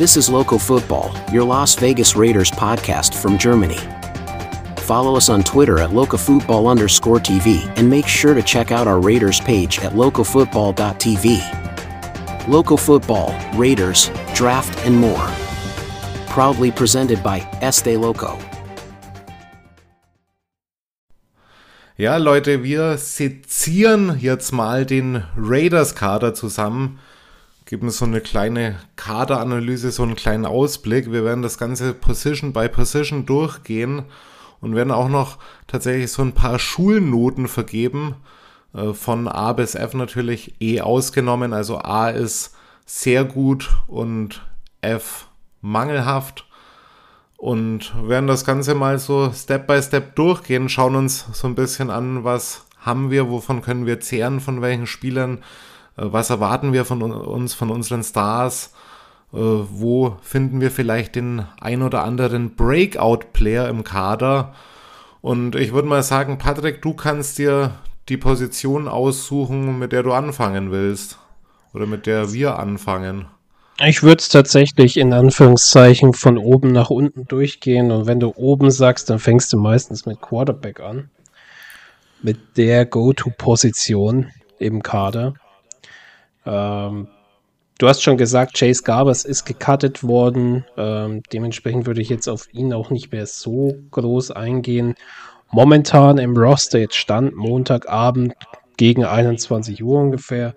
This is Local Football, your Las Vegas Raiders podcast from Germany. Follow us on Twitter at locafootball underscore TV and make sure to check out our Raiders page at localfootball.tv. Local Football, Raiders, Draft, and more. Proudly presented by Este Loco. Ja, Leute, wir sezieren jetzt mal den Raiders-Kader zusammen. Geben so eine kleine Kaderanalyse, so einen kleinen Ausblick. Wir werden das Ganze Position by Position durchgehen und werden auch noch tatsächlich so ein paar Schulnoten vergeben. Äh, von A bis F natürlich E ausgenommen. Also A ist sehr gut und F mangelhaft und werden das Ganze mal so Step by Step durchgehen, schauen uns so ein bisschen an, was haben wir, wovon können wir zehren, von welchen Spielern, was erwarten wir von uns, von unseren Stars, äh, wo finden wir vielleicht den ein oder anderen Breakout-Player im Kader. Und ich würde mal sagen, Patrick, du kannst dir die Position aussuchen, mit der du anfangen willst. Oder mit der wir anfangen. Ich würde es tatsächlich in Anführungszeichen von oben nach unten durchgehen und wenn du oben sagst, dann fängst du meistens mit Quarterback an. Mit der Go-To-Position im Kader. Ähm, du hast schon gesagt, Chase Garbers ist gecuttet worden. Ähm, dementsprechend würde ich jetzt auf ihn auch nicht mehr so groß eingehen. Momentan im Roster jetzt stand Montagabend gegen 21 Uhr ungefähr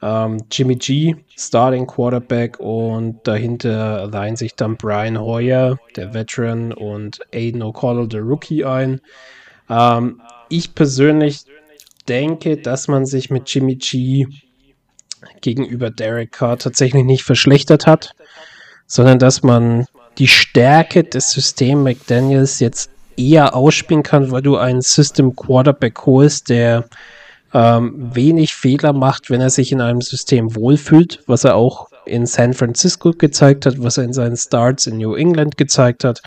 ähm, Jimmy G, Starting Quarterback und dahinter reihen sich dann Brian Hoyer, der Veteran, und Aiden O'Connell, der Rookie ein. Ähm, ich persönlich denke, dass man sich mit Jimmy G gegenüber Derek Carr tatsächlich nicht verschlechtert hat, sondern dass man die Stärke des Systems McDaniels jetzt eher ausspielen kann, weil du einen System Quarterback holst, der ähm, wenig Fehler macht, wenn er sich in einem System wohlfühlt, was er auch in San Francisco gezeigt hat, was er in seinen Starts in New England gezeigt hat.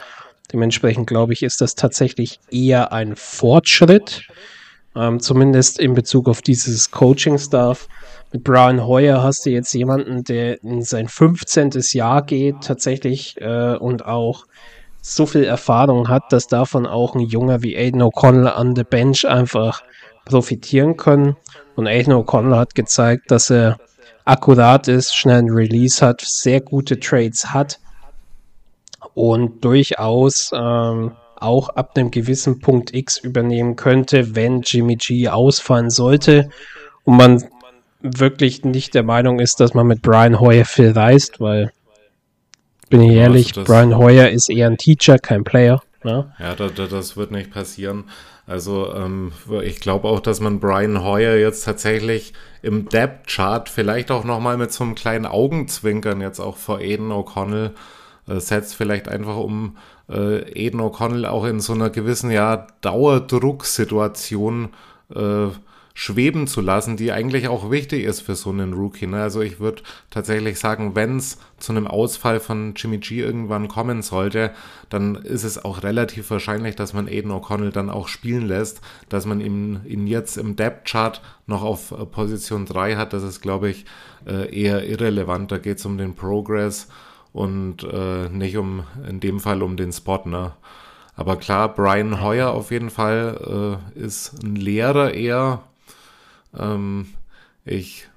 Dementsprechend glaube ich, ist das tatsächlich eher ein Fortschritt, ähm, zumindest in Bezug auf dieses Coaching-Staff. Mit Brian Hoyer hast du jetzt jemanden, der in sein 15. Jahr geht, tatsächlich äh, und auch so viel Erfahrung hat, dass davon auch ein Junger wie Aiden O'Connell an der Bench einfach profitieren können. Und Aiden O'Connell hat gezeigt, dass er akkurat ist, schnell ein Release hat, sehr gute Trades hat und durchaus ähm, auch ab einem gewissen Punkt X übernehmen könnte, wenn Jimmy G ausfallen sollte und man wirklich nicht der Meinung ist, dass man mit Brian Hoyer viel reist, weil bin ich ehrlich, Brian Hoyer ist eher ein Teacher, kein Player. Ne? Ja, das, das wird nicht passieren. Also ähm, ich glaube auch, dass man Brian Hoyer jetzt tatsächlich im Depth-Chart vielleicht auch nochmal mit so einem kleinen Augenzwinkern jetzt auch vor Aiden O'Connell äh, setzt, vielleicht einfach um äh, Aiden O'Connell auch in so einer gewissen ja, Dauerdrucksituation äh, schweben zu lassen, die eigentlich auch wichtig ist für so einen Rookie. Ne? Also ich würde tatsächlich sagen, wenn es zu einem Ausfall von Jimmy G irgendwann kommen sollte, dann ist es auch relativ wahrscheinlich, dass man Aiden O'Connell dann auch spielen lässt, dass man ihn, ihn jetzt im Depth-Chart noch auf äh, Position 3 hat. Das ist, glaube ich, äh, eher irrelevant. Da geht es um den Progress und äh, nicht um, in dem Fall um den Spot. Ne? Aber klar, Brian Hoyer auf jeden Fall äh, ist ein Lehrer eher ähm, ich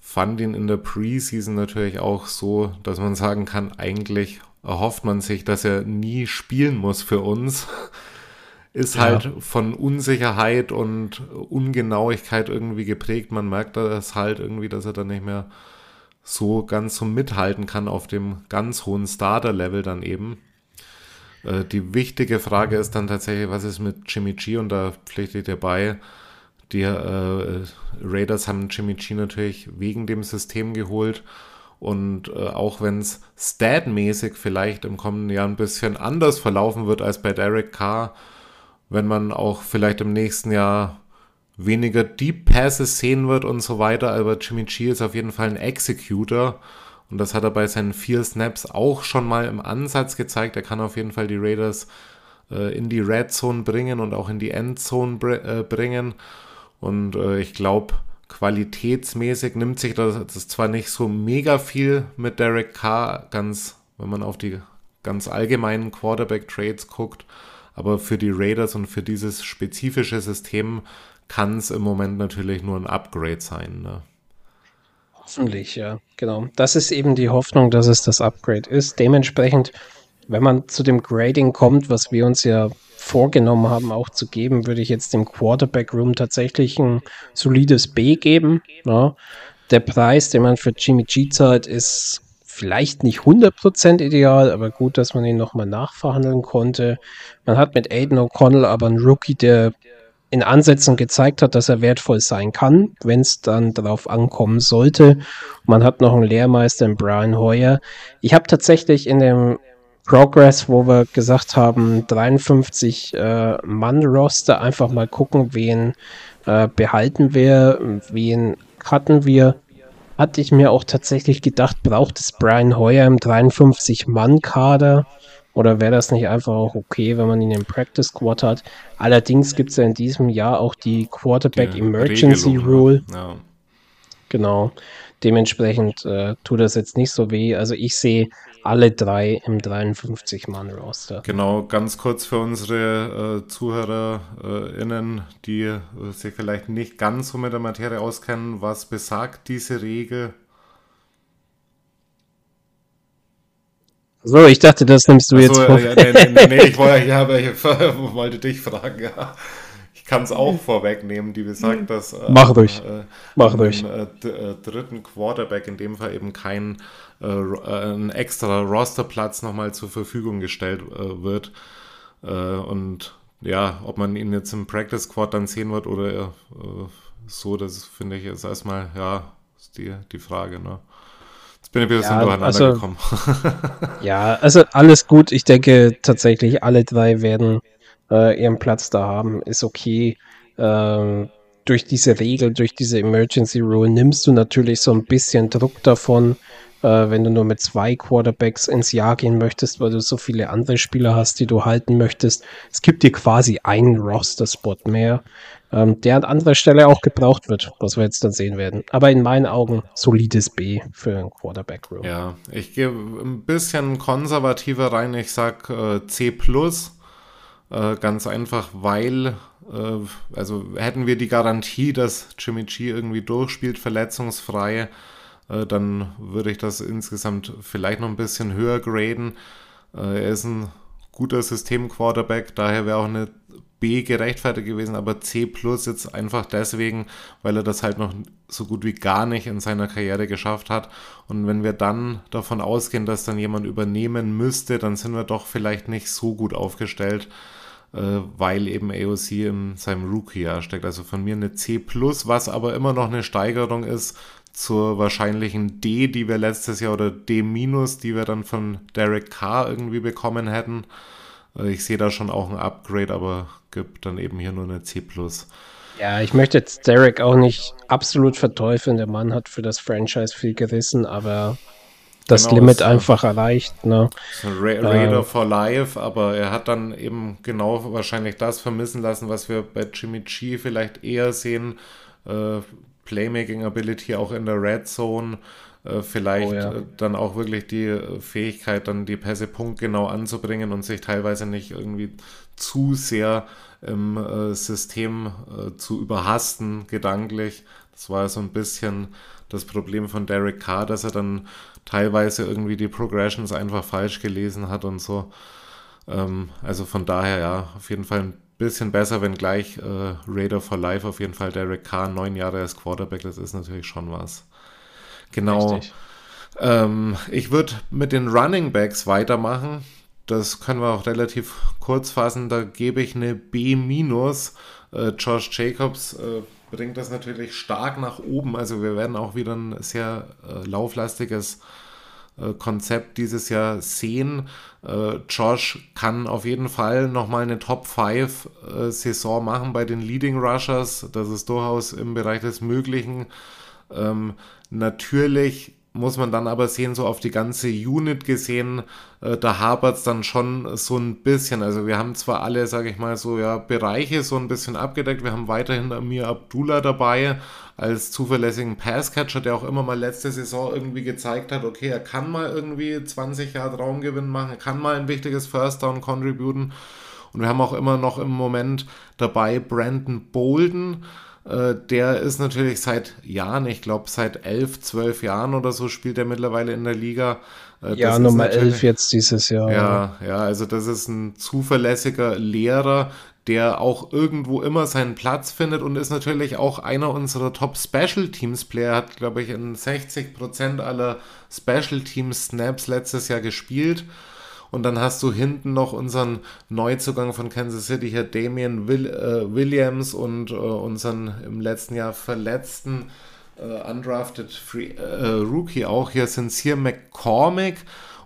fand ihn in der Preseason natürlich auch so, dass man sagen kann, eigentlich erhofft man sich, dass er nie spielen muss für uns. Ist ja. halt von Unsicherheit und Ungenauigkeit irgendwie geprägt. Man merkt das halt irgendwie, dass er dann nicht mehr so ganz so mithalten kann auf dem ganz hohen Starter-Level dann eben. Äh, die wichtige Frage ist dann tatsächlich, was ist mit Jimmy G? Und da pflichte ich dir bei, die äh, Raiders haben Jimmy G natürlich wegen dem System geholt. Und äh, auch wenn es statmäßig vielleicht im kommenden Jahr ein bisschen anders verlaufen wird als bei Derek Carr, wenn man auch vielleicht im nächsten Jahr weniger Deep Passes sehen wird und so weiter, aber Jimmy G ist auf jeden Fall ein Executor. Und das hat er bei seinen vier Snaps auch schon mal im Ansatz gezeigt. Er kann auf jeden Fall die Raiders äh, in die Red Zone bringen und auch in die Endzone br äh, bringen. Und äh, ich glaube, qualitätsmäßig nimmt sich das, das zwar nicht so mega viel mit Derek Carr, ganz wenn man auf die ganz allgemeinen Quarterback-Trades guckt. Aber für die Raiders und für dieses spezifische System kann es im Moment natürlich nur ein Upgrade sein. Ne? Hoffentlich, ja, genau. Das ist eben die Hoffnung, dass es das Upgrade ist. Dementsprechend, wenn man zu dem Grading kommt, was wir uns ja vorgenommen haben, auch zu geben, würde ich jetzt dem Quarterback Room tatsächlich ein solides B geben. Ja. Der Preis, den man für Jimmy G zahlt, ist vielleicht nicht 100% ideal, aber gut, dass man ihn nochmal nachverhandeln konnte. Man hat mit Aiden O'Connell aber einen Rookie, der in Ansätzen gezeigt hat, dass er wertvoll sein kann, wenn es dann darauf ankommen sollte. Man hat noch einen Lehrmeister in Brian Hoyer. Ich habe tatsächlich in dem Progress, wo wir gesagt haben, 53 äh, Mann-Roster, einfach mal gucken, wen äh, behalten wir, wen hatten wir. Hatte ich mir auch tatsächlich gedacht, braucht es Brian Hoyer im 53-Mann-Kader? Oder wäre das nicht einfach auch okay, wenn man ihn im Practice Squad hat? Allerdings gibt es ja in diesem Jahr auch die Quarterback die Emergency Regelung, Rule. Ja. Genau. Dementsprechend äh, tut das jetzt nicht so weh. Also ich sehe alle drei im 53-Mann-Roster. Genau, ganz kurz für unsere äh, ZuhörerInnen, äh, die äh, sich vielleicht nicht ganz so mit der Materie auskennen. Was besagt diese Regel? So, ich dachte, das nimmst du Achso, jetzt vor. Ja, nee, nee, nee, ich, wollte, ja, ich wollte dich fragen, ja. Ich kann es auch vorwegnehmen, die besagt, dass äh, Mach durch. Äh, Mach durch. Äh, dritten Quarterback in dem Fall eben kein äh, äh, ein extra Rosterplatz nochmal zur Verfügung gestellt äh, wird. und ja, ob man ihn jetzt im Practice Squad dann sehen wird oder so, das finde ich jetzt erstmal, ja, ist die, die Frage, ne? Jetzt bin ich wieder ja, so durcheinander also, gekommen. ja, also alles gut. Ich denke tatsächlich, alle drei werden äh, ihren Platz da haben. Ist okay. Ähm, durch diese Regel, durch diese Emergency Rule nimmst du natürlich so ein bisschen Druck davon, äh, wenn du nur mit zwei Quarterbacks ins Jahr gehen möchtest, weil du so viele andere Spieler hast, die du halten möchtest. Es gibt dir quasi einen Roster-Spot mehr ähm, der an anderer Stelle auch gebraucht wird, was wir jetzt dann sehen werden. Aber in meinen Augen solides B für ein Quarterback Room. Ja, ich gehe ein bisschen konservativer rein. Ich sag äh, C äh, ganz einfach, weil äh, also hätten wir die Garantie, dass Jimmy G irgendwie durchspielt, verletzungsfrei, äh, dann würde ich das insgesamt vielleicht noch ein bisschen höher graden. Äh, er ist ein guter System-Quarterback, daher wäre auch eine B gerechtfertigt gewesen, aber C plus jetzt einfach deswegen, weil er das halt noch so gut wie gar nicht in seiner Karriere geschafft hat. Und wenn wir dann davon ausgehen, dass dann jemand übernehmen müsste, dann sind wir doch vielleicht nicht so gut aufgestellt, weil eben AOC in seinem Rookie-Jahr steckt. Also von mir eine C was aber immer noch eine Steigerung ist zur wahrscheinlichen D, die wir letztes Jahr oder D die wir dann von Derek Carr irgendwie bekommen hätten. Äh, ich sehe da schon auch ein Upgrade, aber gibt dann eben hier nur eine C+. Ja, ich möchte jetzt Derek auch nicht absolut verteufeln. Der Mann hat für das Franchise viel gerissen, aber das genau, Limit einfach erreicht. Ne? Ra Raider äh, for Life, aber er hat dann eben genau wahrscheinlich das vermissen lassen, was wir bei Jimmy G vielleicht eher sehen. Äh, Playmaking Ability auch in der Red Zone. Äh, vielleicht oh, ja. Äh, dann auch wirklich die äh, Fähigkeit, dann die Pässe punktgenau anzubringen und sich teilweise nicht irgendwie zu sehr im äh, System äh, zu überhasten, gedanklich. Das war so ein bisschen das Problem von Derek Carr, dass er dann teilweise irgendwie die Progressions einfach falsch gelesen hat und so. Ähm, also von daher ja, auf jeden Fall ein bisschen besser, wenn gleich äh, Raider for Life auf jeden Fall Derek Carr, neun Jahre als Quarterback, das ist natürlich schon was. Genau. Ähm, ich würde mit den Running Backs weitermachen. Das können wir auch relativ kurz fassen. Da gebe ich eine B-. Äh, Josh Jacobs äh, bringt das natürlich stark nach oben. Also wir werden auch wieder ein sehr äh, lauflastiges äh, Konzept dieses Jahr sehen. Äh, Josh kann auf jeden Fall nochmal eine Top 5 äh, machen bei den Leading Rushers. Das ist durchaus im Bereich des Möglichen. Ähm, natürlich muss man dann aber sehen, so auf die ganze Unit gesehen, äh, da hapert es dann schon so ein bisschen. Also wir haben zwar alle, sage ich mal, so ja, Bereiche so ein bisschen abgedeckt. Wir haben weiterhin Amir Abdullah dabei als zuverlässigen Passcatcher, der auch immer mal letzte Saison irgendwie gezeigt hat, okay, er kann mal irgendwie 20 Jahre Raumgewinn machen, er kann mal ein wichtiges First Down contributen. Und wir haben auch immer noch im Moment dabei Brandon Bolden. Äh, der ist natürlich seit Jahren, ich glaube seit elf, zwölf Jahren oder so spielt er mittlerweile in der Liga. Äh, ja, Nummer elf jetzt dieses Jahr. Ja, ja, also das ist ein zuverlässiger Lehrer, der auch irgendwo immer seinen Platz findet und ist natürlich auch einer unserer Top Special Teams Player, hat glaube ich in 60% aller Special Teams Snaps letztes Jahr gespielt. Und dann hast du hinten noch unseren Neuzugang von Kansas City hier, Damian Will, äh, Williams und äh, unseren im letzten Jahr verletzten äh, undrafted Free, äh, Rookie auch hier, Sincere McCormick.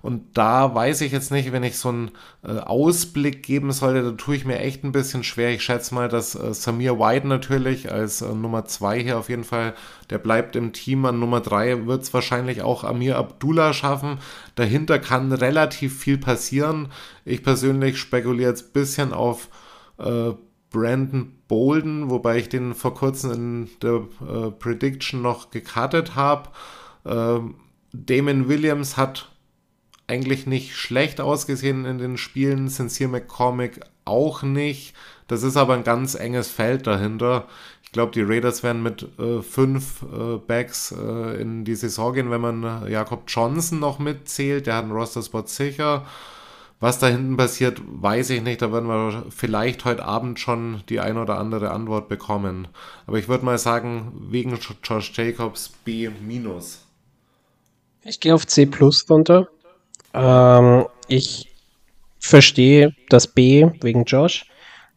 Und da weiß ich jetzt nicht, wenn ich so einen äh, Ausblick geben sollte, da tue ich mir echt ein bisschen schwer. Ich schätze mal, dass äh, Samir White natürlich als äh, Nummer 2 hier auf jeden Fall, der bleibt im Team. An Nummer 3 wird es wahrscheinlich auch Amir Abdullah schaffen. Dahinter kann relativ viel passieren. Ich persönlich spekuliere jetzt ein bisschen auf Brandon Bolden, wobei ich den vor kurzem in der Prediction noch gekartet habe. Ähm, Damon Williams hat eigentlich nicht schlecht ausgesehen in den Spielen, Sincere McCormick auch nicht. Das ist aber ein ganz enges Feld dahinter. Ich glaube, die Raiders werden mit äh, fünf äh, Backs äh, in die Saison gehen, wenn man äh, Jakob Johnson noch mitzählt. Der hat einen Roster-Spot sicher. Was da hinten passiert, weiß ich nicht. Da werden wir vielleicht heute Abend schon die ein oder andere Antwort bekommen. Aber ich würde mal sagen, wegen Josh Jacobs B-. Ich gehe auf C plus runter. Ähm, ich verstehe das B wegen Josh.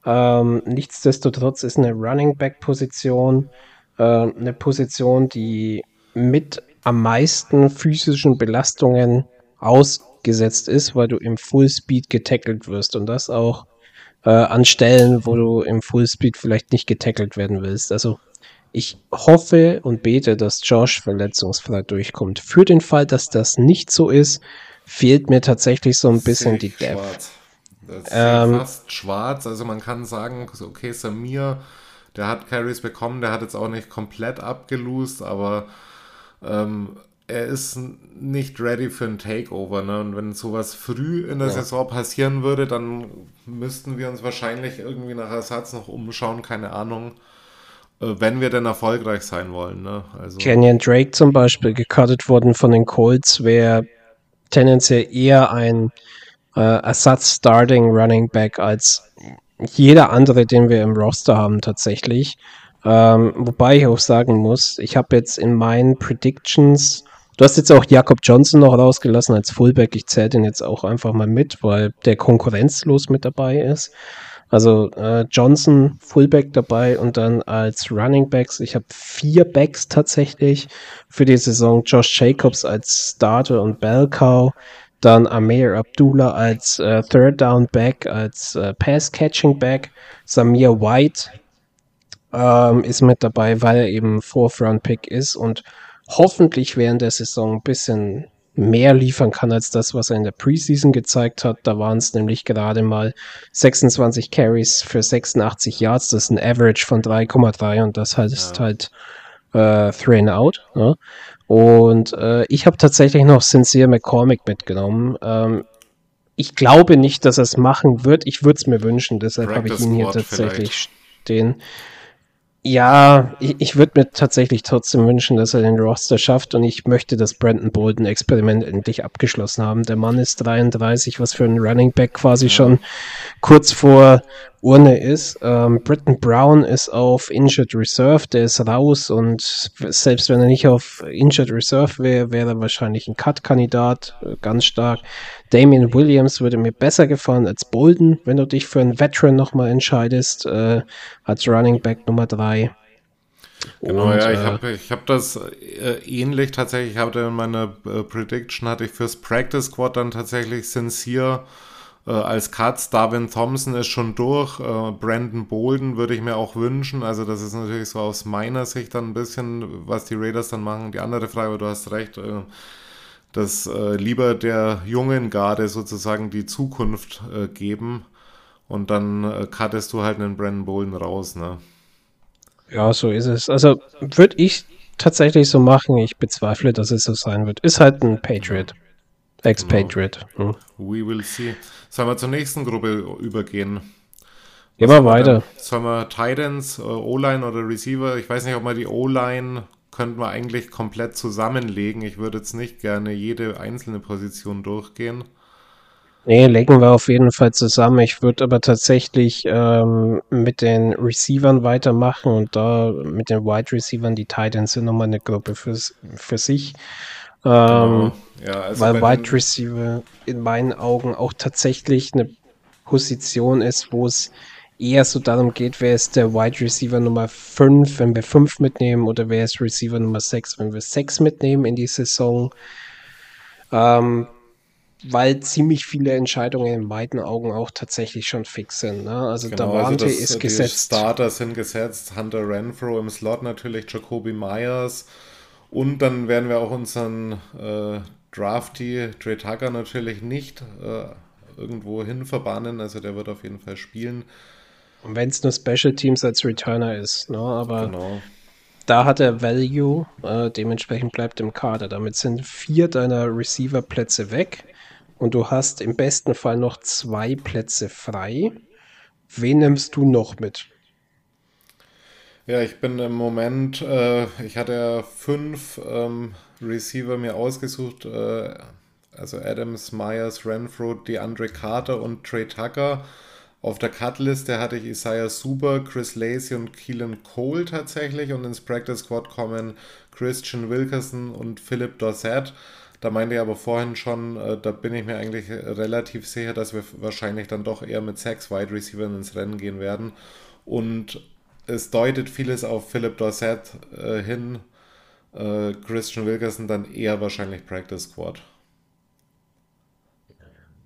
Ähm, nichtsdestotrotz ist eine Running Back Position äh, eine Position, die mit am meisten physischen Belastungen ausgesetzt ist, weil du im Full Speed getackelt wirst und das auch äh, an Stellen, wo du im Full Speed vielleicht nicht getackelt werden willst. Also ich hoffe und bete, dass Josh verletzungsfrei durchkommt. Für den Fall, dass das nicht so ist, fehlt mir tatsächlich so ein bisschen die Depth. Schwarz. Das ist ähm, fast schwarz. Also man kann sagen, okay, Samir, der hat Carries bekommen, der hat jetzt auch nicht komplett abgelost, aber ähm, er ist nicht ready für ein Takeover. Ne? Und wenn sowas früh in der ja. Saison passieren würde, dann müssten wir uns wahrscheinlich irgendwie nach Ersatz noch umschauen, keine Ahnung äh, wenn wir denn erfolgreich sein wollen. Ne? Also Kenyon Drake zum Beispiel gecuttet worden von den Colts wäre tendenziell eher ein äh, Ersatz-Starting Running Back als jeder andere, den wir im Roster haben tatsächlich. Ähm, wobei ich auch sagen muss, ich habe jetzt in meinen Predictions, du hast jetzt auch Jakob Johnson noch rausgelassen als Fullback, ich zähle den jetzt auch einfach mal mit, weil der konkurrenzlos mit dabei ist. Also äh, Johnson Fullback dabei und dann als Running Backs. Ich habe vier Backs tatsächlich für die Saison. Josh Jacobs als Starter und Bell Cow. Dann Amir Abdullah als äh, Third Down Back, als äh, Pass Catching Back. Samir White ähm, ist mit dabei, weil er eben Fourth Round Pick ist und hoffentlich während der Saison ein bisschen mehr liefern kann als das, was er in der Preseason gezeigt hat. Da waren es nämlich gerade mal 26 Carries für 86 Yards. Das ist ein Average von 3,3 und das heißt ja. halt äh, Three and Out. Ne? Und äh, ich habe tatsächlich noch Sincere McCormick mitgenommen. Ähm, ich glaube nicht, dass er es machen wird. Ich würde es mir wünschen, deshalb habe ich ihn hier tatsächlich vielleicht. stehen. Ja, ich, ich würde mir tatsächlich trotzdem wünschen, dass er den Roster schafft und ich möchte das Brandon Bolden-Experiment endlich abgeschlossen haben. Der Mann ist 33, was für ein Running Back quasi schon kurz vor Urne ist. Ähm, Britton Brown ist auf Injured Reserve, der ist raus und selbst wenn er nicht auf Injured Reserve wäre, wäre er wahrscheinlich ein Cut-Kandidat, äh, ganz stark. Damian Williams würde mir besser gefallen als Bolden, wenn du dich für einen Veteran nochmal entscheidest, äh, als Running Back Nummer 3. Genau, und, ja, ich äh, habe ich hab das äh, ähnlich tatsächlich, ich hatte in meiner äh, Prediction, hatte ich fürs Practice Squad dann tatsächlich Sincere äh, als Cuts. Darwin Thompson ist schon durch. Äh, Brandon Bolden würde ich mir auch wünschen. Also das ist natürlich so aus meiner Sicht dann ein bisschen, was die Raiders dann machen. Die andere Frage, aber du hast recht, äh, dass äh, lieber der jungen Garde sozusagen die Zukunft äh, geben und dann äh, cuttest du halt einen Brandon Bolden raus, ne? Ja, so ist es. Also würde ich tatsächlich so machen. Ich bezweifle, dass es so sein wird. Ist halt ein Patriot. Ex-Patriot. Hm. We will see. Sollen wir zur nächsten Gruppe übergehen? Gehen wir weiter. Sollen wir Titans, äh, O-Line oder Receiver? Ich weiß nicht, ob wir die O-Line könnten wir eigentlich komplett zusammenlegen. Ich würde jetzt nicht gerne jede einzelne Position durchgehen. Nee, legen wir auf jeden Fall zusammen. Ich würde aber tatsächlich ähm, mit den Receivern weitermachen und da mit den Wide Receivern, die Titans sind nochmal eine Gruppe für, für sich. Ähm, genau. Ja, also weil Wide Receiver in meinen Augen auch tatsächlich eine Position ist, wo es eher so darum geht, wer ist der Wide Receiver Nummer 5, wenn wir 5 mitnehmen, oder wer ist Receiver Nummer 6, wenn wir 6 mitnehmen in die Saison. Ähm, weil ziemlich viele Entscheidungen in beiden Augen auch tatsächlich schon fix sind. Ne? Also genau, Davante also das, ist gesetzt. Starter sind gesetzt, Hunter Renfro im Slot natürlich, Jacoby Myers und dann werden wir auch unseren äh, Drafty Trey Tucker natürlich nicht äh, irgendwo hin verbannen, also der wird auf jeden Fall spielen. Und wenn es nur Special Teams als Returner ist, ne? aber genau. da hat er Value, äh, dementsprechend bleibt im Kader. Damit sind vier deiner Receiver-Plätze weg und du hast im besten Fall noch zwei Plätze frei. Wen nimmst du noch mit? Ja, ich bin im Moment, äh, ich hatte ja fünf ähm, Receiver mir ausgesucht, äh, also Adams, Myers, Renfro, DeAndre Carter und Trey Tucker. Auf der Cut-Liste hatte ich Isaiah Super, Chris Lacey und Keelan Cole tatsächlich und ins Practice Squad kommen Christian Wilkerson und Philip Dorsett. Da meinte ich aber vorhin schon, äh, da bin ich mir eigentlich relativ sicher, dass wir wahrscheinlich dann doch eher mit sechs Wide Receivers ins Rennen gehen werden. Und es deutet vieles auf Philip Dorsett äh, hin. Äh, Christian Wilkerson dann eher wahrscheinlich Practice Squad.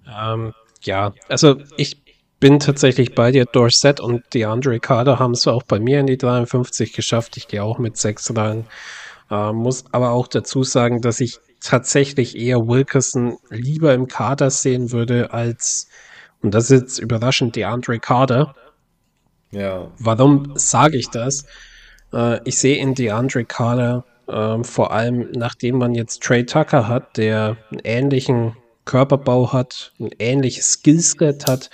Ähm, ja, also ich bin tatsächlich bei dir. Dorset und DeAndre Carter haben es auch bei mir in die 53 geschafft. Ich gehe auch mit 6 rein. Äh, muss aber auch dazu sagen, dass ich tatsächlich eher Wilkerson lieber im Kader sehen würde als, und das ist jetzt überraschend, DeAndre Carter. Ja. Warum sage ich das? Äh, ich sehe in DeAndre Carter äh, vor allem, nachdem man jetzt Trey Tucker hat, der einen ähnlichen Körperbau hat, ein ähnliches Skillset hat,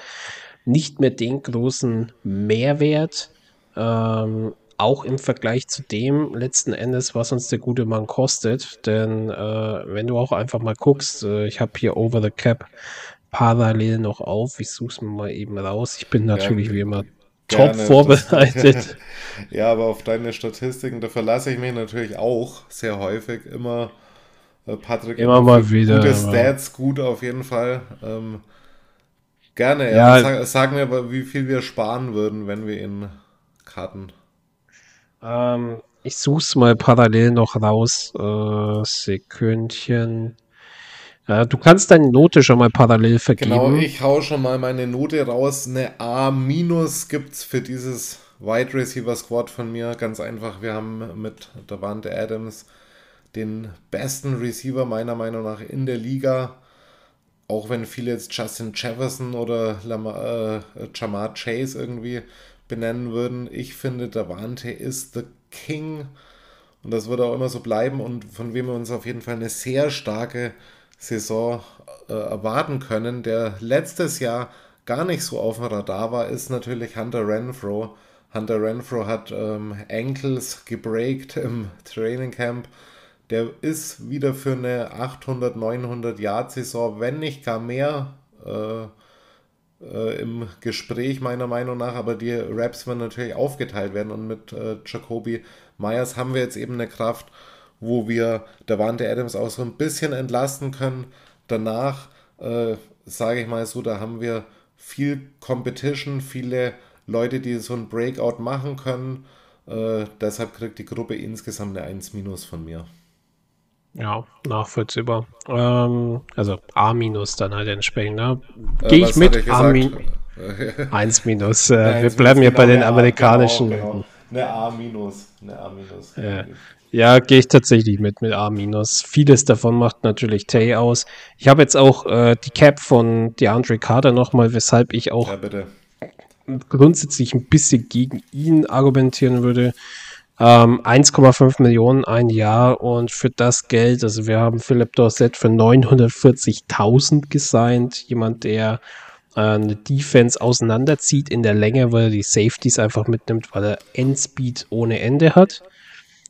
nicht mehr den großen Mehrwert. Ähm, auch im Vergleich zu dem letzten Endes, was uns der gute Mann kostet. Denn äh, wenn du auch einfach mal guckst, äh, ich habe hier Over the Cap parallel noch auf. Ich suche es mir mal eben raus. Ich bin natürlich ja, wie immer top vorbereitet. ja, aber auf deine Statistiken, da verlasse ich mich natürlich auch sehr häufig. Immer, äh, Patrick, immer mal wieder. Gute Stats, gut auf jeden Fall. Ähm, gerne, ja. Sag, sag, mir, wie viel wir sparen würden, wenn wir ihn cutten. Ähm, ich suche es mal parallel noch raus. Äh, Sekündchen. Ja, du kannst deine Note schon mal parallel vergeben. Genau, ich hau schon mal meine Note raus. Eine A- gibt es für dieses Wide Receiver Squad von mir. Ganz einfach, wir haben mit Davante Adams den besten Receiver meiner Meinung nach in der Liga. Auch wenn viele jetzt Justin Jefferson oder Lamar, äh, Jamar Chase irgendwie benennen würden. Ich finde, Davante ist the King und das wird auch immer so bleiben und von wem wir uns auf jeden Fall eine sehr starke Saison äh, erwarten können, der letztes Jahr gar nicht so auf dem Radar war, ist natürlich Hunter Renfro. Hunter Renfro hat ähm, Ankles gebreakt im Training Camp. Der ist wieder für eine 800, 900 Yard Saison, wenn nicht gar mehr, äh, äh, im Gespräch, meiner Meinung nach, aber die Raps werden natürlich aufgeteilt werden und mit äh, Jacoby Myers haben wir jetzt eben eine Kraft, wo wir Davante Adams auch so ein bisschen entlasten können. Danach, äh, sage ich mal so, da haben wir viel Competition, viele Leute, die so ein Breakout machen können. Äh, deshalb kriegt die Gruppe insgesamt eine 1- von mir. Ja, nachvollziehbar. Ähm, also A minus dann halt entsprechend. Ne? Äh, Gehe ich mit A minus. 1 minus. Äh, wir bleiben ja bei den genau, amerikanischen. Genau, genau. Eine A minus. Eine A minus. Ja, ja gehe ich tatsächlich mit, mit A minus. Vieles davon macht natürlich Tay aus. Ich habe jetzt auch äh, die Cap von DeAndre Carter nochmal, weshalb ich auch ja, grundsätzlich ein bisschen gegen ihn argumentieren würde. Ähm, 1,5 Millionen ein Jahr und für das Geld, also wir haben Philipp Dorset für 940.000 gesigned, jemand, der äh, eine Defense auseinanderzieht in der Länge, weil er die Safeties einfach mitnimmt, weil er Endspeed ohne Ende hat.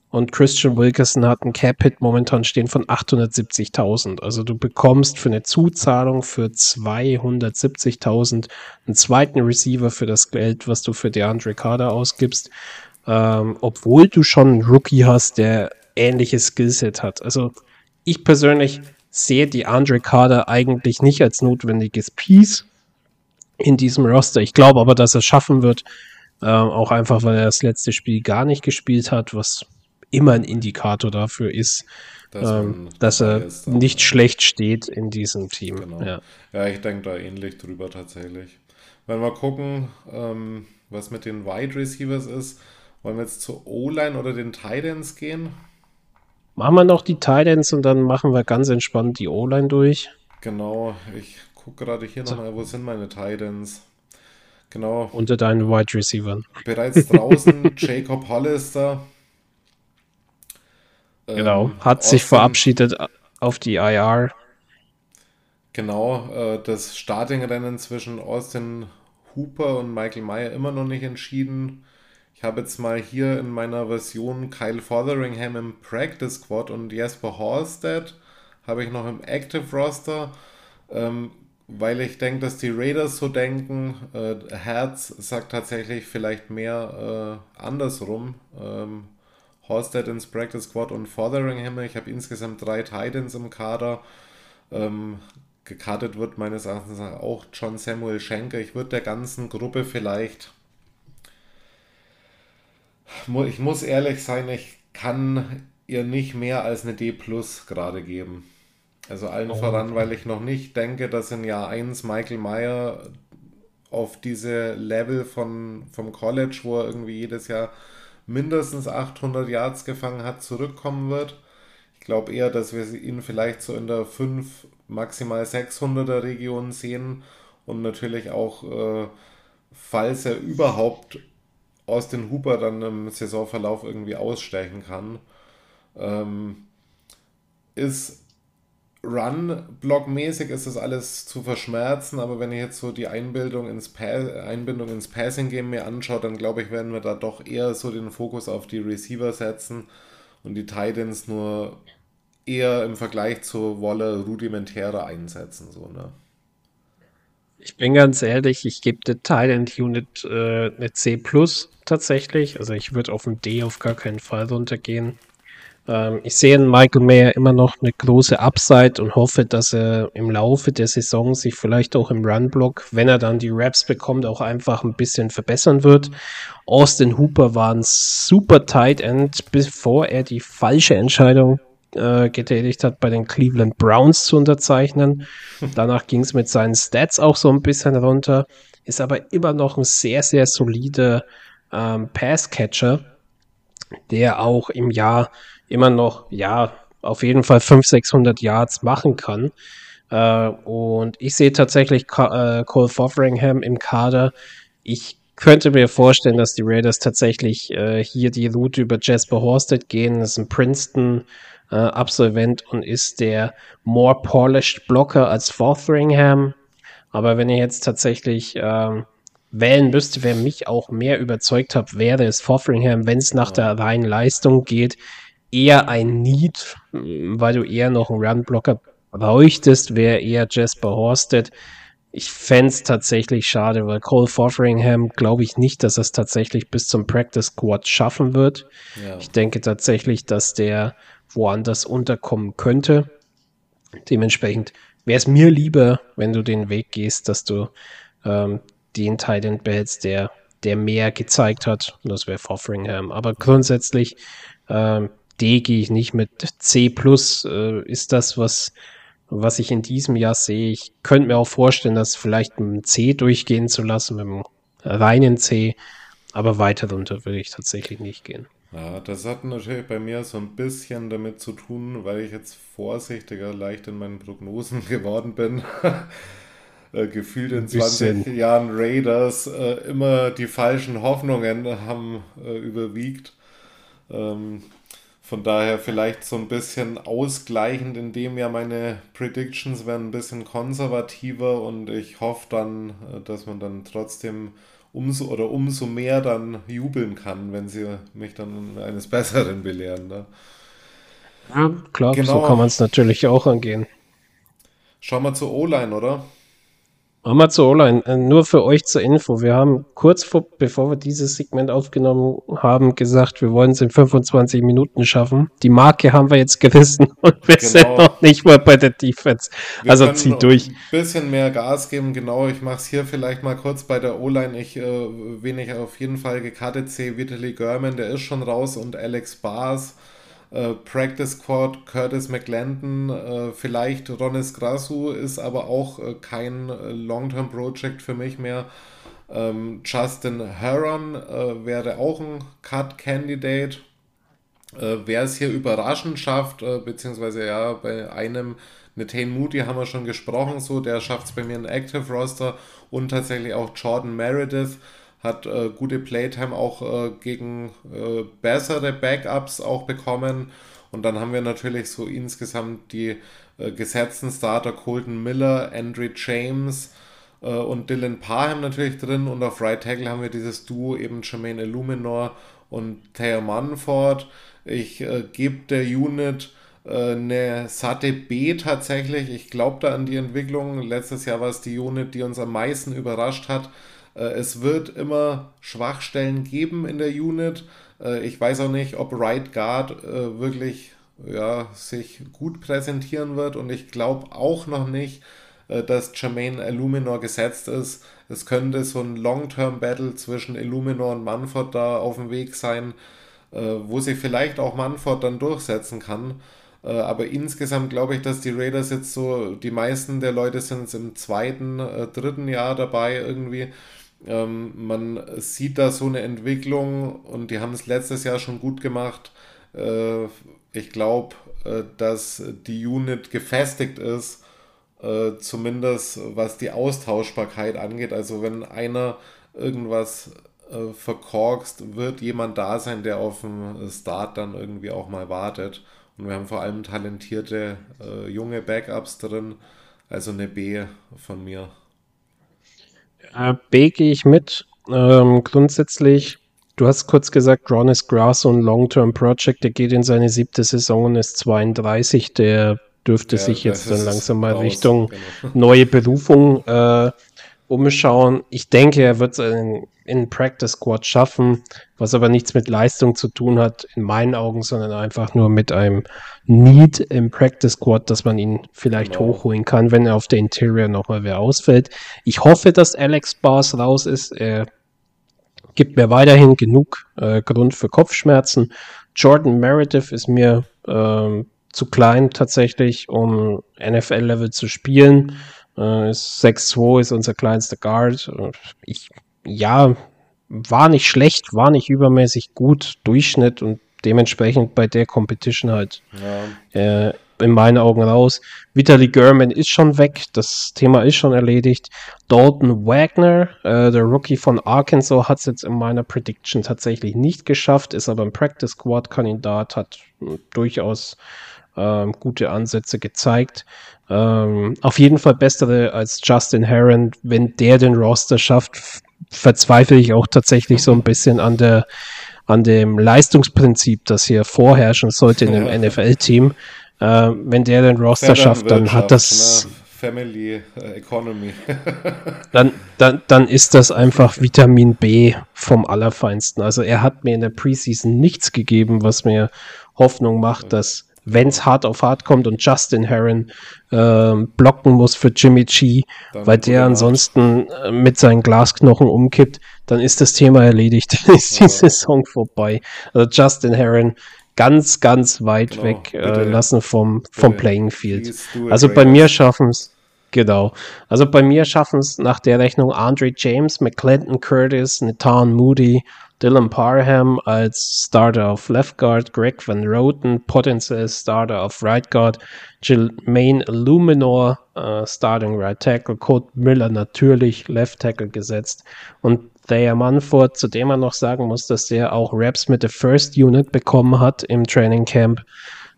Und Christian Wilkerson hat einen Cap-Hit momentan stehen von 870.000. Also du bekommst für eine Zuzahlung für 270.000 einen zweiten Receiver für das Geld, was du für DeAndre Carter ausgibst ähm, obwohl du schon einen Rookie hast, der ähnliches Skillset hat. Also ich persönlich sehe die Andre Carter eigentlich nicht als notwendiges Piece in diesem Roster. Ich glaube aber, dass er es schaffen wird, äh, auch einfach, weil er das letzte Spiel gar nicht gespielt hat, was immer ein Indikator dafür ist, dass, ähm, dass er ist, nicht schlecht steht in diesem Team. Genau. Ja. ja, ich denke da ähnlich drüber tatsächlich. Wenn wir gucken, ähm, was mit den Wide Receivers ist, wollen wir jetzt zur O-Line oder den Titans gehen? Machen wir noch die Titans und dann machen wir ganz entspannt die O-Line durch. Genau, ich gucke gerade hier so. nochmal, wo sind meine Titans? Genau. Unter deinen Wide Receivers. Bereits draußen Jacob Hollister. Genau, ähm, hat Austin, sich verabschiedet auf die IR. Genau, äh, das Starting-Rennen zwischen Austin Hooper und Michael Meyer immer noch nicht entschieden. Ich habe jetzt mal hier in meiner Version Kyle Fotheringham im Practice Squad und Jesper Halstead habe ich noch im Active Roster, ähm, weil ich denke, dass die Raiders so denken. Äh, Herz sagt tatsächlich vielleicht mehr äh, andersrum. Ähm, Halstead ins Practice Squad und Fotheringham. Ich habe insgesamt drei Titans im Kader. Ähm, gekartet wird meines Erachtens auch John Samuel Schenker. Ich würde der ganzen Gruppe vielleicht ich muss ehrlich sein, ich kann ihr nicht mehr als eine D plus gerade geben. Also allen oh. voran, weil ich noch nicht denke, dass in Jahr 1 Michael Meyer auf diese Level von, vom College, wo er irgendwie jedes Jahr mindestens 800 Yards gefangen hat, zurückkommen wird. Ich glaube eher, dass wir ihn vielleicht so in der 5, maximal 600er Region sehen und natürlich auch, äh, falls er überhaupt Austin Hooper dann im Saisonverlauf irgendwie ausstechen kann. Ähm, ist Run-Block-mäßig ist das alles zu verschmerzen, aber wenn ich jetzt so die Einbildung ins, Einbindung ins Passing-Game mir anschaue, dann glaube ich, werden wir da doch eher so den Fokus auf die Receiver setzen und die Titans nur eher im Vergleich zu Wolle rudimentärer einsetzen. So, ne? Ich bin ganz ehrlich, ich gebe der Thailand Unit äh, eine C plus tatsächlich. Also ich würde auf ein D auf gar keinen Fall runtergehen. Ähm, ich sehe in Michael Mayer immer noch eine große Upside und hoffe, dass er im Laufe der Saison sich vielleicht auch im Run-Block, wenn er dann die Raps bekommt, auch einfach ein bisschen verbessern wird. Austin Hooper war ein super Tight End, bevor er die falsche Entscheidung äh, getätigt hat, bei den Cleveland Browns zu unterzeichnen. Danach ging es mit seinen Stats auch so ein bisschen runter, ist aber immer noch ein sehr, sehr solider ähm, Passcatcher, der auch im Jahr immer noch, ja, auf jeden Fall 500, 600 Yards machen kann. Äh, und ich sehe tatsächlich Ka äh, Cole Fotheringham im Kader. Ich könnte mir vorstellen, dass die Raiders tatsächlich äh, hier die Route über Jasper Horsted gehen. Das ist ein Princeton äh, Absolvent und ist der more polished Blocker als Fotheringham. Aber wenn ihr jetzt tatsächlich ähm, wählen müsste, wer mich auch mehr überzeugt hat, wäre es Fotheringham, wenn es nach der reinen Leistung geht, eher ein Need, weil du eher noch einen Run-Blocker bräuchtest, wäre eher Jasper Horsted. Ich fände es tatsächlich schade, weil Cole Fotheringham glaube ich nicht, dass er es tatsächlich bis zum Practice Squad schaffen wird. Ja. Ich denke tatsächlich, dass der woanders unterkommen könnte. Dementsprechend wäre es mir lieber, wenn du den Weg gehst, dass du ähm, den Titan behältst, der, der mehr gezeigt hat. Das wäre Fotheringham. Aber grundsätzlich ähm, D gehe ich nicht mit. C plus äh, ist das, was, was ich in diesem Jahr sehe. Ich könnte mir auch vorstellen, das vielleicht mit einem C durchgehen zu lassen, mit einem reinen C. Aber weiter runter würde ich tatsächlich nicht gehen. Ja, das hat natürlich bei mir so ein bisschen damit zu tun, weil ich jetzt vorsichtiger leicht in meinen Prognosen geworden bin. äh, gefühlt in 20 Jahren Raiders äh, immer die falschen Hoffnungen haben äh, überwiegt. Ähm, von daher vielleicht so ein bisschen ausgleichend, indem ja meine Predictions werden ein bisschen konservativer und ich hoffe dann, äh, dass man dann trotzdem umso oder umso mehr dann jubeln kann, wenn sie mich dann eines Besseren belehren. Ne? Ja, klar, genau. so kann man es natürlich auch angehen. Schauen wir zur O-Line, oder? Äh, nur für euch zur Info. Wir haben kurz vor, bevor wir dieses Segment aufgenommen haben, gesagt, wir wollen es in 25 Minuten schaffen. Die Marke haben wir jetzt gerissen und wir genau. sind noch nicht mal bei der Defense. Wir also zieht durch. Ein bisschen mehr Gas geben, genau. Ich mache es hier vielleicht mal kurz bei der O-Line. Ich, äh, wen ich auf jeden Fall gekartet sehe, Vitaly German, der ist schon raus und Alex Bars äh, Practice Squad, Curtis McLendon, äh, vielleicht Ronis Grasu ist aber auch äh, kein äh, Long-Term-Project für mich mehr. Ähm, Justin Heron äh, wäre auch ein Cut-Candidate. Wer es hier überraschend schafft, beziehungsweise ja, bei einem Nathan Moody haben wir schon gesprochen, so der schafft es bei mir in Active Roster und tatsächlich auch Jordan Meredith hat äh, gute Playtime auch äh, gegen äh, bessere Backups auch bekommen. Und dann haben wir natürlich so insgesamt die äh, gesetzten Starter Colton Miller, Andrew James äh, und Dylan Parham natürlich drin. Und auf Right Tackle haben wir dieses Duo eben Jermaine Illuminor und Taylor Manford. Ich äh, gebe der Unit eine satte B tatsächlich. Ich glaube da an die Entwicklung. Letztes Jahr war es die Unit, die uns am meisten überrascht hat. Äh, es wird immer Schwachstellen geben in der Unit. Äh, ich weiß auch nicht, ob Right Guard äh, wirklich ja, sich gut präsentieren wird und ich glaube auch noch nicht, dass Jermaine Illuminor gesetzt ist. Es könnte so ein Long-Term-Battle zwischen Illuminor und Manford da auf dem Weg sein, wo sich vielleicht auch Manford dann durchsetzen kann. Aber insgesamt glaube ich, dass die Raiders jetzt so, die meisten der Leute sind im zweiten, dritten Jahr dabei irgendwie. Ähm, man sieht da so eine Entwicklung und die haben es letztes Jahr schon gut gemacht. Äh, ich glaube, äh, dass die Unit gefestigt ist, äh, zumindest was die Austauschbarkeit angeht. Also wenn einer irgendwas äh, verkorkst, wird jemand da sein, der auf den Start dann irgendwie auch mal wartet. Und wir haben vor allem talentierte äh, junge Backups drin. Also eine B von mir. Äh, B gehe ich mit. Ähm, grundsätzlich, du hast kurz gesagt, Ron is Grass und Long-Term Project, der geht in seine siebte Saison und ist 32. Der dürfte ja, sich jetzt dann langsam mal raus, Richtung genau. neue Berufung äh, umschauen. Ich denke, er wird es in, Practice Squad schaffen, was aber nichts mit Leistung zu tun hat, in meinen Augen, sondern einfach nur mit einem Need im Practice Squad, dass man ihn vielleicht genau. hochholen kann, wenn er auf der Interior nochmal wer ausfällt. Ich hoffe, dass Alex Bars raus ist. Er gibt mir weiterhin genug äh, Grund für Kopfschmerzen. Jordan Meredith ist mir ähm, zu klein tatsächlich, um NFL-Level zu spielen. Äh, 6'2 ist unser kleinster Guard. Ich, ja, war nicht schlecht, war nicht übermäßig gut, Durchschnitt und dementsprechend bei der Competition halt ja. äh, in meinen Augen raus. Vitaly German ist schon weg, das Thema ist schon erledigt. Dalton Wagner, äh, der Rookie von Arkansas, hat es jetzt in meiner Prediction tatsächlich nicht geschafft, ist aber ein Practice Squad Kandidat, hat durchaus ähm, gute Ansätze gezeigt. Ähm, auf jeden Fall bessere als Justin Heron. Wenn der den Roster schafft, verzweifle ich auch tatsächlich so ein bisschen an der an dem Leistungsprinzip, das hier vorherrschen sollte in einem ja. NFL-Team. Äh, wenn der den Roster schafft, dann hat das? Family äh, Economy. dann, dann, dann ist das einfach Vitamin B vom Allerfeinsten. Also er hat mir in der Preseason nichts gegeben, was mir Hoffnung macht, dass wenn es hart auf hart kommt und Justin Heron äh, blocken muss für Jimmy G, dann weil der ansonsten äh, mit seinen Glasknochen umkippt, dann ist das Thema erledigt. Dann ist die Saison vorbei. Also Justin Heron ganz, ganz weit genau, weg äh, lassen vom, vom Playing Field. Also bei mir schaffen es, genau. Also bei mir schaffen es nach der Rechnung Andre James, McClendon Curtis, Nathan Moody, Dylan Parham als Starter auf Left Guard, Greg Van Roten potenziell Starter auf Right Guard, Jermaine Illuminor uh, Starting Right Tackle, Code Miller natürlich Left Tackle gesetzt und Thayer Manford, zu dem man noch sagen muss, dass der auch Raps mit der First Unit bekommen hat im Training Camp.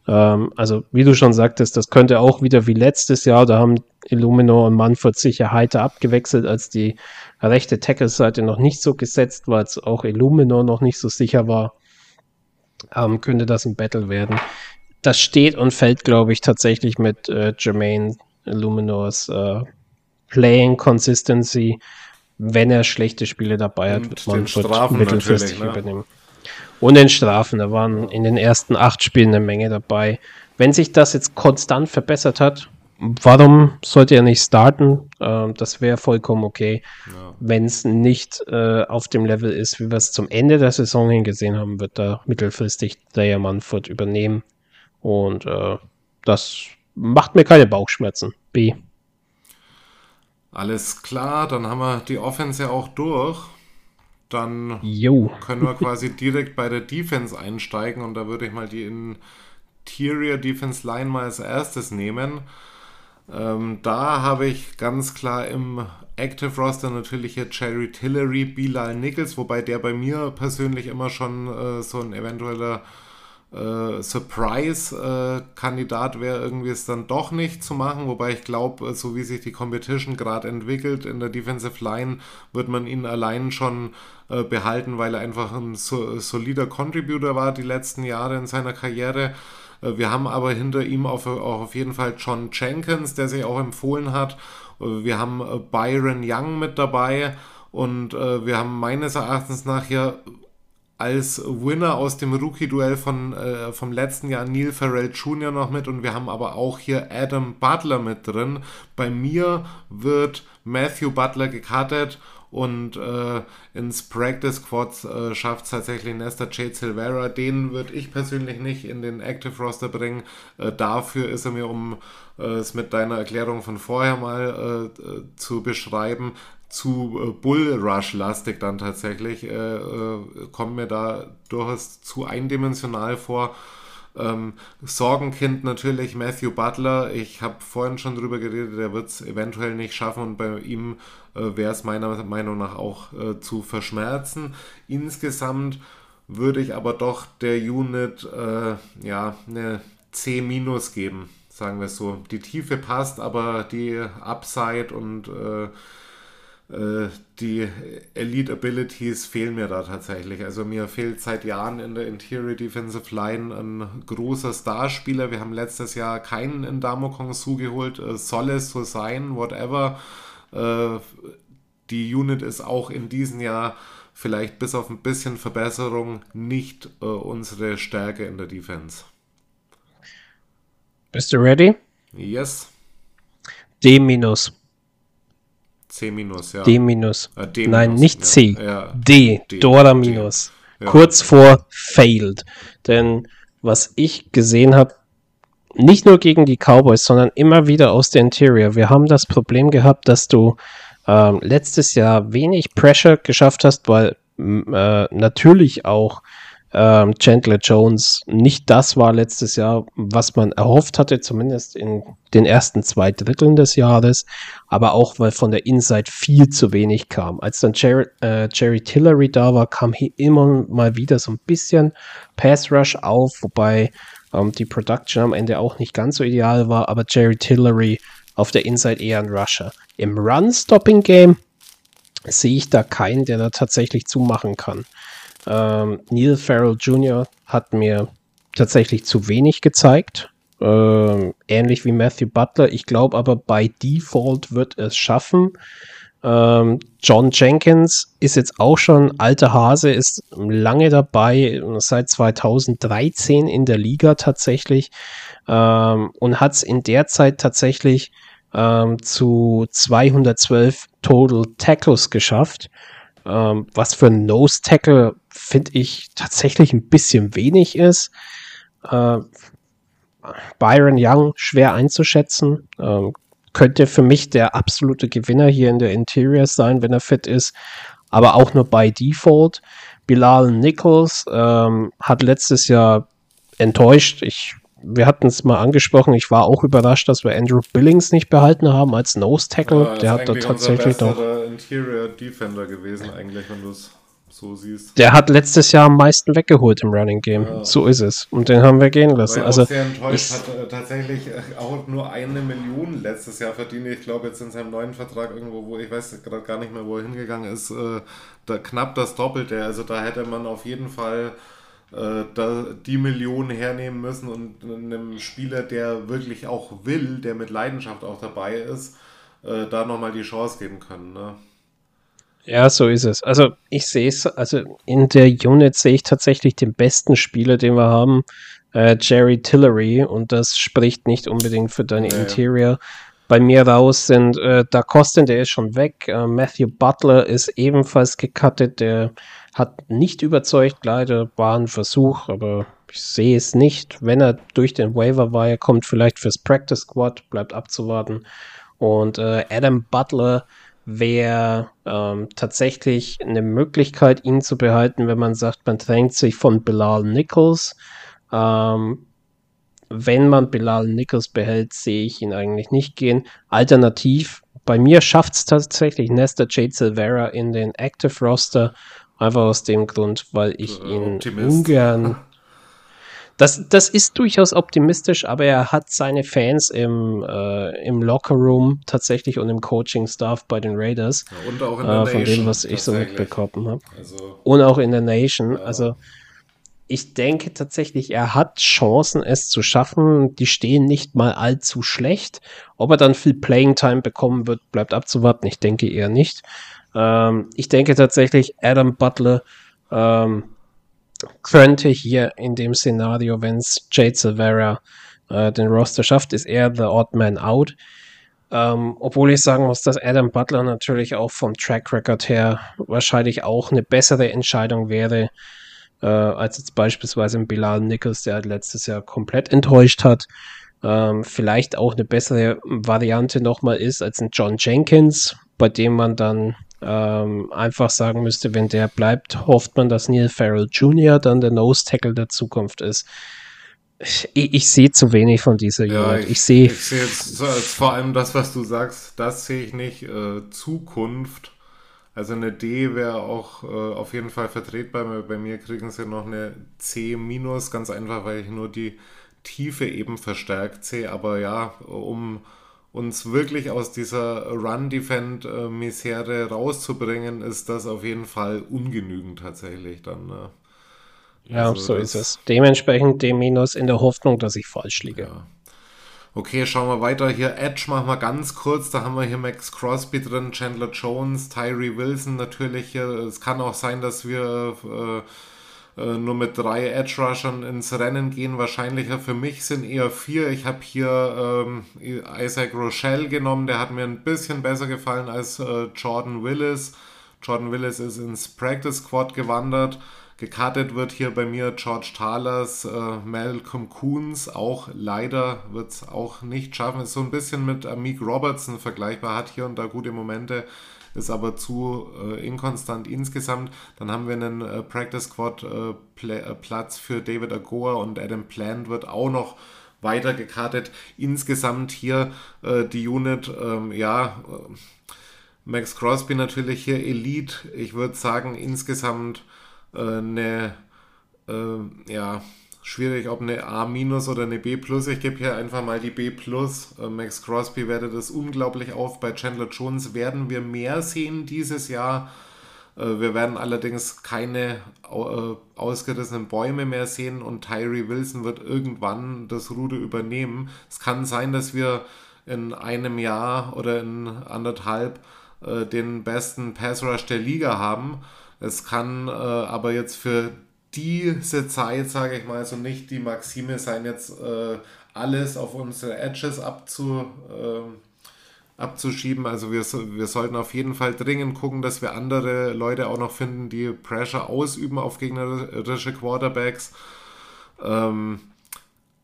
Ähm, also, wie du schon sagtest, das könnte auch wieder wie letztes Jahr, da haben Illuminor und Manford sicher heiter abgewechselt, als die rechte Tackle-Seite noch nicht so gesetzt war, als auch Illuminor noch nicht so sicher war, ähm, könnte das ein Battle werden. Das steht und fällt, glaube ich, tatsächlich mit äh, Jermaine Illuminors äh, Playing Consistency. Wenn er schlechte Spiele dabei hat, wird man mittelfristig ne? übernehmen. Und den Strafen, da waren in den ersten acht Spielen eine Menge dabei. Wenn sich das jetzt konstant verbessert hat, warum sollte er nicht starten? Ähm, das wäre vollkommen okay. Ja. Wenn es nicht äh, auf dem Level ist, wie wir es zum Ende der Saison hingesehen haben, wird da mittelfristig der Manfred übernehmen. Und äh, das macht mir keine Bauchschmerzen. B. Alles klar, dann haben wir die Offense ja auch durch. Dann jo. können wir quasi direkt bei der Defense einsteigen und da würde ich mal die Interior Defense Line mal als erstes nehmen. Ähm, da habe ich ganz klar im Active Roster natürlich hier Jerry Tillery, Bilal Nichols, wobei der bei mir persönlich immer schon äh, so ein eventueller äh, Surprise-Kandidat äh, wäre, irgendwie es dann doch nicht zu machen. Wobei ich glaube, äh, so wie sich die Competition gerade entwickelt in der Defensive Line, wird man ihn allein schon äh, behalten, weil er einfach ein so, solider Contributor war die letzten Jahre in seiner Karriere. Äh, wir haben aber hinter ihm auf, auch auf jeden Fall John Jenkins, der sich auch empfohlen hat. Äh, wir haben äh, Byron Young mit dabei und wir haben meines Erachtens nach hier als Winner aus dem Rookie-Duell äh, vom letzten Jahr Neil Farrell Jr. noch mit und wir haben aber auch hier Adam Butler mit drin. Bei mir wird Matthew Butler gekartet und äh, ins Practice Squad äh, schafft es tatsächlich Nesta J. Silvera. Den würde ich persönlich nicht in den Active Roster bringen. Äh, dafür ist er mir, um äh, es mit deiner Erklärung von vorher mal äh, äh, zu beschreiben, zu Bull Rush lastig dann tatsächlich. kommt mir da durchaus zu eindimensional vor. Ähm, Sorgenkind natürlich Matthew Butler. Ich habe vorhin schon drüber geredet, der wird es eventuell nicht schaffen und bei ihm äh, wäre es meiner Meinung nach auch äh, zu verschmerzen. Insgesamt würde ich aber doch der Unit äh, ja eine C- geben, sagen wir es so. Die Tiefe passt, aber die Upside und äh, die Elite Abilities fehlen mir da tatsächlich. Also mir fehlt seit Jahren in der Interior Defensive Line ein großer Starspieler. Wir haben letztes Jahr keinen in Damokong Su geholt. Äh, soll es so sein, whatever. Äh, die Unit ist auch in diesem Jahr vielleicht bis auf ein bisschen Verbesserung nicht unsere Stärke in der Defense. Bist du ready? Yes. D minus. C minus, ja. D minus. Äh, D Nein, nicht C. Ja. D. D. Dora minus. Ja. Kurz vor failed. Denn was ich gesehen habe, nicht nur gegen die Cowboys, sondern immer wieder aus der Interior. Wir haben das Problem gehabt, dass du ähm, letztes Jahr wenig Pressure geschafft hast, weil äh, natürlich auch ähm, Chandler Jones nicht das war letztes Jahr, was man erhofft hatte, zumindest in den ersten zwei Dritteln des Jahres, aber auch, weil von der Inside viel zu wenig kam. Als dann Jerry, äh, Jerry Tillery da war, kam hier immer mal wieder so ein bisschen Pass Rush auf, wobei ähm, die Production am Ende auch nicht ganz so ideal war, aber Jerry Tillery auf der Inside eher ein Rusher. Im Run-Stopping-Game sehe ich da keinen, der da tatsächlich zumachen kann. Ähm, Neil Farrell Jr. hat mir tatsächlich zu wenig gezeigt. Ähm, ähnlich wie Matthew Butler. Ich glaube aber bei Default wird es schaffen. Ähm, John Jenkins ist jetzt auch schon alter Hase, ist lange dabei, seit 2013 in der Liga tatsächlich ähm, und hat es in der Zeit tatsächlich ähm, zu 212 Total Tackles geschafft. Ähm, was für ein Nose Tackle finde ich tatsächlich ein bisschen wenig ist. Äh, Byron Young schwer einzuschätzen. Ähm, könnte für mich der absolute Gewinner hier in der Interior sein, wenn er fit ist, aber auch nur bei Default. Bilal Nichols ähm, hat letztes Jahr enttäuscht. Ich, wir hatten es mal angesprochen. Ich war auch überrascht, dass wir Andrew Billings nicht behalten haben als Nose Tackle. Ja, Der hat da tatsächlich doch. Interior Defender gewesen, eigentlich, wenn du es so siehst. Der hat letztes Jahr am meisten weggeholt im Running Game. Ja. So ist es. Und den haben wir gehen lassen. also sehr enttäuscht, hat äh, tatsächlich äh, auch nur eine Million letztes Jahr verdient. Ich glaube jetzt in seinem neuen Vertrag irgendwo, wo ich weiß gerade gar nicht mehr, wo er hingegangen ist, äh, da knapp das Doppelte. Also da hätte man auf jeden Fall äh, da die Millionen hernehmen müssen und einem Spieler, der wirklich auch will, der mit Leidenschaft auch dabei ist, äh, da nochmal die Chance geben können. Ne? Ja, so ist es. Also ich sehe es, also in der Unit sehe ich tatsächlich den besten Spieler, den wir haben, äh, Jerry Tillery, und das spricht nicht unbedingt für deine ja, Interior. Bei mir raus sind äh, Da Costin, der ist schon weg. Äh, Matthew Butler ist ebenfalls gecuttet. Der hat nicht überzeugt, leider war ein Versuch, aber ich sehe es nicht. Wenn er durch den Waiver Wire kommt, vielleicht fürs Practice Squad, bleibt abzuwarten. Und äh, Adam Butler wäre ähm, tatsächlich eine Möglichkeit, ihn zu behalten, wenn man sagt, man drängt sich von Bilal Nichols. Ähm, wenn man Bilal Nichols behält, sehe ich ihn eigentlich nicht gehen. Alternativ, bei mir schafft es tatsächlich Nesta Jade Silvera in den Active Roster, einfach aus dem Grund, weil ich ihn Optimist. ungern Das, das ist durchaus optimistisch, aber er hat seine Fans im, äh, im Lockerroom tatsächlich und im Coaching-Staff bei den Raiders. Ja, und auch in der äh, Von Nation, dem, was ich so mitbekommen habe. Also, und auch in der Nation. Ja. Also ich denke tatsächlich, er hat Chancen, es zu schaffen. Die stehen nicht mal allzu schlecht. Ob er dann viel Playing Time bekommen wird, bleibt abzuwarten. Ich denke eher nicht. Ähm, ich denke tatsächlich, Adam Butler ähm, könnte hier in dem Szenario, wenn es Jade Silvera äh, den Roster schafft, ist er the odd man out. Ähm, obwohl ich sagen muss, dass Adam Butler natürlich auch vom Track Record her wahrscheinlich auch eine bessere Entscheidung wäre, äh, als jetzt beispielsweise ein Bilal Nichols, der halt letztes Jahr komplett enttäuscht hat. Ähm, vielleicht auch eine bessere Variante nochmal ist als ein John Jenkins, bei dem man dann ähm, einfach sagen müsste, wenn der bleibt, hofft man, dass Neil Farrell Jr. dann der Nose Tackle der Zukunft ist. Ich, ich sehe zu wenig von dieser ja, Unit. Ich, sehe. Ich sehe jetzt vor allem das, was du sagst, das sehe ich nicht. Äh, Zukunft. Also eine D wäre auch äh, auf jeden Fall vertretbar. Bei mir kriegen sie noch eine C minus, ganz einfach, weil ich nur die Tiefe eben verstärkt sehe. Aber ja, um uns wirklich aus dieser Run-Defend-Misere rauszubringen, ist das auf jeden Fall ungenügend tatsächlich dann. Ne? Ja, also so ist es. Dementsprechend D- minus in der Hoffnung, dass ich falsch liege. Ja. Okay, schauen wir weiter. Hier Edge machen wir ganz kurz. Da haben wir hier Max Crosby drin, Chandler Jones, Tyree Wilson natürlich. Es kann auch sein, dass wir äh, äh, nur mit drei Edge Rushern ins Rennen gehen. Wahrscheinlicher für mich sind eher vier. Ich habe hier ähm, Isaac Rochelle genommen, der hat mir ein bisschen besser gefallen als äh, Jordan Willis. Jordan Willis ist ins Practice Squad gewandert. Gekartet wird hier bei mir George Thalers, äh, Malcolm Coons, auch leider wird es auch nicht schaffen. Ist so ein bisschen mit Amik Robertson vergleichbar, hat hier und da gute Momente ist aber zu äh, inkonstant insgesamt. Dann haben wir einen äh, Practice Squad äh, äh, Platz für David Agoa und Adam Plant wird auch noch weiter gekartet. Insgesamt hier äh, die Unit, ähm, ja, äh, Max Crosby natürlich hier Elite. Ich würde sagen, insgesamt eine, ja, schwierig, ob eine A- oder eine B+. Ich gebe hier einfach mal die B+. Äh, Max Crosby wertet das unglaublich auf. Bei Chandler Jones werden wir mehr sehen dieses Jahr. Äh, wir werden allerdings keine äh, ausgerissenen Bäume mehr sehen und Tyree Wilson wird irgendwann das Ruder übernehmen. Es kann sein, dass wir in einem Jahr oder in anderthalb den besten Pass Rush der Liga haben. Es kann aber jetzt für diese Zeit, sage ich mal, so nicht die Maxime sein, jetzt äh, alles auf unsere Edges abzu, äh, abzuschieben. Also wir, wir sollten auf jeden Fall dringend gucken, dass wir andere Leute auch noch finden, die Pressure ausüben auf gegnerische Quarterbacks. Ähm,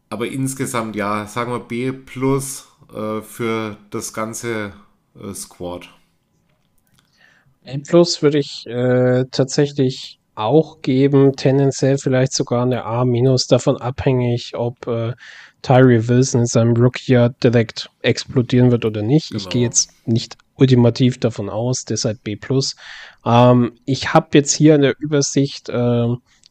aber insgesamt ja, sagen wir B plus äh, für das ganze äh, Squad. A plus würde ich äh, tatsächlich auch geben, tendenziell vielleicht sogar eine A- davon abhängig, ob äh, Tyree Wilson in seinem Rookie-Jahr direkt explodieren wird oder nicht. Genau. Ich gehe jetzt nicht ultimativ davon aus, deshalb B+. Ähm, ich habe jetzt hier in der Übersicht, äh,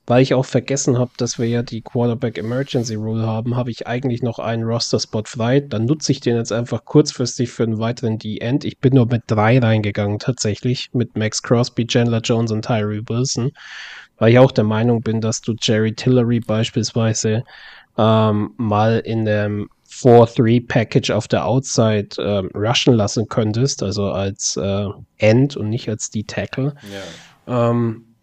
weil ich auch vergessen habe, dass wir ja die Quarterback Emergency Rule haben, habe ich eigentlich noch einen Roster-Spot frei. Dann nutze ich den jetzt einfach kurzfristig für einen weiteren D-End. Ich bin nur mit drei reingegangen tatsächlich, mit Max Crosby, Chandler Jones und Tyree Wilson, weil ich auch der Meinung bin, dass du Jerry Tillery beispielsweise ähm, mal in dem 4-3-Package auf der Outside ähm, rushen lassen könntest, also als äh, End und nicht als D-Tackle. Ja. Ähm,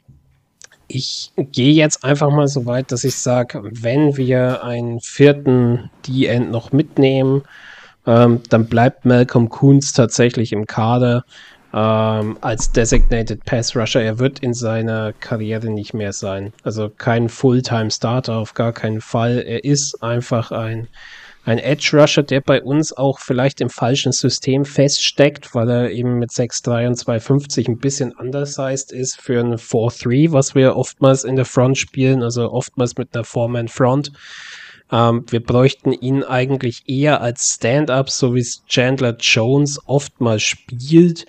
ich gehe jetzt einfach mal so weit, dass ich sage, wenn wir einen vierten D-End noch mitnehmen, ähm, dann bleibt Malcolm Coons tatsächlich im Kader ähm, als Designated Pass Rusher. Er wird in seiner Karriere nicht mehr sein. Also kein Fulltime Starter auf gar keinen Fall. Er ist einfach ein ein Edge Rusher, der bei uns auch vielleicht im falschen System feststeckt, weil er eben mit 6'3 und 250 ein bisschen undersized ist für ein 4-3, was wir oftmals in der Front spielen, also oftmals mit einer Foreman Front. Ähm, wir bräuchten ihn eigentlich eher als Stand-up, so wie es Chandler Jones oftmals spielt,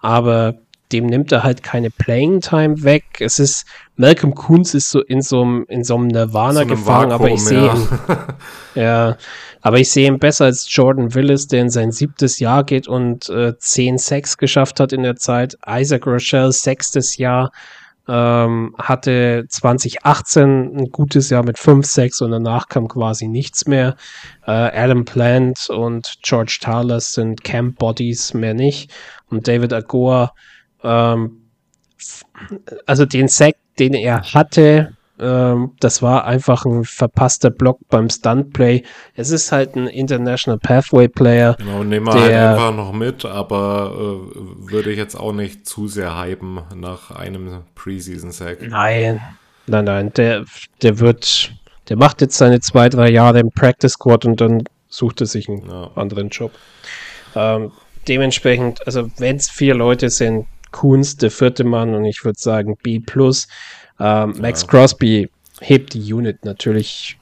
aber dem nimmt er halt keine Playing Time weg. Es ist, Malcolm Kunz ist so in so einem, in so einem Nirvana so gefangen, aber ich sehe ja. ihn, ja, aber ich sehe ihn besser als Jordan Willis, der in sein siebtes Jahr geht und äh, zehn Sex geschafft hat in der Zeit. Isaac Rochelle, sechstes Jahr, ähm, hatte 2018 ein gutes Jahr mit 5, 6 und danach kam quasi nichts mehr. Äh, Adam Plant und George Tarlas sind Camp Bodies, mehr nicht. Und David Agua ähm, also den Sack, den er hatte, ähm, das war einfach ein verpasster Block beim Stuntplay. Es ist halt ein International Pathway Player. Genau, nehmen wir halt einfach noch mit, aber äh, würde ich jetzt auch nicht zu sehr hypen nach einem Preseason Sack. Nein, nein, nein, der, der wird, der macht jetzt seine zwei, drei Jahre im Practice Squad und dann sucht er sich einen ja. anderen Job. Ähm, dementsprechend, also wenn es vier Leute sind, Kunz, der vierte Mann und ich würde sagen B+. Ähm, Max ja. Crosby hebt die Unit natürlich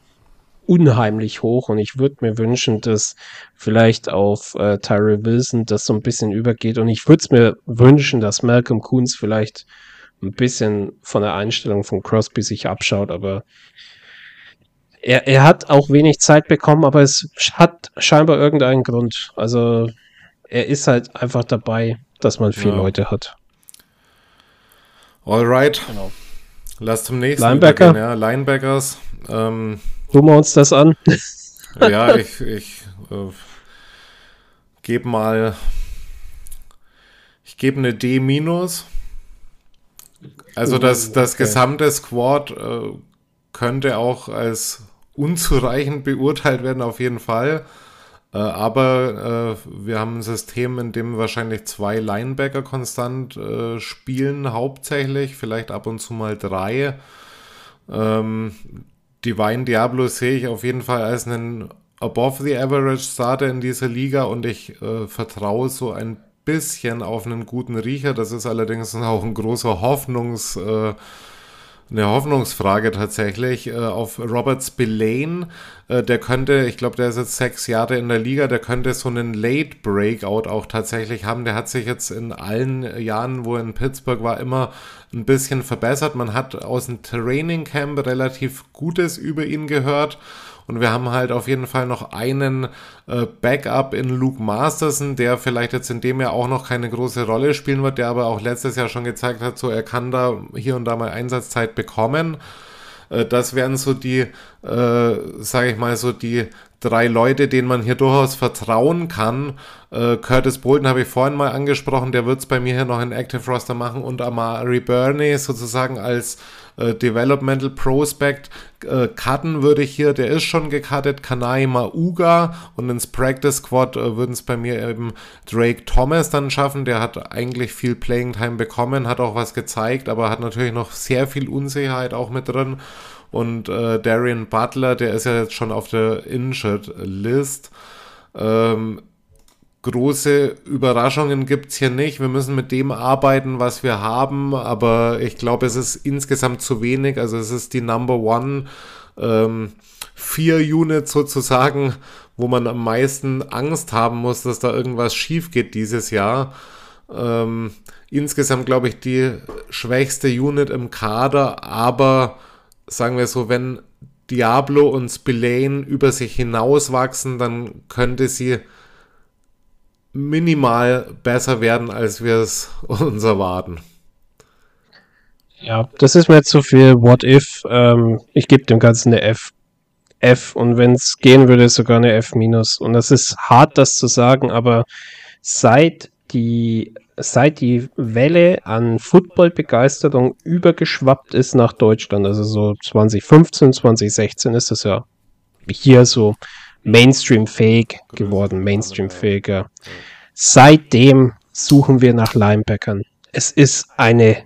unheimlich hoch und ich würde mir wünschen, dass vielleicht auf äh, Tyrell Wilson das so ein bisschen übergeht und ich würde es mir wünschen, dass Malcolm Coons vielleicht ein bisschen von der Einstellung von Crosby sich abschaut, aber er, er hat auch wenig Zeit bekommen, aber es hat scheinbar irgendeinen Grund. Also er ist halt einfach dabei, dass man vier ja. Leute hat. Alright. Genau. Lass zum nächsten Linebacker. Ja. Linebackers. Ähm, Gucken wir uns das an. ja, ich, ich äh, gebe mal. Ich gebe eine D-. Also das, uh, das okay. gesamte Squad äh, könnte auch als unzureichend beurteilt werden, auf jeden Fall. Äh, aber äh, wir haben ein System, in dem wahrscheinlich zwei Linebacker konstant äh, spielen, hauptsächlich, vielleicht ab und zu mal drei. Ähm, Divine Diablo sehe ich auf jeden Fall als einen above the average Starter in dieser Liga und ich äh, vertraue so ein bisschen auf einen guten Riecher. Das ist allerdings auch ein großer Hoffnungs- äh, eine Hoffnungsfrage tatsächlich äh, auf Robert Spillane. Äh, der könnte, ich glaube, der ist jetzt sechs Jahre in der Liga, der könnte so einen Late Breakout auch tatsächlich haben. Der hat sich jetzt in allen Jahren, wo er in Pittsburgh war, immer ein bisschen verbessert. Man hat aus dem Training Camp relativ Gutes über ihn gehört. Und wir haben halt auf jeden Fall noch einen äh, Backup in Luke Masterson, der vielleicht jetzt in dem Jahr auch noch keine große Rolle spielen wird, der aber auch letztes Jahr schon gezeigt hat, so er kann da hier und da mal Einsatzzeit bekommen. Äh, das wären so die, äh, sage ich mal, so die drei Leute, denen man hier durchaus vertrauen kann. Äh, Curtis Bolton habe ich vorhin mal angesprochen, der wird es bei mir hier noch in Active Roster machen und Amari Burney sozusagen als äh, Developmental Prospect äh, cutten würde ich hier, der ist schon gecuttet, Kanai Mauga. Und ins Practice Squad äh, würden es bei mir eben Drake Thomas dann schaffen, der hat eigentlich viel Playing Time bekommen, hat auch was gezeigt, aber hat natürlich noch sehr viel Unsicherheit auch mit drin. Und äh, Darian Butler, der ist ja jetzt schon auf der Injured List. Ähm, große Überraschungen gibt's hier nicht. Wir müssen mit dem arbeiten, was wir haben, aber ich glaube, es ist insgesamt zu wenig. Also es ist die Number One. Ähm, vier Units sozusagen, wo man am meisten Angst haben muss, dass da irgendwas schief geht dieses Jahr. Ähm, insgesamt glaube ich die schwächste Unit im Kader, aber sagen wir so, wenn Diablo und Spillane über sich hinauswachsen, dann könnte sie minimal besser werden, als wir es uns erwarten. Ja, das ist mir zu viel What If. Ähm, ich gebe dem Ganzen eine F. F und wenn es gehen würde, sogar eine F minus. Und das ist hart, das zu sagen, aber seit die, seit die Welle an Football-Begeisterung übergeschwappt ist nach Deutschland, also so 2015, 2016 ist das ja hier so Mainstream-fähig geworden, Mainstream-fähiger. Seitdem suchen wir nach Linebackern. Es ist eine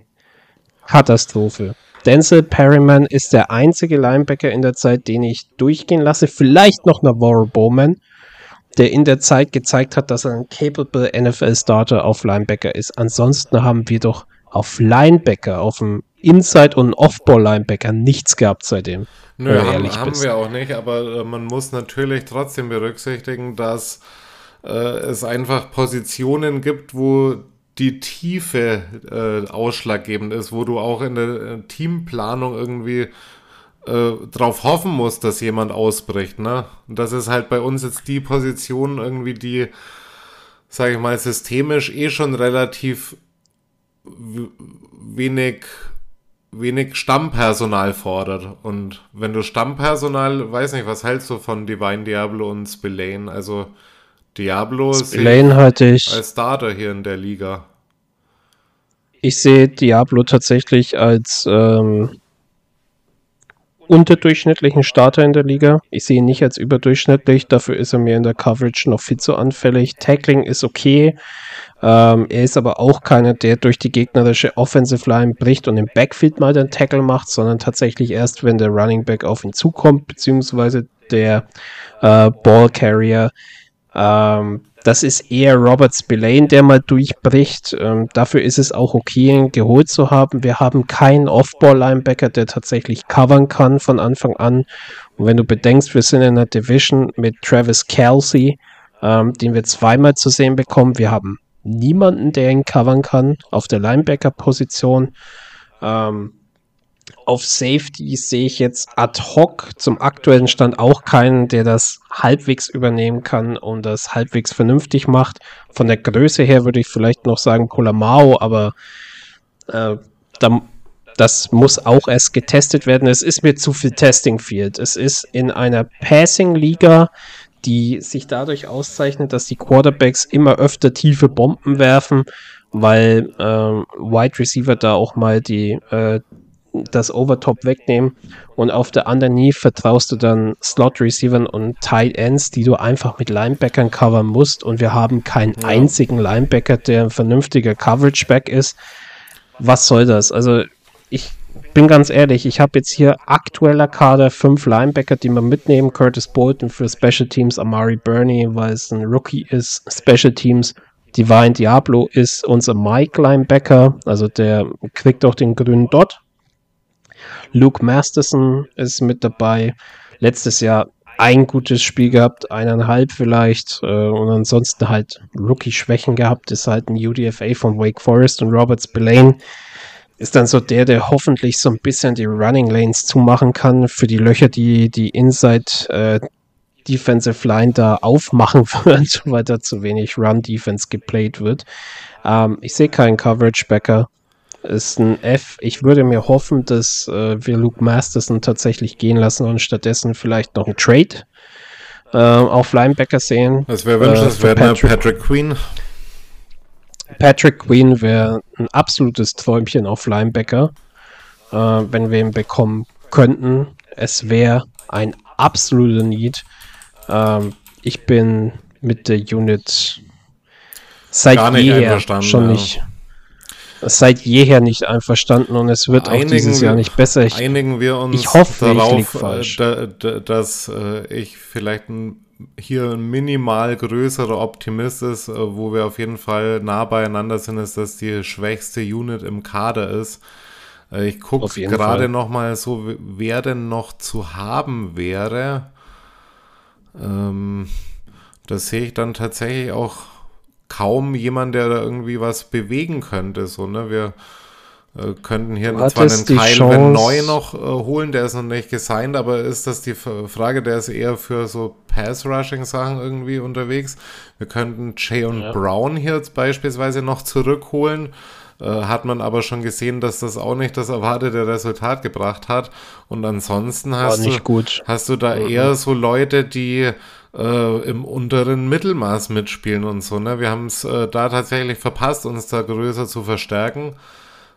Katastrophe. Denzel Perryman ist der einzige Linebacker in der Zeit, den ich durchgehen lasse. Vielleicht noch Navarro Bowman, der in der Zeit gezeigt hat, dass er ein capable NFL-Starter auf Linebacker ist. Ansonsten haben wir doch auf Linebacker, auf dem Inside- und Off-Ball-Linebacker nichts gehabt seitdem. Nö, haben, haben wir auch nicht, aber äh, man muss natürlich trotzdem berücksichtigen, dass äh, es einfach Positionen gibt, wo die Tiefe äh, ausschlaggebend ist, wo du auch in der äh, Teamplanung irgendwie äh, drauf hoffen musst, dass jemand ausbricht. Ne? Und das ist halt bei uns jetzt die Position irgendwie, die, sage ich mal, systemisch eh schon relativ wenig wenig Stammpersonal fordert. Und wenn du Stammpersonal, weiß nicht, was hältst du von Divine Diablo und Spillane? Also Diablo Spillane halte ich als Starter hier in der Liga. Ich sehe Diablo tatsächlich als ähm, unterdurchschnittlichen Starter in der Liga. Ich sehe ihn nicht als überdurchschnittlich, dafür ist er mir in der Coverage noch viel zu anfällig. Tackling ist okay. Ähm, er ist aber auch keiner, der durch die gegnerische Offensive Line bricht und im Backfield mal den Tackle macht, sondern tatsächlich erst, wenn der Running Back auf ihn zukommt, beziehungsweise der äh, Ball Carrier. Ähm, das ist eher Robert Spillane, der mal durchbricht. Ähm, dafür ist es auch okay, ihn geholt zu haben. Wir haben keinen Off-Ball-Linebacker, der tatsächlich covern kann von Anfang an. Und wenn du bedenkst, wir sind in einer Division mit Travis Kelsey, ähm, den wir zweimal zu sehen bekommen. Wir haben niemanden, der ihn covern kann auf der Linebacker-Position. Ähm, auf Safety sehe ich jetzt ad hoc zum aktuellen Stand auch keinen, der das halbwegs übernehmen kann und das halbwegs vernünftig macht. Von der Größe her würde ich vielleicht noch sagen Polamao, aber äh, da, das muss auch erst getestet werden. Es ist mir zu viel Testing Field. Es ist in einer Passing-Liga, die sich dadurch auszeichnet, dass die Quarterbacks immer öfter tiefe Bomben werfen, weil äh, Wide Receiver da auch mal die äh, das Overtop wegnehmen und auf der anderen Knee vertraust du dann Slot Receivern und Tight Ends, die du einfach mit Linebackern covern musst und wir haben keinen ja. einzigen Linebacker, der ein vernünftiger Coverage Back ist. Was soll das? Also ich bin ganz ehrlich, ich habe jetzt hier aktueller Kader fünf Linebacker, die man mitnehmen. Curtis Bolton für Special Teams, Amari Burney, weil es ein Rookie ist, Special Teams. Divine Diablo ist unser Mike Linebacker, also der kriegt auch den grünen Dot Luke Masterson ist mit dabei. Letztes Jahr ein gutes Spiel gehabt, eineinhalb vielleicht, äh, und ansonsten halt Rookie-Schwächen gehabt, ist halt ein UDFA von Wake Forest und Robert Spillane ist dann so der, der hoffentlich so ein bisschen die Running Lanes zumachen kann für die Löcher, die die Inside äh, Defensive Line da aufmachen wird, weil da zu wenig Run Defense geplayt wird. Ähm, ich sehe keinen Coverage Backer ist ein F. Ich würde mir hoffen, dass äh, wir Luke Masterson tatsächlich gehen lassen und stattdessen vielleicht noch einen Trade äh, auf Linebacker sehen. Das wäre wünschenswert, äh, Patrick, Patrick Queen. Patrick Queen wäre ein absolutes Träumchen auf Linebacker, äh, wenn wir ihn bekommen könnten. Es wäre ein absoluter Need. Ähm, ich bin mit der Unit seit jeher schon ja. nicht seit jeher nicht einverstanden und es wird einigen, auch dieses Jahr nicht besser. Ich, einigen wir uns ich hoffe, darauf, ich äh, da, da, dass äh, ich vielleicht ein hier ein minimal größerer Optimist ist, äh, wo wir auf jeden Fall nah beieinander sind, ist, dass die schwächste Unit im Kader ist. Ich gucke gerade noch mal so, wer denn noch zu haben wäre. Ähm, das sehe ich dann tatsächlich auch kaum jemand, der da irgendwie was bewegen könnte. So, ne? Wir äh, könnten hier zwar einen Kyle Neu noch äh, holen, der ist noch nicht gesigned, aber ist das die Frage, der ist eher für so Pass-Rushing-Sachen irgendwie unterwegs. Wir könnten Jay und ja. Brown hier jetzt beispielsweise noch zurückholen. Äh, hat man aber schon gesehen, dass das auch nicht das erwartete Resultat gebracht hat. Und ansonsten hast, du, hast du da mhm. eher so Leute, die äh, im unteren Mittelmaß mitspielen und so. Ne? Wir haben es äh, da tatsächlich verpasst, uns da größer zu verstärken.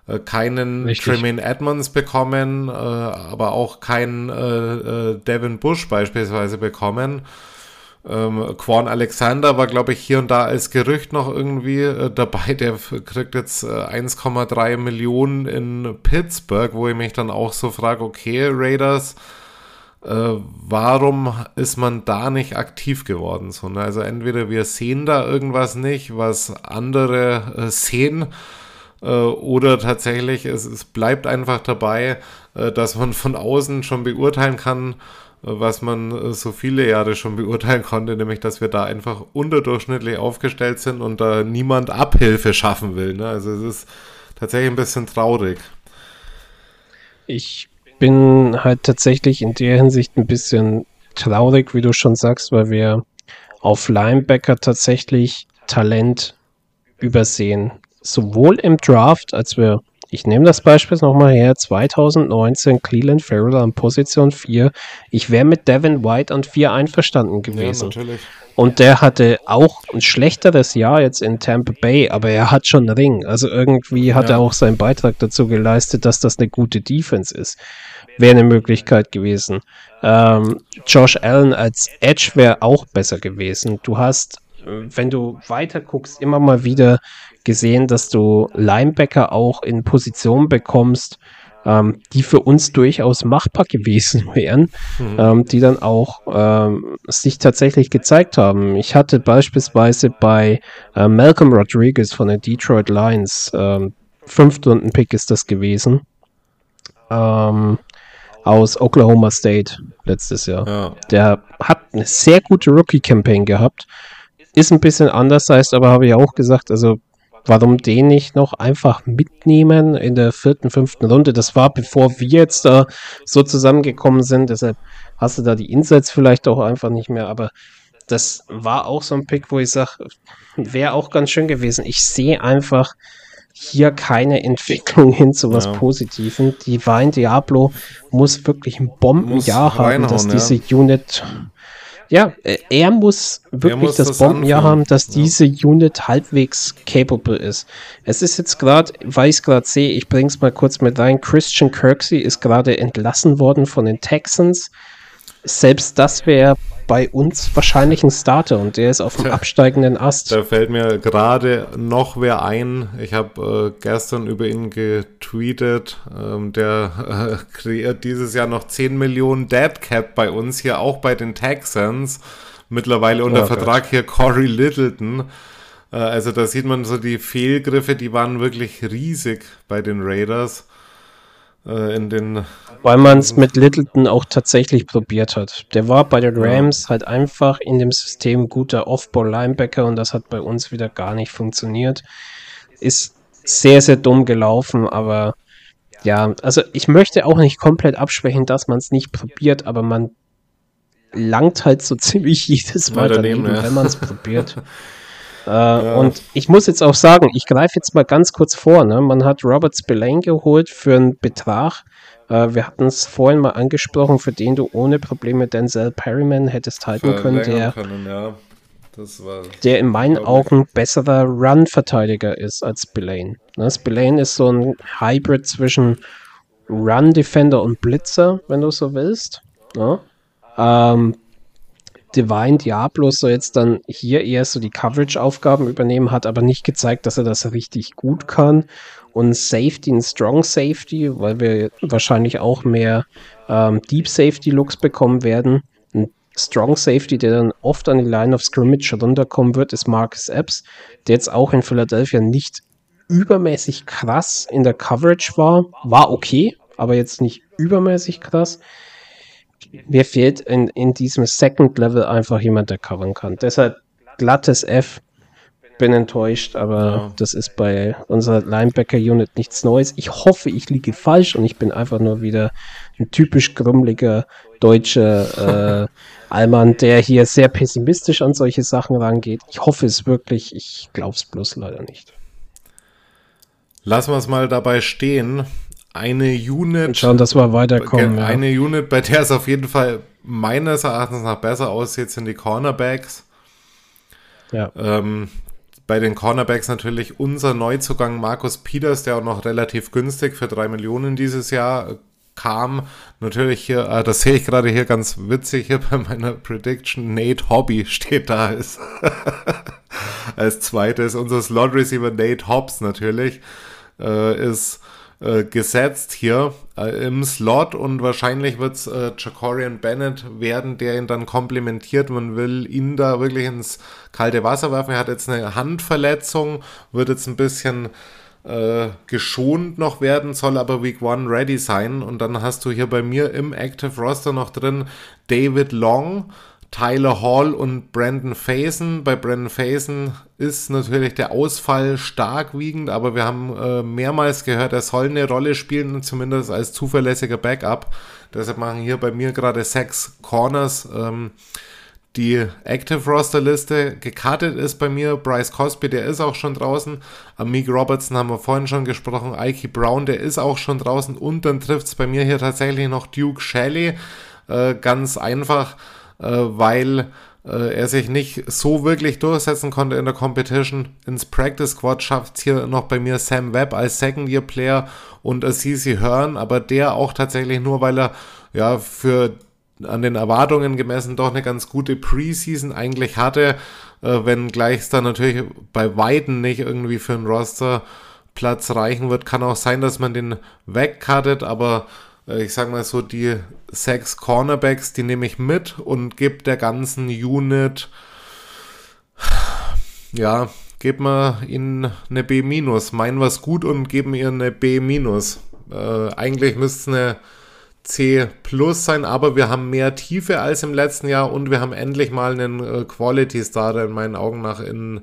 Äh, keinen Richtig. Tremaine Edmonds bekommen, äh, aber auch keinen äh, Devin Bush beispielsweise bekommen. Ähm, Quan Alexander war, glaube ich, hier und da als Gerücht noch irgendwie äh, dabei. Der kriegt jetzt äh, 1,3 Millionen in Pittsburgh, wo ich mich dann auch so frage, okay, Raiders, äh, warum ist man da nicht aktiv geworden? So, ne? Also entweder wir sehen da irgendwas nicht, was andere sehen, äh, oder tatsächlich, es, es bleibt einfach dabei, äh, dass man von außen schon beurteilen kann, äh, was man so viele Jahre schon beurteilen konnte, nämlich dass wir da einfach unterdurchschnittlich aufgestellt sind und da niemand Abhilfe schaffen will. Ne? Also es ist tatsächlich ein bisschen traurig. Ich bin halt tatsächlich in der Hinsicht ein bisschen traurig, wie du schon sagst, weil wir auf Linebacker tatsächlich Talent übersehen. Sowohl im Draft, als wir, ich nehme das Beispiel nochmal her, 2019 Cleveland Farrell an Position 4, ich wäre mit Devin White an 4 einverstanden gewesen. Ja, Und der hatte auch ein schlechteres Jahr jetzt in Tampa Bay, aber er hat schon einen Ring. Also irgendwie hat ja. er auch seinen Beitrag dazu geleistet, dass das eine gute Defense ist. Wäre eine Möglichkeit gewesen. Ähm, Josh Allen als Edge wäre auch besser gewesen. Du hast, wenn du weiter guckst, immer mal wieder gesehen, dass du Linebacker auch in Positionen bekommst, ähm, die für uns durchaus machbar gewesen wären, mhm. ähm, die dann auch ähm, sich tatsächlich gezeigt haben. Ich hatte beispielsweise bei äh, Malcolm Rodriguez von den Detroit Lions, ähm, Fünftrunden-Pick ist das gewesen, ähm, aus Oklahoma State letztes Jahr. Ja. Der hat eine sehr gute Rookie-Campaign gehabt. Ist ein bisschen anders, heißt aber, habe ich auch gesagt, also warum den nicht noch einfach mitnehmen in der vierten, fünften Runde? Das war bevor wir jetzt da so zusammengekommen sind, deshalb hast du da die Insights vielleicht auch einfach nicht mehr, aber das war auch so ein Pick, wo ich sage, wäre auch ganz schön gewesen. Ich sehe einfach hier keine Entwicklung hin zu was ja. Positiven. Divine Diablo muss wirklich ein Bombenjahr haben, dass diese ja. Unit ja, äh, er muss wirklich er muss das, das Bombenjahr haben, dass ja. diese Unit halbwegs capable ist. Es ist jetzt gerade, weil ich es gerade sehe, ich bringe es mal kurz mit rein. Christian Kirksey ist gerade entlassen worden von den Texans. Selbst das wäre bei uns wahrscheinlich ein Starter und der ist auf dem absteigenden Ast. Da fällt mir gerade noch wer ein. Ich habe äh, gestern über ihn getweetet. Ähm, der äh, kreiert dieses Jahr noch 10 Millionen Dead Cap bei uns, hier auch bei den Texans. Mittlerweile unter oh, Vertrag Gott. hier Corey Littleton. Äh, also da sieht man so die Fehlgriffe, die waren wirklich riesig bei den Raiders äh, in den. Weil man es mit Littleton auch tatsächlich probiert hat. Der war bei den Rams halt einfach in dem System guter Off-Ball-Linebacker und das hat bei uns wieder gar nicht funktioniert. Ist sehr, sehr dumm gelaufen, aber ja, also ich möchte auch nicht komplett abschwächen, dass man es nicht probiert, aber man langt halt so ziemlich jedes Mal daneben, daneben ja. wenn man es probiert. Äh, ja. Und ich muss jetzt auch sagen, ich greife jetzt mal ganz kurz vor. Ne? Man hat Robert Spillane geholt für einen Betrag. Äh, wir hatten es vorhin mal angesprochen, für den du ohne Probleme Denzel Perryman hättest halten können, der, können, ja. der in meinen Augen besserer Run-Verteidiger ist als Spillane. Ne? Spillane ist so ein Hybrid zwischen Run-Defender und Blitzer, wenn du so willst. Ne? Ähm, Divine Diablo soll jetzt dann hier eher so die Coverage-Aufgaben übernehmen, hat aber nicht gezeigt, dass er das richtig gut kann. Und Safety, ein Strong Safety, weil wir wahrscheinlich auch mehr ähm, Deep Safety Looks bekommen werden. Ein Strong Safety, der dann oft an die Line of Scrimmage runterkommen wird, ist Marcus Epps, der jetzt auch in Philadelphia nicht übermäßig krass in der Coverage war. War okay, aber jetzt nicht übermäßig krass. Mir fehlt in, in diesem Second Level einfach jemand, der covern kann. Deshalb glattes F. Bin enttäuscht, aber ja. das ist bei unserer Linebacker-Unit nichts Neues. Ich hoffe, ich liege falsch und ich bin einfach nur wieder ein typisch grummeliger deutscher äh, Allmann, der hier sehr pessimistisch an solche Sachen rangeht. Ich hoffe es wirklich, ich glaube es bloß leider nicht. Lassen wir es mal dabei stehen. Eine Unit. Und schauen, dass wir weiterkommen. Eine ja. Unit, bei der es auf jeden Fall meines Erachtens nach besser aussieht, sind die Cornerbacks. Ja. Ähm, bei den Cornerbacks natürlich unser Neuzugang Markus Peters, der auch noch relativ günstig für drei Millionen dieses Jahr kam. Natürlich hier, äh, das sehe ich gerade hier ganz witzig hier bei meiner Prediction. Nate Hobby steht da als, als zweites. Unser Slot Receiver Nate Hobbs natürlich äh, ist äh, gesetzt hier äh, im Slot und wahrscheinlich wird es äh, Jacorian Bennett werden, der ihn dann komplementiert. Man will ihn da wirklich ins kalte Wasser werfen. Er hat jetzt eine Handverletzung, wird jetzt ein bisschen äh, geschont noch werden, soll aber Week One ready sein. Und dann hast du hier bei mir im Active Roster noch drin David Long, Tyler Hall und Brandon Faison. Bei Brandon Faison ist natürlich der Ausfall stark wiegend, aber wir haben äh, mehrmals gehört, er soll eine Rolle spielen, zumindest als zuverlässiger Backup. Deshalb machen hier bei mir gerade sechs Corners. Ähm, die Active Roster Liste gekartet ist bei mir. Bryce Cosby, der ist auch schon draußen. Amik Robertson haben wir vorhin schon gesprochen. Ike Brown, der ist auch schon draußen. Und dann trifft es bei mir hier tatsächlich noch Duke Shelley. Äh, ganz einfach, weil äh, er sich nicht so wirklich durchsetzen konnte in der Competition. Ins Practice Squad schafft es hier noch bei mir Sam Webb als Second Year Player und Assisi Hearn, aber der auch tatsächlich nur, weil er ja für an den Erwartungen gemessen doch eine ganz gute Preseason eigentlich hatte, äh, wenn gleich es dann natürlich bei Weitem nicht irgendwie für einen Roster Platz reichen wird. Kann auch sein, dass man den wegcuttet, aber äh, ich sag mal so, die sechs Cornerbacks, die nehme ich mit und gebe der ganzen Unit, ja, geben wir ihnen eine B-, meinen was gut und geben ihr eine B-. Äh, eigentlich müsste es eine C plus sein, aber wir haben mehr Tiefe als im letzten Jahr und wir haben endlich mal einen äh, Quality Starter in meinen Augen nach in,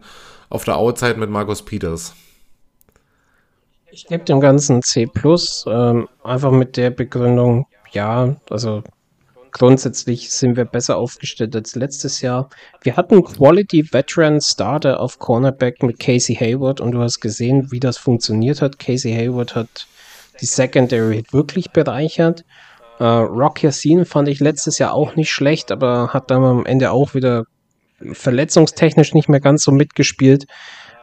auf der Outside mit Markus Peters. Ich gebe dem Ganzen C ähm, einfach mit der Begründung, ja, also grundsätzlich sind wir besser aufgestellt als letztes Jahr. Wir hatten Quality Veteran Starter auf Cornerback mit Casey Hayward und du hast gesehen, wie das funktioniert hat. Casey Hayward hat die Secondary wirklich bereichert. Äh, Rock Yassin fand ich letztes Jahr auch nicht schlecht, aber hat dann am Ende auch wieder verletzungstechnisch nicht mehr ganz so mitgespielt.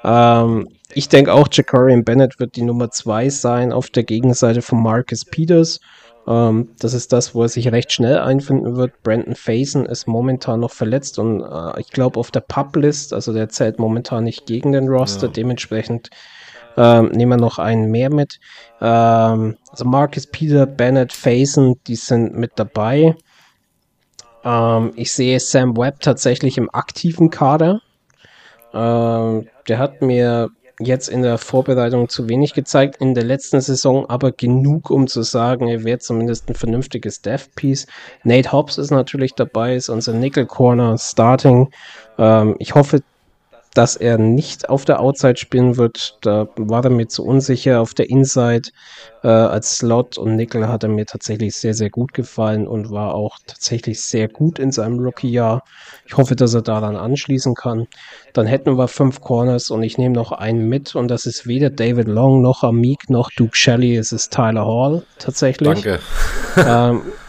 Ähm, ich denke auch, Jacorian Bennett wird die Nummer zwei sein auf der Gegenseite von Marcus Peters. Ähm, das ist das, wo er sich recht schnell einfinden wird. Brandon Faison ist momentan noch verletzt und äh, ich glaube auf der Pub-List, also der zählt momentan nicht gegen den Roster. Ja. Dementsprechend ähm, nehmen wir noch einen mehr mit. Ähm, also Marcus, Peter, Bennett, Faison, die sind mit dabei. Ähm, ich sehe Sam Webb tatsächlich im aktiven Kader. Ähm, der hat mir jetzt in der Vorbereitung zu wenig gezeigt, in der letzten Saison aber genug, um zu sagen, er wäre zumindest ein vernünftiges Death-Piece. Nate Hobbs ist natürlich dabei, ist unser Nickel Corner Starting. Ähm, ich hoffe, dass er nicht auf der Outside spielen wird. Da war er mir zu unsicher. Auf der Inside äh, als Slot und Nickel hat er mir tatsächlich sehr, sehr gut gefallen und war auch tatsächlich sehr gut in seinem Rookie-Jahr. Ich hoffe, dass er daran anschließen kann. Dann hätten wir fünf Corners und ich nehme noch einen mit und das ist weder David Long noch Amik noch Duke Shelley. Es ist Tyler Hall tatsächlich. Danke. ähm,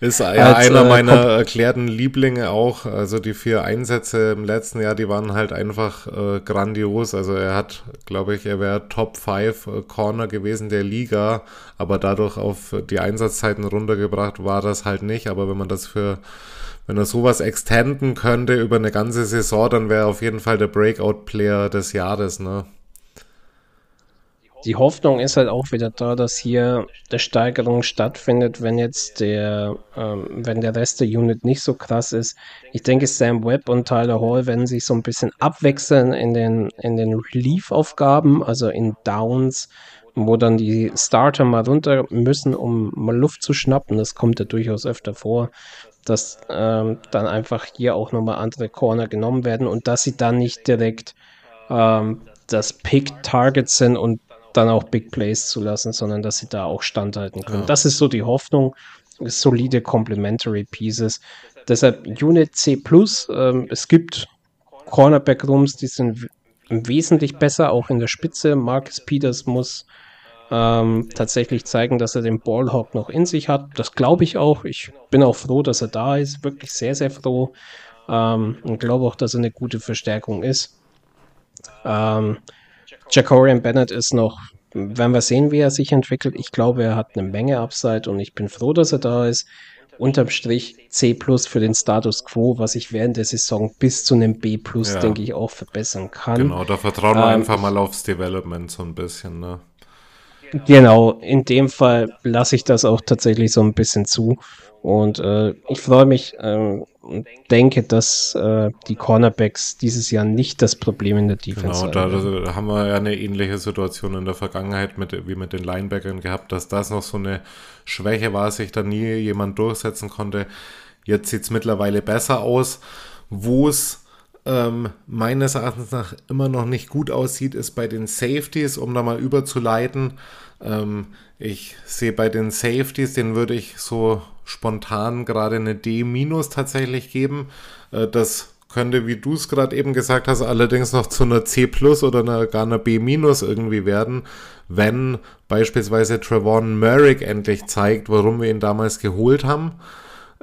ist ja als, einer äh, meiner erklärten Lieblinge auch. Also die vier Einsätze im letzten Jahr, die waren halt einfach äh, grandios. Also er hat, glaube ich, er wäre Top 5 äh, Corner gewesen der Liga, aber dadurch auf die Einsatzzeiten runtergebracht war das halt nicht. Aber wenn man das für, wenn er sowas extenden könnte über eine ganze Saison, dann wäre er auf jeden Fall der Breakout-Player des Jahres, ne? Die Hoffnung ist halt auch wieder da, dass hier eine Steigerung stattfindet, wenn jetzt der, ähm, wenn der Rest der Unit nicht so krass ist. Ich denke, Sam Webb und Tyler Hall werden sich so ein bisschen abwechseln in den, in den Relief-Aufgaben, also in Downs, wo dann die Starter mal runter müssen, um mal Luft zu schnappen. Das kommt ja durchaus öfter vor, dass ähm, dann einfach hier auch nochmal andere Corner genommen werden und dass sie dann nicht direkt ähm, das Pick-Target sind und dann auch Big Plays zu lassen, sondern dass sie da auch standhalten können. Ja. Das ist so die Hoffnung. Solide Complementary Pieces. Deshalb Unit C. Ähm, es gibt Cornerback-Rooms, die sind wesentlich besser, auch in der Spitze. Marcus Peters muss ähm, tatsächlich zeigen, dass er den Ballhawk noch in sich hat. Das glaube ich auch. Ich bin auch froh, dass er da ist. Wirklich sehr, sehr froh. Ähm, und glaube auch, dass er eine gute Verstärkung ist. Ähm, Jacorian Bennett ist noch, werden wir sehen, wie er sich entwickelt. Ich glaube, er hat eine Menge Upside und ich bin froh, dass er da ist. Unterm Strich C plus für den Status quo, was ich während der Saison bis zu einem B plus, ja. denke ich, auch verbessern kann. Genau, da vertrauen wir ähm, einfach mal aufs Development so ein bisschen, ne? Genau, in dem Fall lasse ich das auch tatsächlich so ein bisschen zu. Und äh, ich freue mich äh, und denke, dass äh, die Cornerbacks dieses Jahr nicht das Problem in der Defense genau, haben. Genau, da, haben wir ja eine ähnliche Situation in der Vergangenheit mit, wie mit den Linebackern gehabt, dass das noch so eine Schwäche war, sich da nie jemand durchsetzen konnte. Jetzt sieht es mittlerweile besser aus. Wo es ähm, meines Erachtens nach immer noch nicht gut aussieht, ist bei den Safeties, um da mal überzuleiten. Ähm, ich sehe bei den Safeties, den würde ich so spontan gerade eine D- tatsächlich geben. Äh, das könnte, wie du es gerade eben gesagt hast, allerdings noch zu einer C plus oder einer, gar einer B- irgendwie werden, wenn beispielsweise Trevon Merrick endlich zeigt, warum wir ihn damals geholt haben.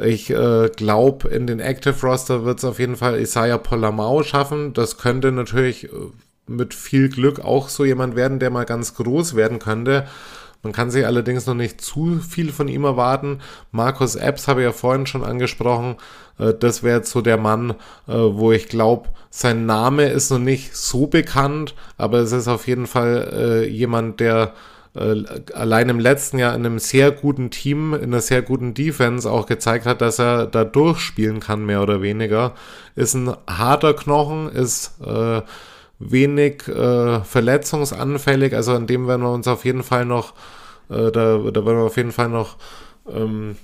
Ich äh, glaube, in den Active Roster wird es auf jeden Fall Isaiah Polamau schaffen. Das könnte natürlich äh, mit viel Glück auch so jemand werden, der mal ganz groß werden könnte. Man kann sich allerdings noch nicht zu viel von ihm erwarten. Markus Epps habe ich ja vorhin schon angesprochen. Äh, das wäre jetzt so der Mann, äh, wo ich glaube, sein Name ist noch nicht so bekannt, aber es ist auf jeden Fall jemand, der allein im letzten Jahr in einem sehr guten Team, in einer sehr guten Defense auch gezeigt hat, dass er da durchspielen kann, mehr oder weniger. Ist ein harter Knochen, ist äh, wenig äh, verletzungsanfällig, also an dem werden wir uns auf jeden Fall noch, äh, da, da werden wir auf jeden Fall noch ähm,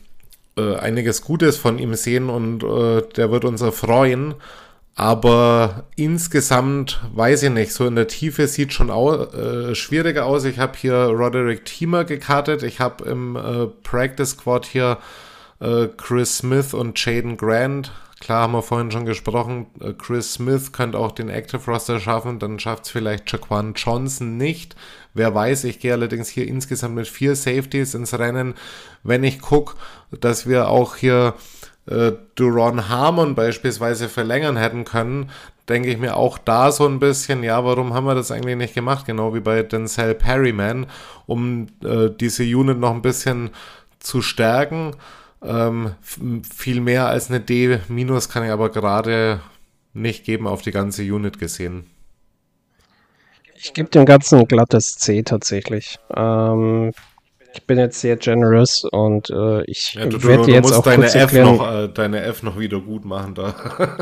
äh, einiges Gutes von ihm sehen und äh, der wird uns erfreuen. Aber insgesamt weiß ich nicht, so in der Tiefe sieht schon au äh, schwieriger aus. Ich habe hier Roderick Thiemer gekartet. Ich habe im äh, Practice Squad hier Chris Smith und Jaden Grant Klar haben wir vorhin schon gesprochen, äh, Chris Smith könnte auch den Active Roster schaffen, dann schafft es vielleicht Jaquan Johnson nicht. Wer weiß, ich gehe allerdings hier insgesamt mit vier Safeties ins Rennen. Wenn ich gucke, dass wir auch hier äh, Duron Harmon beispielsweise verlängern hätten können, denke ich mir auch da so ein bisschen, ja, warum haben wir das eigentlich nicht gemacht? Genau wie bei Denzel Perryman, um äh, diese Unit noch ein bisschen zu stärken. Ähm, viel mehr als eine D- kann ich aber gerade nicht geben auf die ganze Unit gesehen. Ich gebe dem Ganzen ein glattes C tatsächlich. Ähm, ich bin jetzt sehr generous und äh, ich ja, werde jetzt auch deine F, noch, äh, deine F noch wieder gut machen da.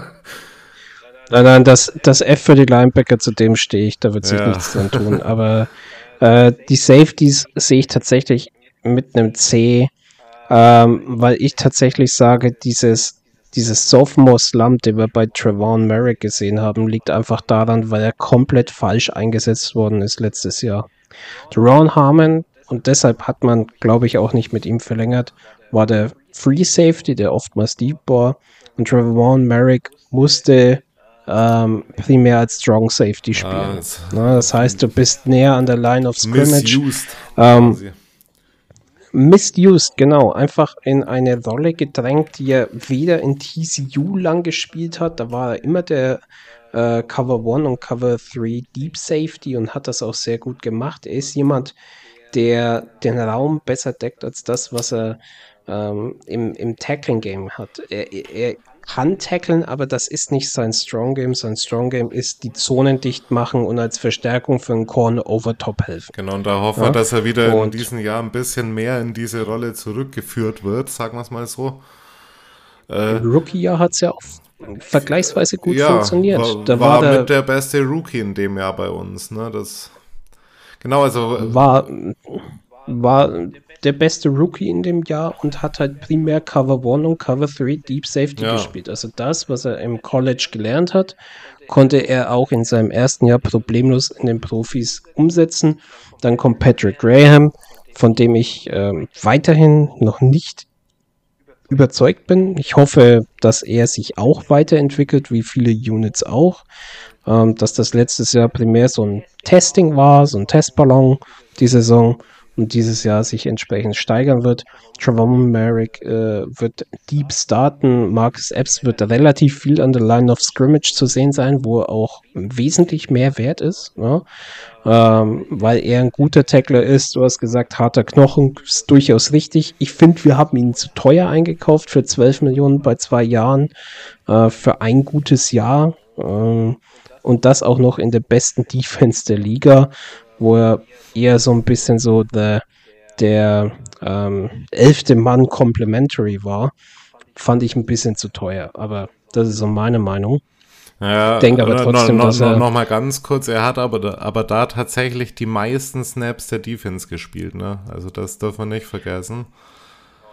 nein, nein, das, das F für die Linebacker, zu dem stehe ich, da wird sich ja. nichts dran tun. Aber äh, die Safeties sehe ich tatsächlich mit einem C ähm, weil ich tatsächlich sage, dieses, dieses Sophomore-Slump, den wir bei Trevon Merrick gesehen haben, liegt einfach daran, weil er komplett falsch eingesetzt worden ist letztes Jahr. Ron Harmon, und deshalb hat man, glaube ich, auch nicht mit ihm verlängert, war der Free Safety, der oftmals Deep war. Und Trevon Merrick musste ähm, primär als Strong Safety spielen. Ah, das, Na, das heißt, du bist näher an der Line of Scrimmage. Ähm, misused, genau. Einfach in eine Rolle gedrängt, die er weder in TCU lang gespielt hat. Da war er immer der äh, Cover 1 und Cover 3 Deep Safety und hat das auch sehr gut gemacht. Er ist jemand, der den Raum besser deckt als das, was er ähm, im, im Tackling-Game hat. Er, er, kann tackeln, aber das ist nicht sein Strong Game. Sein Strong Game ist die Zonen dicht machen und als Verstärkung für einen Corner over top helfen. Genau, und da hoffen ja? wir, dass er wieder und in diesem Jahr ein bisschen mehr in diese Rolle zurückgeführt wird, sagen wir es mal so. Äh, Rookie-Jahr hat es ja auch vergleichsweise gut ja, funktioniert. War, da war, war der, mit der beste Rookie in dem Jahr bei uns. Ne? Das, genau, also. Äh, war, war der beste Rookie in dem Jahr und hat halt primär Cover 1 und Cover 3 Deep Safety ja. gespielt. Also das, was er im College gelernt hat, konnte er auch in seinem ersten Jahr problemlos in den Profis umsetzen. Dann kommt Patrick Graham, von dem ich ähm, weiterhin noch nicht überzeugt bin. Ich hoffe, dass er sich auch weiterentwickelt, wie viele Units auch. Ähm, dass das letztes Jahr primär so ein Testing war, so ein Testballon, die Saison und dieses Jahr sich entsprechend steigern wird. Trevor Merrick äh, wird deep starten. Marcus Epps wird relativ viel an der Line of Scrimmage zu sehen sein, wo er auch wesentlich mehr wert ist, ne? ähm, weil er ein guter Tackler ist. Du hast gesagt, harter Knochen ist durchaus richtig. Ich finde, wir haben ihn zu teuer eingekauft für 12 Millionen bei zwei Jahren äh, für ein gutes Jahr. Ähm, und das auch noch in der besten Defense der Liga wo er eher so ein bisschen so der, der ähm, elfte Mann Complementary war, fand ich ein bisschen zu teuer. Aber das ist so meine Meinung. Ja, denke aber trotzdem, no, no, dass er noch mal ganz kurz, er hat aber da, aber da tatsächlich die meisten Snaps der Defense gespielt, ne? Also das darf man nicht vergessen.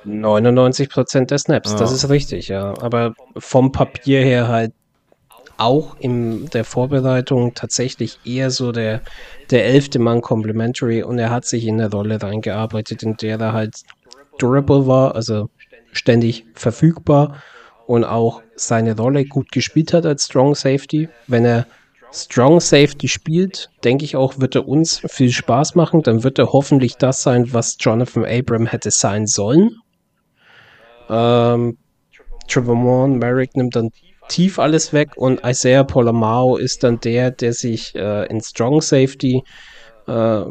99% der Snaps, ja. das ist richtig, ja. Aber vom Papier her halt auch in der Vorbereitung tatsächlich eher so der, der elfte Mann Complementary und er hat sich in eine Rolle reingearbeitet, in der er halt durable war, also ständig verfügbar und auch seine Rolle gut gespielt hat als Strong Safety. Wenn er Strong Safety spielt, denke ich auch, wird er uns viel Spaß machen. Dann wird er hoffentlich das sein, was Jonathan Abram hätte sein sollen. Ähm, Trevor Moore, Merrick nimmt dann tief alles weg und Isaiah Polamao ist dann der, der sich äh, in Strong Safety äh,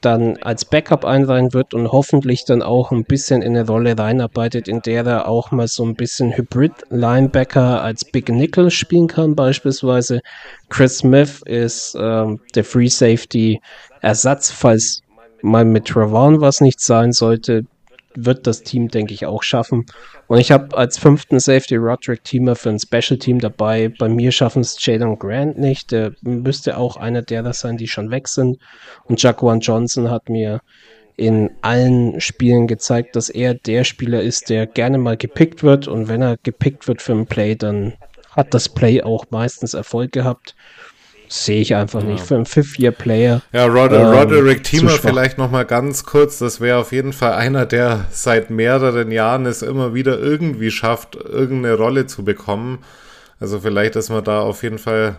dann als Backup einreihen wird und hoffentlich dann auch ein bisschen in eine Rolle reinarbeitet, in der er auch mal so ein bisschen Hybrid-Linebacker als Big Nickel spielen kann, beispielsweise. Chris Smith ist äh, der Free Safety-Ersatz, falls mal mit Travon was nicht sein sollte wird das Team, denke ich, auch schaffen. Und ich habe als fünften Safety Roderick Teamer für ein Special Team dabei. Bei mir schaffen es Jalen Grant nicht. Der müsste auch einer derer sein, die schon weg sind. Und Jaquan Johnson hat mir in allen Spielen gezeigt, dass er der Spieler ist, der gerne mal gepickt wird. Und wenn er gepickt wird für ein Play, dann hat das Play auch meistens Erfolg gehabt sehe ich einfach ja. nicht. Für einen Fifth-Year-Player. Ja, Rod ähm, Roderick Thiemer vielleicht nochmal ganz kurz. Das wäre auf jeden Fall einer, der seit mehreren Jahren es immer wieder irgendwie schafft, irgendeine Rolle zu bekommen. Also vielleicht ist man da auf jeden Fall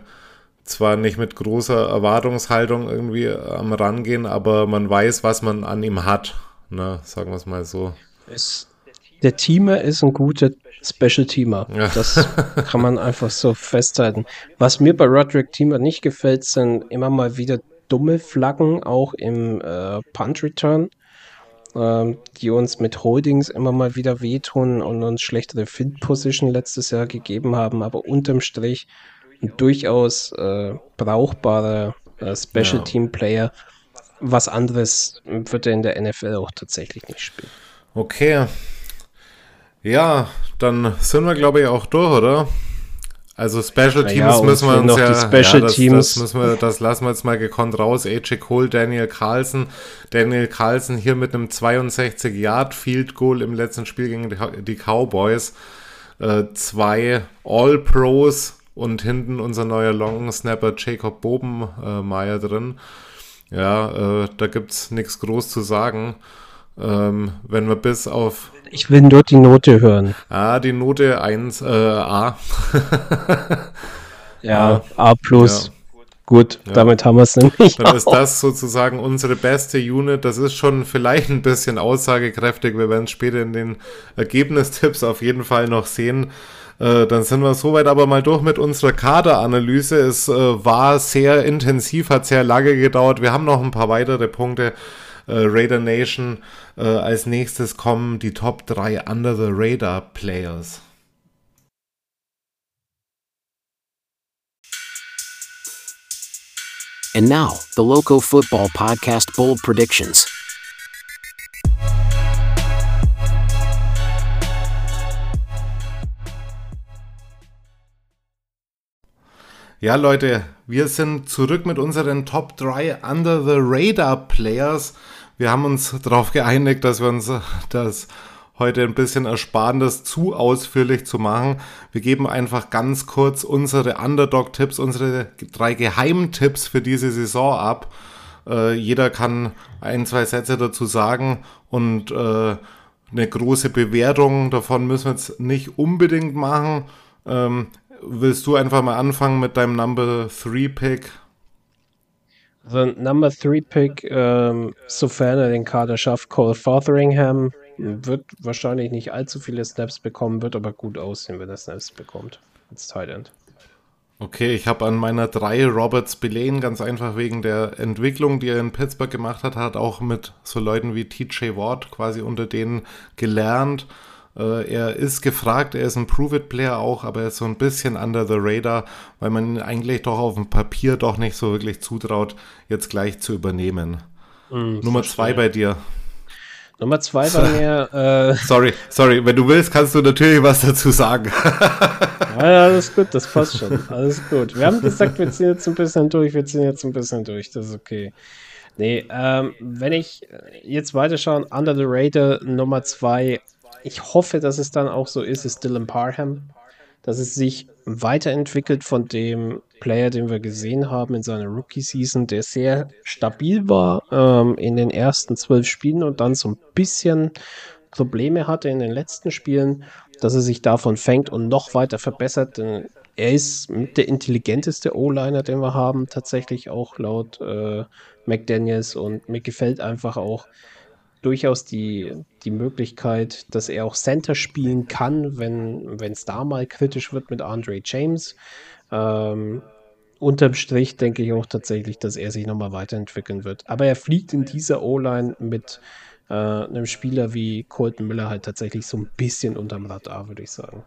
zwar nicht mit großer Erwartungshaltung irgendwie am Rangehen, aber man weiß, was man an ihm hat. Ne, sagen wir es mal so. Es, der Teamer ist ein guter Special Teamer. Ja. Das kann man einfach so festhalten. Was mir bei Roderick Teamer nicht gefällt, sind immer mal wieder dumme Flaggen, auch im äh, Punt Return, äh, die uns mit Holdings immer mal wieder wehtun und uns schlechtere Field Position letztes Jahr gegeben haben, aber unterm Strich ein durchaus äh, brauchbarer äh, Special ja. Team Player. Was anderes wird er in der NFL auch tatsächlich nicht spielen. Okay, ja, dann sind wir, glaube ich, auch durch, oder? Also Special Teams ja, müssen wir uns ja, ja das, Teams. Das, müssen wir, das lassen wir jetzt mal gekonnt raus. AJ Cole, Daniel Carlson. Daniel Carlson hier mit einem 62 Yard Field Goal im letzten Spiel gegen die Cowboys. Äh, zwei All Pros und hinten unser neuer Long Snapper Jacob Bobenmeier drin. Ja, äh, da gibt's nichts groß zu sagen. Ähm, wenn wir bis auf ich will nur die Note hören. Ah, die Note 1, äh, A. ja, A, plus. Ja. Gut, ja. damit haben wir es nämlich. Dann auch. ist das sozusagen unsere beste Unit. Das ist schon vielleicht ein bisschen aussagekräftig. Wir werden es später in den Ergebnistipps auf jeden Fall noch sehen. Äh, dann sind wir soweit aber mal durch mit unserer Kaderanalyse. Es äh, war sehr intensiv, hat sehr lange gedauert. Wir haben noch ein paar weitere Punkte äh, Raider Nation. Äh, als nächstes kommen die Top 3 Under the Radar Players. And now, the Loco Football Podcast Bold Predictions. Ja, Leute, wir sind zurück mit unseren Top 3 Under the Radar Players. Wir haben uns darauf geeinigt, dass wir uns das heute ein bisschen ersparen, das zu ausführlich zu machen. Wir geben einfach ganz kurz unsere Underdog-Tipps, unsere drei Geheimtipps für diese Saison ab. Äh, jeder kann ein, zwei Sätze dazu sagen und äh, eine große Bewertung davon müssen wir jetzt nicht unbedingt machen. Ähm, willst du einfach mal anfangen mit deinem Number 3 Pick? Also Number 3 Pick, ähm, sofern er den Kader schafft, Cole Fotheringham wird wahrscheinlich nicht allzu viele Snaps bekommen, wird aber gut aussehen, wenn er Snaps bekommt als Tight End. Okay, ich habe an meiner 3 Roberts Belaine ganz einfach wegen der Entwicklung, die er in Pittsburgh gemacht hat, hat auch mit so Leuten wie TJ Ward quasi unter denen gelernt. Äh, er ist gefragt, er ist ein Prove-It-Player auch, aber er ist so ein bisschen under the radar, weil man ihn eigentlich doch auf dem Papier doch nicht so wirklich zutraut, jetzt gleich zu übernehmen. Mm, Nummer zwei bei dir. Nummer zwei bei mir. Äh sorry, sorry, wenn du willst, kannst du natürlich was dazu sagen. ja, alles gut, das passt schon. Alles gut. Wir haben gesagt, wir ziehen jetzt ein bisschen durch, wir ziehen jetzt ein bisschen durch, das ist okay. Nee, ähm, wenn ich jetzt weiterschaue, Under the Radar Nummer zwei ich hoffe, dass es dann auch so ist, ist Dylan Parham, dass es sich weiterentwickelt von dem Player, den wir gesehen haben in seiner Rookie-Season, der sehr stabil war ähm, in den ersten zwölf Spielen und dann so ein bisschen Probleme hatte in den letzten Spielen, dass er sich davon fängt und noch weiter verbessert. Denn er ist der intelligenteste O-Liner, den wir haben, tatsächlich auch laut äh, McDaniels und mir gefällt einfach auch, durchaus die, die Möglichkeit, dass er auch Center spielen kann, wenn es da mal kritisch wird mit Andre James. Ähm, unterm Strich denke ich auch tatsächlich, dass er sich nochmal weiterentwickeln wird. Aber er fliegt in dieser O-Line mit äh, einem Spieler wie Colton Miller halt tatsächlich so ein bisschen unterm Radar, würde ich sagen.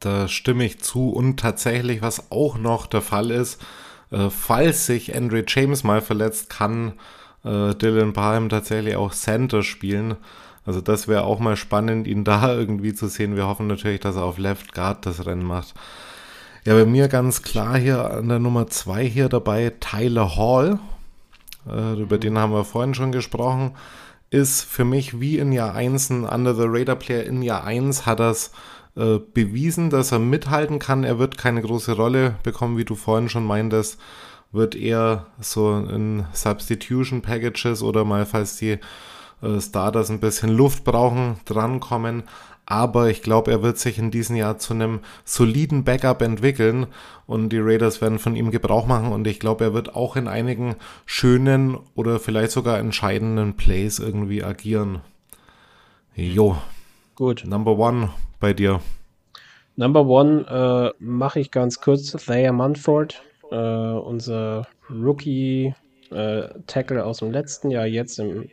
Da stimme ich zu. Und tatsächlich, was auch noch der Fall ist, äh, falls sich Andre James mal verletzt, kann äh, Dylan Parham tatsächlich auch Center spielen. Also das wäre auch mal spannend, ihn da irgendwie zu sehen. Wir hoffen natürlich, dass er auf Left Guard das Rennen macht. Ja, bei mir ganz klar hier an der Nummer 2 hier dabei Tyler Hall. Äh, über den haben wir vorhin schon gesprochen. Ist für mich wie in Jahr 1 ein Under the Radar Player. In Jahr 1 hat er es äh, bewiesen, dass er mithalten kann. Er wird keine große Rolle bekommen, wie du vorhin schon meintest wird eher so in Substitution Packages oder mal, falls die äh, Starters ein bisschen Luft brauchen, drankommen. Aber ich glaube, er wird sich in diesem Jahr zu einem soliden Backup entwickeln und die Raiders werden von ihm Gebrauch machen und ich glaube, er wird auch in einigen schönen oder vielleicht sogar entscheidenden Plays irgendwie agieren. Jo. Gut. Number one bei dir. Number one äh, mache ich ganz kurz. Thayer Munford äh, unser Rookie-Tackle äh, aus dem letzten Jahr, jetzt im,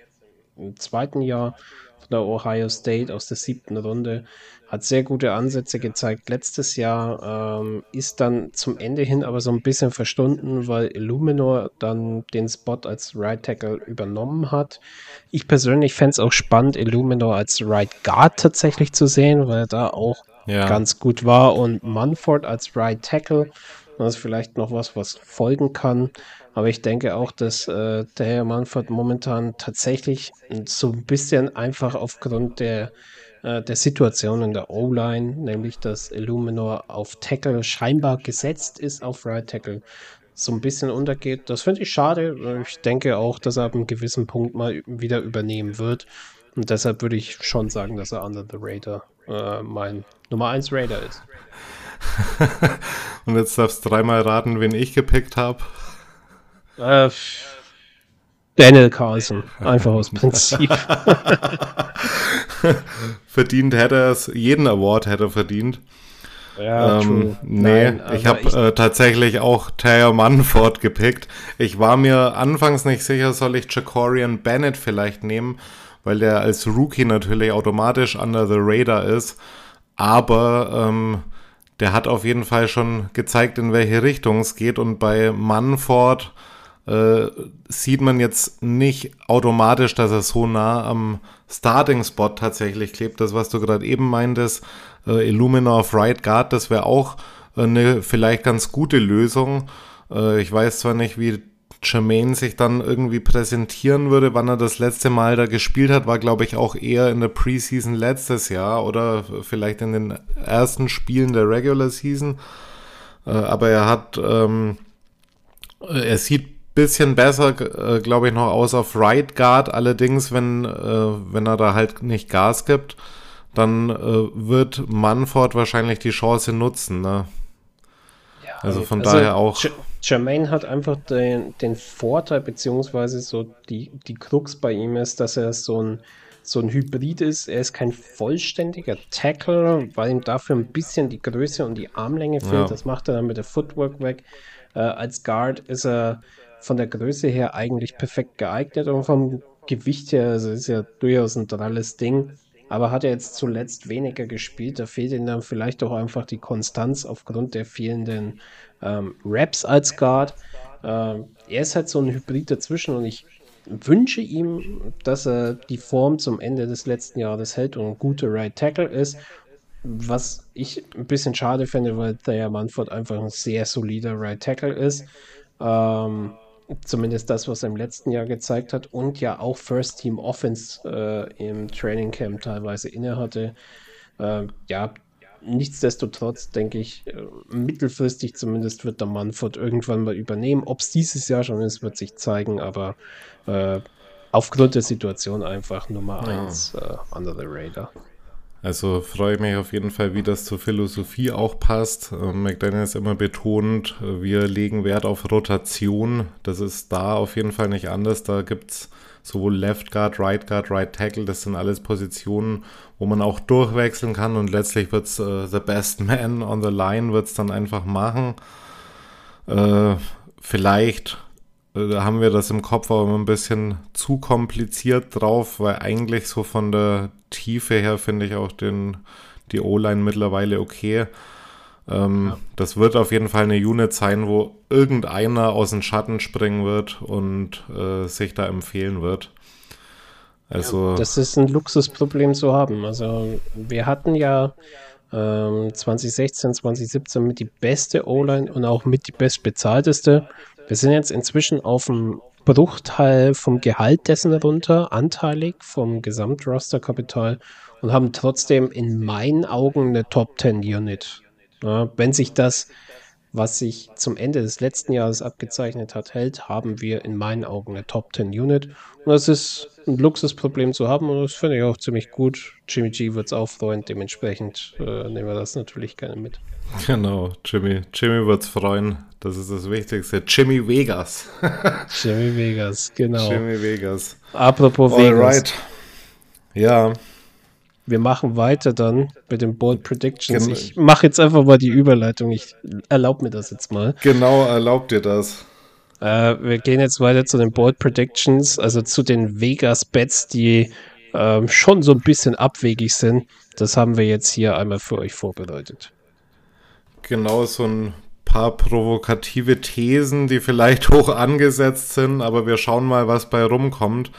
im, zweiten Jahr von der Ohio State aus der siebten Runde, hat sehr gute Ansätze gezeigt letztes Jahr, ähm, ist dann zum Ende hin aber so ein bisschen verstunden, weil Illuminor dann den Spot als Right Tackle übernommen hat. Ich persönlich fände es auch spannend, Illuminor als Right Guard tatsächlich zu sehen, weil er da auch ja. ganz gut war und Munford als Right Tackle das ist vielleicht noch was, was folgen kann. Aber ich denke auch, dass äh, der Herr Manfred momentan tatsächlich so ein bisschen einfach aufgrund der, äh, der Situation in der O-Line, nämlich dass Illuminor auf Tackle scheinbar gesetzt ist, auf Right Tackle, so ein bisschen untergeht. Das finde ich schade. Ich denke auch, dass er ab einem gewissen Punkt mal wieder übernehmen wird. Und deshalb würde ich schon sagen, dass er Under the Raider äh, mein Nummer 1 Raider ist. Und jetzt darfst du dreimal raten, wen ich gepickt habe. Äh, Daniel Carlson, einfach aus Prinzip. verdient hätte er es, jeden Award hätte er verdient. Ja, ähm, nee, Nein, ich habe äh, tatsächlich auch Taylor Munford gepickt. Ich war mir anfangs nicht sicher, soll ich Jacorian Bennett vielleicht nehmen, weil der als Rookie natürlich automatisch under the radar ist. Aber ähm, der hat auf jeden Fall schon gezeigt, in welche Richtung es geht. Und bei Manford äh, sieht man jetzt nicht automatisch, dass er so nah am Starting-Spot tatsächlich klebt. Das, was du gerade eben meintest, äh, Illumina auf Right Guard, das wäre auch eine vielleicht ganz gute Lösung. Äh, ich weiß zwar nicht, wie Jermaine sich dann irgendwie präsentieren würde, wann er das letzte Mal da gespielt hat, war glaube ich auch eher in der Preseason letztes Jahr oder vielleicht in den ersten Spielen der Regular Season. Äh, aber er hat, ähm, er sieht bisschen besser, äh, glaube ich, noch aus auf Right Guard. Allerdings, wenn, äh, wenn er da halt nicht Gas gibt, dann äh, wird Manford wahrscheinlich die Chance nutzen. Ne? Ja, also von also daher auch. Jermaine hat einfach den, den Vorteil, beziehungsweise so die, die Krux bei ihm ist, dass er so ein, so ein Hybrid ist. Er ist kein vollständiger Tackler, weil ihm dafür ein bisschen die Größe und die Armlänge fehlt. Ja. Das macht er dann mit der Footwork weg. Äh, als Guard ist er von der Größe her eigentlich perfekt geeignet und vom Gewicht her, also ist ja durchaus ein dralles Ding. Aber hat er jetzt zuletzt weniger gespielt, da fehlt ihm dann vielleicht auch einfach die Konstanz aufgrund der fehlenden ähm, Raps als Guard. Ähm, er ist halt so ein Hybrid dazwischen und ich wünsche ihm, dass er die Form zum Ende des letzten Jahres hält und ein guter Right Tackle ist. Was ich ein bisschen schade finde, weil Thayer Manford einfach ein sehr solider Right Tackle ist. Ähm, Zumindest das, was er im letzten Jahr gezeigt hat und ja auch First Team Offense äh, im Training Camp teilweise innehatte. Äh, ja, nichtsdestotrotz denke ich, äh, mittelfristig zumindest wird der Manford irgendwann mal übernehmen. Ob es dieses Jahr schon ist, wird sich zeigen, aber äh, aufgrund der Situation einfach Nummer 1 ja. Äh, under the radar. Also freue ich mich auf jeden Fall, wie das zur Philosophie auch passt. Äh, McDaniels immer betont, äh, wir legen Wert auf Rotation. Das ist da auf jeden Fall nicht anders. Da gibt es sowohl Left Guard, Right Guard, Right Tackle. Das sind alles Positionen, wo man auch durchwechseln kann und letztlich wird es uh, The Best Man on the Line wird es dann einfach machen. Äh, vielleicht da haben wir das im Kopf aber ein bisschen zu kompliziert drauf, weil eigentlich so von der Tiefe her finde ich auch den, die O-Line mittlerweile okay. Ähm, ja. Das wird auf jeden Fall eine Unit sein, wo irgendeiner aus dem Schatten springen wird und äh, sich da empfehlen wird. Also ja, das ist ein Luxusproblem zu haben. Also wir hatten ja ähm, 2016, 2017 mit die beste O-Line und auch mit die bestbezahlteste. Wir sind jetzt inzwischen auf dem Bruchteil vom Gehalt dessen runter, anteilig vom Gesamtrosterkapital und haben trotzdem in meinen Augen eine Top 10 Unit. Ja, wenn sich das, was sich zum Ende des letzten Jahres abgezeichnet hat, hält, haben wir in meinen Augen eine Top 10 Unit. Und das ist ein Luxusproblem zu haben und das finde ich auch ziemlich gut. Jimmy G wird es auch freuen, dementsprechend äh, nehmen wir das natürlich gerne mit. Genau, Jimmy. Jimmy wird es freuen. Das ist das Wichtigste. Jimmy Vegas. Jimmy Vegas, genau. Jimmy Vegas. Apropos Alright. Vegas. Ja. Wir machen weiter dann mit den Bold Predictions. Gen ich mache jetzt einfach mal die Überleitung. Ich erlaube mir das jetzt mal. Genau, erlaubt dir das. Äh, wir gehen jetzt weiter zu den Bold Predictions, also zu den Vegas Bets, die äh, schon so ein bisschen abwegig sind. Das haben wir jetzt hier einmal für euch vorbereitet genau so ein paar provokative Thesen, die vielleicht hoch angesetzt sind, aber wir schauen mal, was bei rumkommt.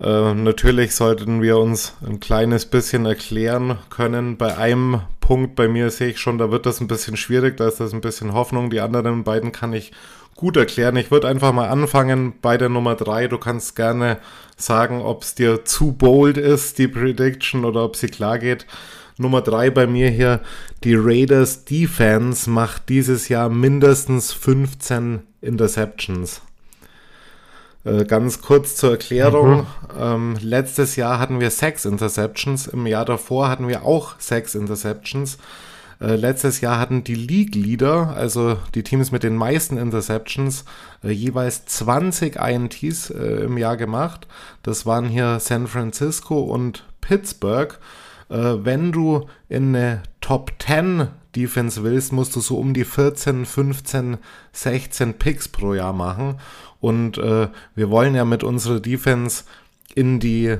Äh, natürlich sollten wir uns ein kleines bisschen erklären können. Bei einem Punkt bei mir sehe ich schon, da wird das ein bisschen schwierig, da ist das ein bisschen Hoffnung. Die anderen beiden kann ich gut erklären. Ich würde einfach mal anfangen bei der Nummer 3. Du kannst gerne sagen, ob es dir zu bold ist, die Prediction, oder ob sie klar geht. Nummer drei bei mir hier, die Raiders Defense macht dieses Jahr mindestens 15 Interceptions. Äh, ganz kurz zur Erklärung. Mhm. Ähm, letztes Jahr hatten wir sechs Interceptions, im Jahr davor hatten wir auch sechs Interceptions. Äh, letztes Jahr hatten die League Leader, also die Teams mit den meisten Interceptions, äh, jeweils 20 INTs äh, im Jahr gemacht. Das waren hier San Francisco und Pittsburgh äh, wenn du in eine Top 10 Defense willst, musst du so um die 14, 15, 16 Picks pro Jahr machen. Und äh, wir wollen ja mit unserer Defense in die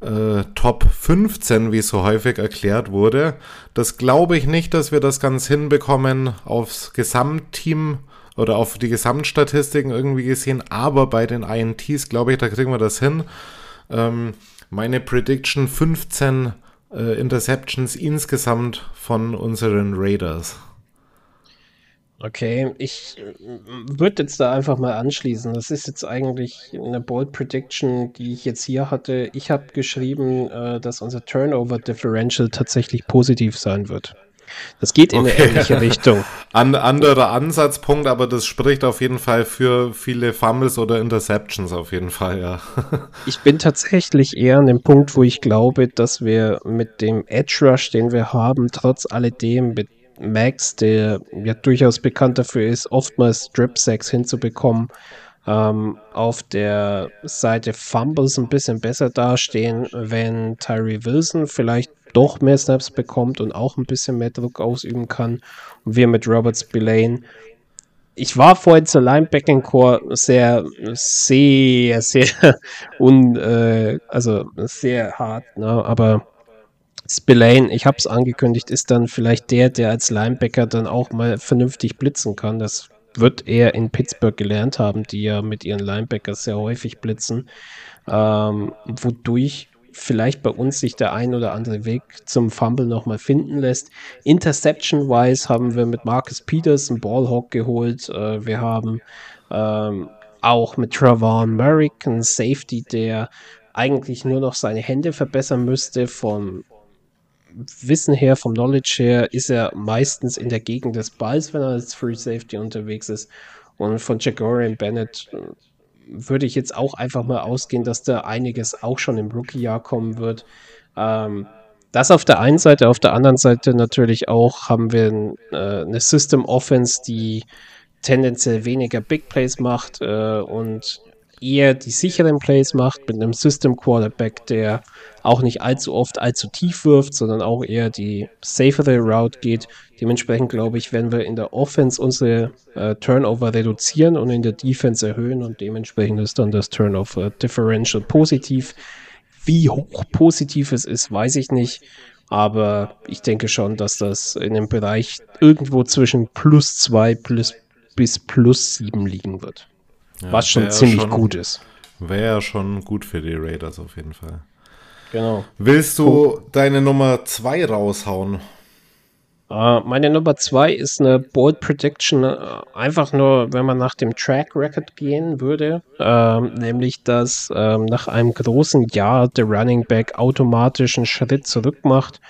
äh, Top 15, wie so häufig erklärt wurde. Das glaube ich nicht, dass wir das ganz hinbekommen aufs Gesamtteam oder auf die Gesamtstatistiken irgendwie gesehen, aber bei den INTs glaube ich, da kriegen wir das hin. Ähm, meine Prediction 15 äh, Interceptions insgesamt von unseren Raiders. Okay, ich äh, würde jetzt da einfach mal anschließen. Das ist jetzt eigentlich eine Bold Prediction, die ich jetzt hier hatte. Ich habe geschrieben, äh, dass unser Turnover Differential tatsächlich positiv sein wird. Das geht in okay. eine ähnliche Richtung. An, anderer Ansatzpunkt, aber das spricht auf jeden Fall für viele Fumbles oder Interceptions auf jeden Fall, ja. ich bin tatsächlich eher an dem Punkt, wo ich glaube, dass wir mit dem Edge Rush, den wir haben, trotz alledem mit Max, der ja durchaus bekannt dafür ist, oftmals Strip Sacks hinzubekommen, ähm, auf der Seite Fumbles ein bisschen besser dastehen, wenn Tyree Wilson vielleicht doch mehr Snaps bekommt und auch ein bisschen mehr Druck ausüben kann. Und wir mit Robert Spillane. Ich war vorhin zur Linebacking Core sehr, sehr, sehr un, äh, also sehr hart, ne? aber Spillane, ich habe es angekündigt, ist dann vielleicht der, der als Linebacker dann auch mal vernünftig blitzen kann. Das wird er in Pittsburgh gelernt haben, die ja mit ihren Linebackers sehr häufig blitzen, ähm, wodurch vielleicht bei uns sich der ein oder andere Weg zum Fumble nochmal finden lässt. Interception-wise haben wir mit Marcus Peters einen Ballhawk geholt. Äh, wir haben ähm, auch mit Travon Merrick einen Safety, der eigentlich nur noch seine Hände verbessern müsste. Vom Wissen her, vom Knowledge her, ist er meistens in der Gegend des Balls, wenn er als Free Safety unterwegs ist. Und von Jagorian Bennett äh, würde ich jetzt auch einfach mal ausgehen, dass da einiges auch schon im Rookie-Jahr kommen wird. Ähm, das auf der einen Seite, auf der anderen Seite natürlich auch haben wir äh, eine System Offense, die tendenziell weniger Big Plays macht äh, und eher die sicheren Plays macht mit einem System Quarterback, der auch nicht allzu oft allzu tief wirft, sondern auch eher die safere Route geht. Dementsprechend glaube ich, werden wir in der Offense unsere äh, Turnover reduzieren und in der Defense erhöhen und dementsprechend ist dann das Turnover Differential positiv. Wie hoch positiv es ist, weiß ich nicht. Aber ich denke schon, dass das in dem Bereich irgendwo zwischen plus zwei plus, bis plus sieben liegen wird. Ja, was schon ziemlich schon, gut ist. Wäre ja schon gut für die Raiders auf jeden Fall. Genau. Willst du Punkt. deine Nummer 2 raushauen? Uh, meine Nummer 2 ist eine Bold Prediction, uh, einfach nur, wenn man nach dem Track Record gehen würde, uh, nämlich dass ähm, nach einem großen Jahr der Running Back automatisch einen Schritt zurück macht.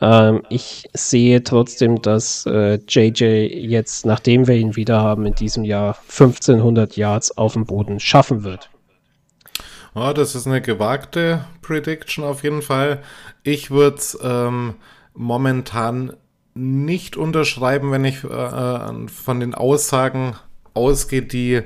Ähm, ich sehe trotzdem, dass JJ äh, jetzt, nachdem wir ihn wieder haben, in diesem Jahr 1500 Yards auf dem Boden schaffen wird. Oh, das ist eine gewagte Prediction auf jeden Fall. Ich würde es ähm, momentan nicht unterschreiben, wenn ich äh, von den Aussagen ausgehe, die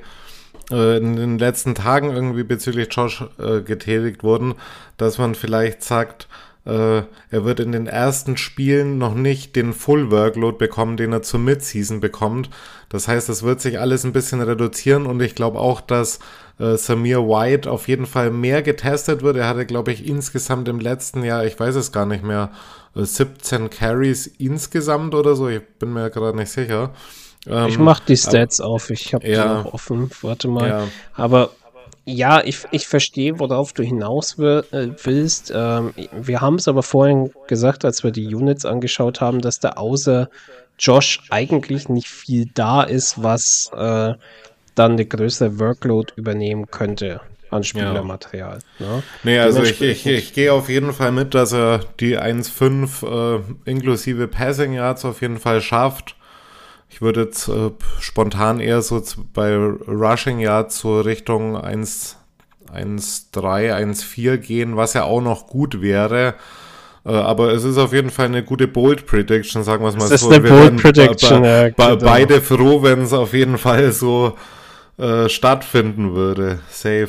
äh, in den letzten Tagen irgendwie bezüglich Josh äh, getätigt wurden, dass man vielleicht sagt, äh, er wird in den ersten Spielen noch nicht den Full Workload bekommen, den er zur Midseason bekommt. Das heißt, es wird sich alles ein bisschen reduzieren und ich glaube auch, dass äh, Samir White auf jeden Fall mehr getestet wird. Er hatte, glaube ich, insgesamt im letzten Jahr, ich weiß es gar nicht mehr, 17 äh, Carries insgesamt oder so. Ich bin mir gerade nicht sicher. Ähm, ich mache die Stats aber, auf. Ich habe ja, die noch offen. Warte mal. Ja. Aber ja, ich, ich verstehe, worauf du hinaus äh, willst. Ähm, wir haben es aber vorhin gesagt, als wir die Units angeschaut haben, dass da außer Josh eigentlich nicht viel da ist, was äh, dann eine größere Workload übernehmen könnte an Spielermaterial. Ja. Ne? Nee, also ich, ich, ich gehe auf jeden Fall mit, dass er die 1,5 äh, inklusive Passing Yards auf jeden Fall schafft. Ich würde jetzt äh, spontan eher so bei Rushing Yards so Richtung 1, 1,3, 1,4 gehen, was ja auch noch gut wäre. Äh, aber es ist auf jeden Fall eine gute Bold Prediction, sagen wir es mal es so. Ist eine Bold Prediction, ja, genau. beide froh, wenn es auf jeden Fall so äh, stattfinden würde. Safe.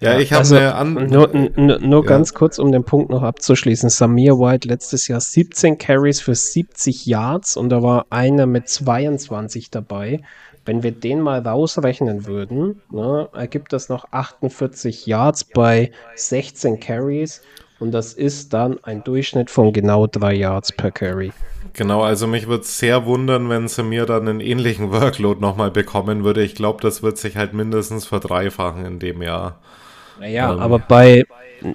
Ja, ich habe also, eine Nur, nur ja. ganz kurz, um den Punkt noch abzuschließen. Samir White letztes Jahr 17 Carries für 70 Yards und da war einer mit 22 dabei. Wenn wir den mal rausrechnen würden, ne, ergibt das noch 48 Yards bei 16 Carries und das ist dann ein Durchschnitt von genau 3 Yards per Carry. Genau, also mich würde es sehr wundern, wenn sie mir dann einen ähnlichen Workload nochmal bekommen würde. Ich glaube, das wird sich halt mindestens verdreifachen in dem Jahr. Naja, ähm, aber bei,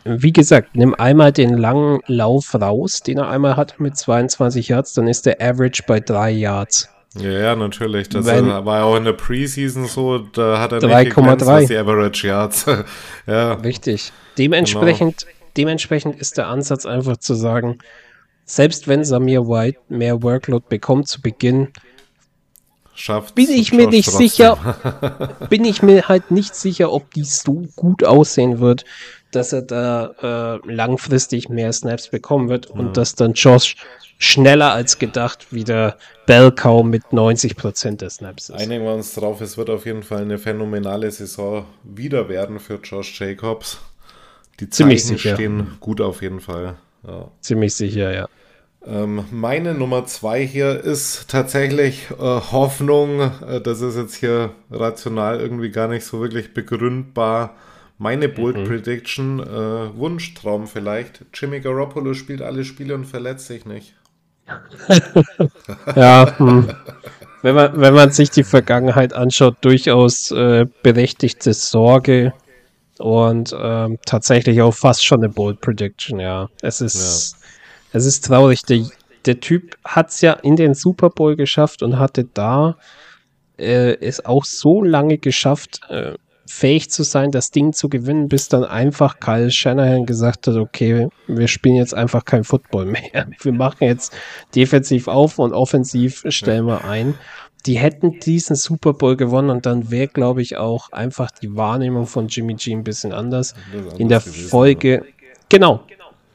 wie gesagt, nimm einmal den langen Lauf raus, den er einmal hat mit 22 Yards, dann ist der Average bei 3 Yards. Ja, ja, natürlich. Das Wenn, war auch in der Preseason so, da hat er 3,3 die Average Yards. ja. Richtig. Dementsprechend, genau. dementsprechend ist der Ansatz einfach zu sagen, selbst wenn Samir White mehr Workload bekommt zu Beginn, Schafft bin ich mir nicht trotzdem. sicher, bin ich mir halt nicht sicher, ob die so gut aussehen wird, dass er da äh, langfristig mehr Snaps bekommen wird ja. und dass dann Josh schneller als gedacht wieder Bellcow mit 90% der Snaps ist. Einigen wir uns drauf, es wird auf jeden Fall eine phänomenale Saison wieder werden für Josh Jacobs. Die Ziemlich Zeichen sicher. stehen gut auf jeden Fall. Ja. Ziemlich sicher, ja. Ähm, meine Nummer zwei hier ist tatsächlich äh, Hoffnung. Äh, das ist jetzt hier rational irgendwie gar nicht so wirklich begründbar. Meine Bold mhm. Prediction, äh, Wunschtraum vielleicht. Jimmy Garoppolo spielt alle Spiele und verletzt sich nicht. ja, hm. wenn, man, wenn man sich die Vergangenheit anschaut, durchaus äh, berechtigte Sorge und ähm, tatsächlich auch fast schon eine Bold Prediction, ja. Es ist. Es ist traurig. Der, der Typ hat es ja in den Super Bowl geschafft und hatte da äh, es auch so lange geschafft, äh, fähig zu sein, das Ding zu gewinnen, bis dann einfach Kyle Shanahan gesagt hat, okay, wir spielen jetzt einfach kein Football mehr. Wir machen jetzt defensiv auf und offensiv stellen wir ein. Die hätten diesen Super Bowl gewonnen und dann wäre, glaube ich, auch einfach die Wahrnehmung von Jimmy G ein bisschen anders. In der Folge, genau,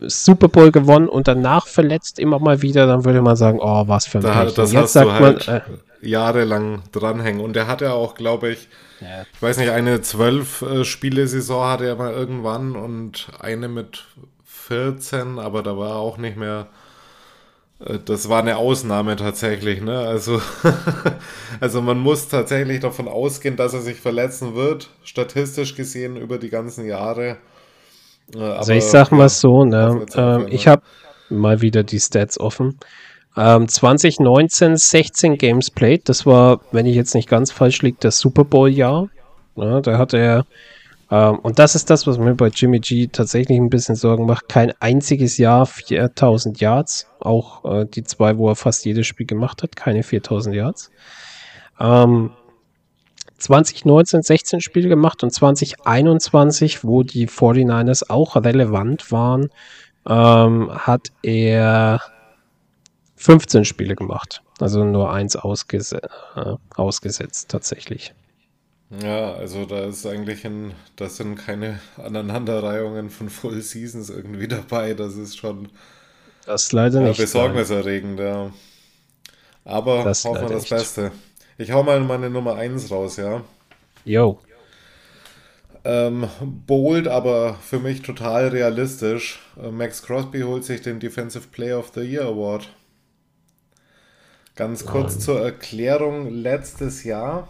Super Bowl gewonnen und danach verletzt immer mal wieder, dann würde man sagen, oh, was für ein da, Das Jetzt sagt halt man, äh, jahrelang dranhängen. Und er hatte auch, glaube ich, ja. ich weiß nicht, eine zwölf äh, Spiele-Saison hatte er mal irgendwann und eine mit 14, aber da war er auch nicht mehr. Äh, das war eine Ausnahme tatsächlich, ne? Also, also man muss tatsächlich davon ausgehen, dass er sich verletzen wird, statistisch gesehen über die ganzen Jahre. Also ich sag mal so, ne, äh, ich habe mal wieder die Stats offen. Ähm, 2019 16 Games played, das war, wenn ich jetzt nicht ganz falsch liege, das Super Bowl-Jahr. Ja, da hat er, ähm, und das ist das, was mir bei Jimmy G tatsächlich ein bisschen Sorgen macht, kein einziges Jahr 4000 Yards, auch äh, die zwei, wo er fast jedes Spiel gemacht hat, keine 4000 Yards. Ähm, 2019 16 Spiele gemacht und 2021, wo die 49ers auch relevant waren, ähm, hat er 15 Spiele gemacht. Also nur eins ausges äh, ausgesetzt tatsächlich. Ja, also da ist eigentlich ein, das sind keine Aneinanderreihungen von Full Seasons irgendwie dabei. Das ist schon das ist leider nicht besorgniserregend, ja. Aber das hoffen wir das nicht. Ich hau mal meine Nummer 1 raus, ja. Yo. Ähm, bold, aber für mich total realistisch. Äh, Max Crosby holt sich den Defensive Player of the Year Award. Ganz kurz oh. zur Erklärung: Letztes Jahr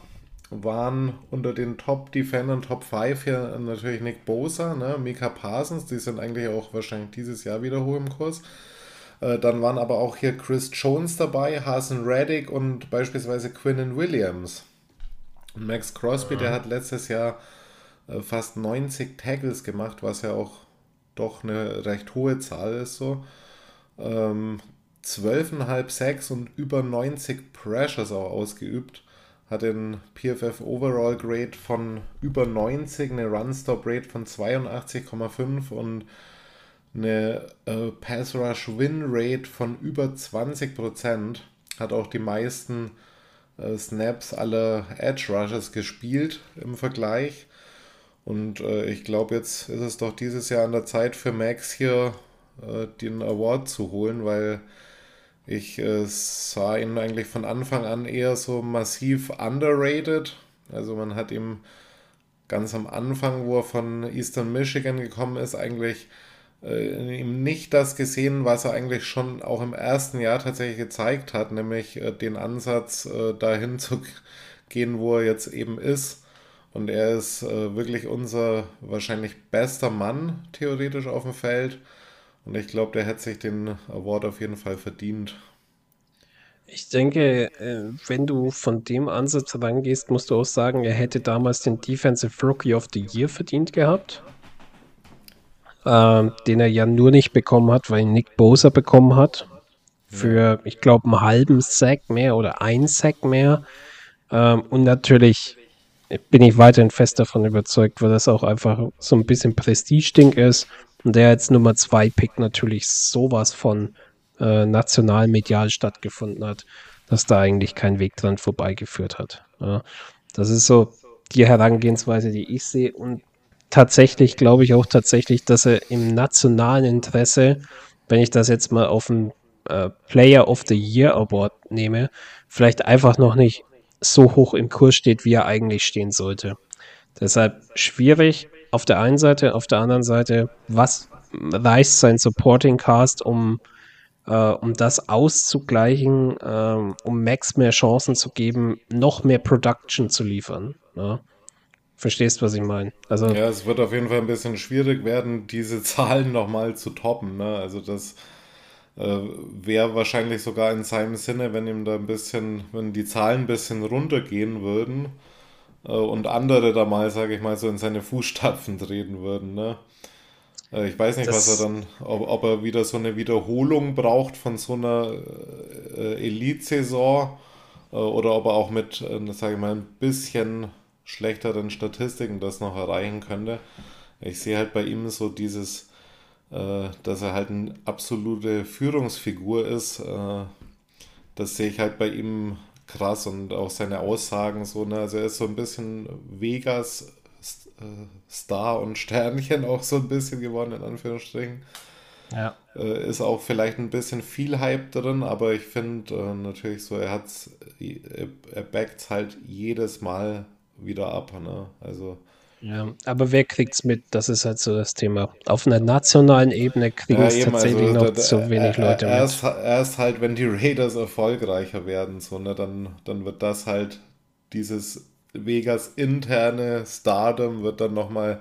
waren unter den Top-Defendern, Top 5 hier natürlich Nick Bosa, ne, Mika Parsons, die sind eigentlich auch wahrscheinlich dieses Jahr wieder hoch im Kurs. Äh, dann waren aber auch hier Chris Jones dabei, Hasan Reddick und beispielsweise Quinnen Williams. Und Max Crosby, ja. der hat letztes Jahr äh, fast 90 Tackles gemacht, was ja auch doch eine recht hohe Zahl ist so. Ähm, 12,5 Sacks und über 90 Pressures auch ausgeübt. Hat den PFF Overall Grade von über 90, eine Run-Stop Rate von 82,5 und eine äh, Pass Rush Win Rate von über 20%, hat auch die meisten äh, Snaps aller Edge Rushes gespielt im Vergleich. Und äh, ich glaube, jetzt ist es doch dieses Jahr an der Zeit für Max hier äh, den Award zu holen, weil ich äh, sah ihn eigentlich von Anfang an eher so massiv underrated. Also man hat ihm ganz am Anfang, wo er von Eastern Michigan gekommen ist, eigentlich äh, ihm nicht das gesehen, was er eigentlich schon auch im ersten Jahr tatsächlich gezeigt hat, nämlich äh, den Ansatz, äh, dahin zu gehen, wo er jetzt eben ist. Und er ist äh, wirklich unser wahrscheinlich bester Mann theoretisch auf dem Feld. Und ich glaube, der hätte sich den Award auf jeden Fall verdient. Ich denke, äh, wenn du von dem Ansatz rangehst, musst du auch sagen, er hätte damals den Defensive Rookie of the Year verdient gehabt. Ähm, den er ja nur nicht bekommen hat, weil ihn Nick Bosa bekommen hat. Für, ich glaube, einen halben Sack mehr oder ein Sack mehr. Ähm, und natürlich bin ich weiterhin fest davon überzeugt, weil das auch einfach so ein bisschen Prestige-Ding ist. Und der als Nummer 2 Pick natürlich sowas von äh, national medial stattgefunden hat, dass da eigentlich kein Weg dran vorbeigeführt hat. Ja, das ist so die Herangehensweise, die ich sehe. Und tatsächlich glaube ich auch tatsächlich, dass er im nationalen Interesse, wenn ich das jetzt mal auf den äh, Player of the Year Award nehme, vielleicht einfach noch nicht so hoch im Kurs steht, wie er eigentlich stehen sollte. Deshalb schwierig auf der einen Seite, auf der anderen Seite, was reicht sein Supporting Cast, um, äh, um das auszugleichen, äh, um Max mehr Chancen zu geben, noch mehr Production zu liefern. Ja? Verstehst, was ich meine? Also, ja, es wird auf jeden Fall ein bisschen schwierig werden, diese Zahlen nochmal zu toppen. Ne? Also das äh, wäre wahrscheinlich sogar in seinem Sinne, wenn ihm da ein bisschen, wenn die Zahlen ein bisschen runtergehen würden äh, und andere da mal, sage ich mal, so in seine Fußstapfen treten würden. Ne? Äh, ich weiß nicht, das was er dann, ob, ob, er wieder so eine Wiederholung braucht von so einer äh, Elite-Saison äh, oder ob er auch mit, äh, sage ich mal, ein bisschen schlechteren Statistiken das noch erreichen könnte. Ich sehe halt bei ihm so dieses äh, dass er halt eine absolute Führungsfigur ist. Äh, das sehe ich halt bei ihm krass und auch seine Aussagen so. Ne? Also er ist so ein bisschen Vegas äh, Star und Sternchen auch so ein bisschen geworden, in Anführungsstrichen. Ja. Äh, ist auch vielleicht ein bisschen viel Hype drin, aber ich finde äh, natürlich so, er hat er backt halt jedes Mal wieder ab. Ne? Also ja, aber wer kriegt's mit? Das ist halt so das Thema. Auf einer nationalen Ebene kriegen ja, es eben, tatsächlich also, noch da, zu wenig er, Leute erst, mit. Erst halt, wenn die Raiders erfolgreicher werden, so, ne, dann, dann wird das halt dieses Vegas interne Stardom wird dann nochmal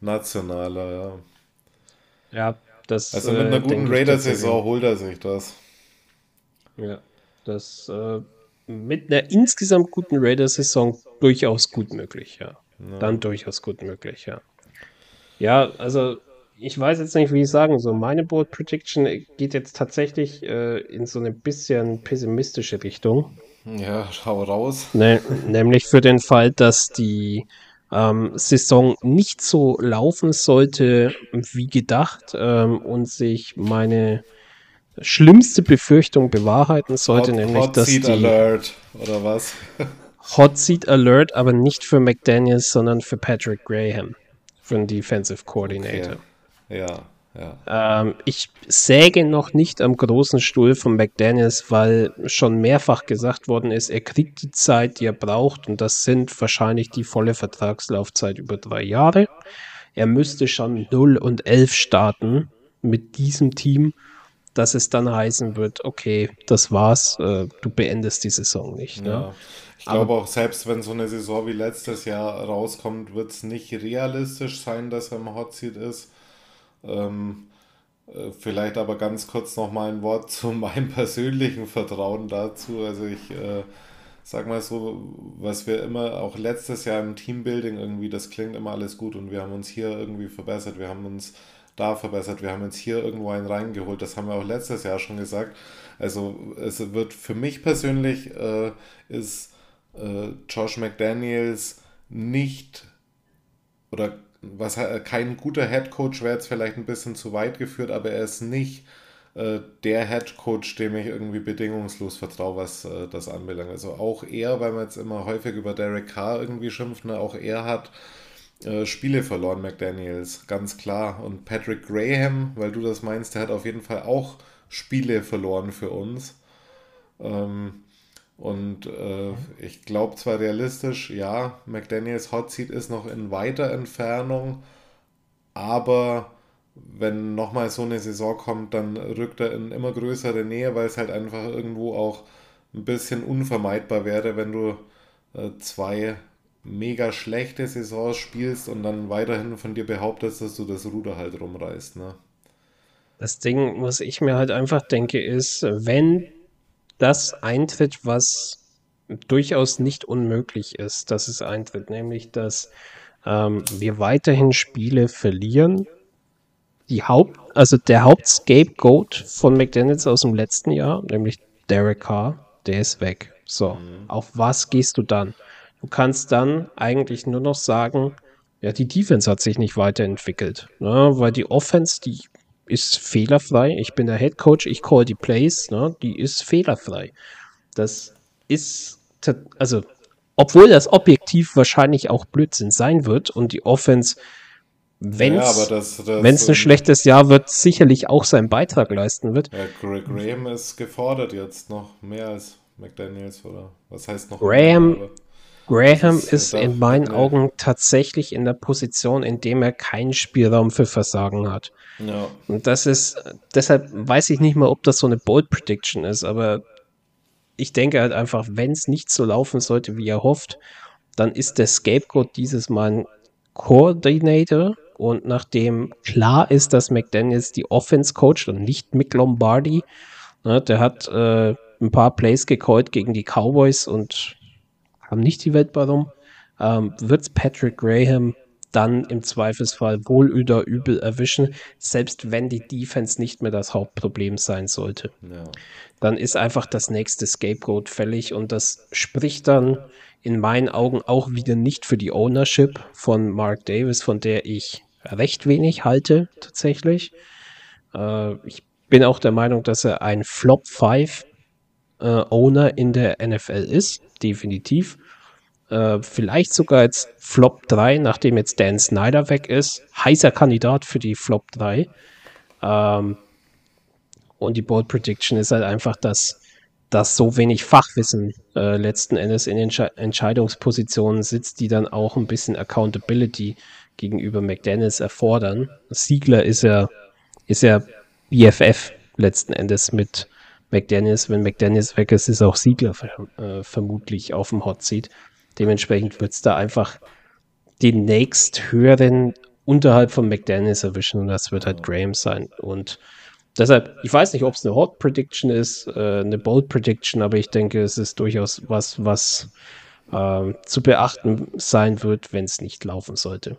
nationaler, ja. Ja, das Also mit einer äh, guten Raiders-Saison holt er sich das. Ja, das äh, mit einer insgesamt guten Raiders-Saison durchaus gut möglich, ja. Ja. Dann durchaus gut möglich, ja. Ja, also ich weiß jetzt nicht, wie ich sagen soll. Meine Board Prediction geht jetzt tatsächlich äh, in so eine bisschen pessimistische Richtung. Ja, schau raus. Ne, nämlich für den Fall, dass die ähm, Saison nicht so laufen sollte wie gedacht ähm, und sich meine schlimmste Befürchtung bewahrheiten sollte, Hot, nämlich Hot dass Seat die Alert oder was? Hot Seat Alert, aber nicht für McDaniels, sondern für Patrick Graham, für den Defensive Coordinator. Okay. Ja, ja. Ähm, ich säge noch nicht am großen Stuhl von McDaniels, weil schon mehrfach gesagt worden ist, er kriegt die Zeit, die er braucht, und das sind wahrscheinlich die volle Vertragslaufzeit über drei Jahre. Er müsste schon 0 und 11 starten mit diesem Team, dass es dann heißen wird, okay, das war's, äh, du beendest die Saison nicht. Ne? Ja. Ich glaube auch, selbst wenn so eine Saison wie letztes Jahr rauskommt, wird es nicht realistisch sein, dass er im Hotseat ist. Ähm, äh, vielleicht aber ganz kurz nochmal ein Wort zu meinem persönlichen Vertrauen dazu. Also ich äh, sag mal so, was wir immer, auch letztes Jahr im Teambuilding irgendwie, das klingt immer alles gut und wir haben uns hier irgendwie verbessert, wir haben uns da verbessert, wir haben uns hier irgendwo einen reingeholt, das haben wir auch letztes Jahr schon gesagt. Also es wird für mich persönlich äh, ist äh, Josh McDaniels nicht oder was kein guter Head Coach wäre jetzt vielleicht ein bisschen zu weit geführt, aber er ist nicht äh, der Head Coach, dem ich irgendwie bedingungslos vertraue, was äh, das anbelangt. Also auch er, weil man jetzt immer häufig über Derek Carr irgendwie schimpft, ne, auch er hat äh, Spiele verloren, McDaniels, ganz klar. Und Patrick Graham, weil du das meinst, der hat auf jeden Fall auch Spiele verloren für uns. Ähm, und äh, ich glaube zwar realistisch, ja, McDaniels Hot Seat ist noch in weiter Entfernung, aber wenn nochmal so eine Saison kommt, dann rückt er in immer größere Nähe, weil es halt einfach irgendwo auch ein bisschen unvermeidbar wäre, wenn du äh, zwei mega schlechte Saisons spielst und dann weiterhin von dir behauptest, dass du das Ruder halt rumreißt. Ne? Das Ding, was ich mir halt einfach denke, ist, wenn das eintritt, was durchaus nicht unmöglich ist, dass es eintritt, nämlich dass ähm, wir weiterhin Spiele verlieren. Die Haupt, also der Hauptscapegoat von McDaniels aus dem letzten Jahr, nämlich Derek Carr, der ist weg. So, mhm. auf was gehst du dann? Du kannst dann eigentlich nur noch sagen, ja, die Defense hat sich nicht weiterentwickelt, ne, weil die Offense, die ist fehlerfrei. Ich bin der Head Coach, ich call die Plays, ne, die ist fehlerfrei. Das ist, also, obwohl das objektiv wahrscheinlich auch Blödsinn sein wird und die Offense, wenn es ja, ein ähm, schlechtes Jahr wird, sicherlich auch seinen Beitrag leisten wird. Ja, Graham ist gefordert jetzt noch mehr als McDaniels, oder? Was heißt noch? Graham, mehr, Graham ist, ist in meinen nee. Augen tatsächlich in der Position, in dem er keinen Spielraum für Versagen hat. Ja. Und das ist, deshalb weiß ich nicht mal, ob das so eine Bold Prediction ist, aber ich denke halt einfach, wenn es nicht so laufen sollte, wie er hofft, dann ist der Scapegoat dieses Mal ein Coordinator und nachdem klar ist, dass McDaniels die Offense coacht und nicht Mick Lombardi, ne, der hat äh, ein paar Plays gecallt gegen die Cowboys und haben nicht die Welt warum, ähm, wird Patrick Graham dann im Zweifelsfall wohl oder übel erwischen, selbst wenn die Defense nicht mehr das Hauptproblem sein sollte. Ja. Dann ist einfach das nächste Scapegoat fällig und das spricht dann in meinen Augen auch wieder nicht für die Ownership von Mark Davis, von der ich recht wenig halte tatsächlich. Äh, ich bin auch der Meinung, dass er ein Flop 5 äh, Owner in der NFL ist, definitiv. Äh, vielleicht sogar jetzt Flop 3, nachdem jetzt Dan Snyder weg ist. Heißer Kandidat für die Flop 3. Ähm, und die Bold Prediction ist halt einfach, dass, dass so wenig Fachwissen äh, letzten Endes in Entsche Entscheidungspositionen sitzt, die dann auch ein bisschen Accountability gegenüber McDaniels erfordern. Siegler ist ja, ist ja BFF letzten Endes mit McDaniels. Wenn McDaniels weg ist, ist auch Siegler äh, vermutlich auf dem Hot Seat. Dementsprechend wird es da einfach den nächst höheren unterhalb von McDaniels erwischen und das wird halt Graham sein. Und deshalb, ich weiß nicht, ob es eine Hot Prediction ist, äh, eine Bold Prediction, aber ich denke, es ist durchaus was, was äh, zu beachten sein wird, wenn es nicht laufen sollte.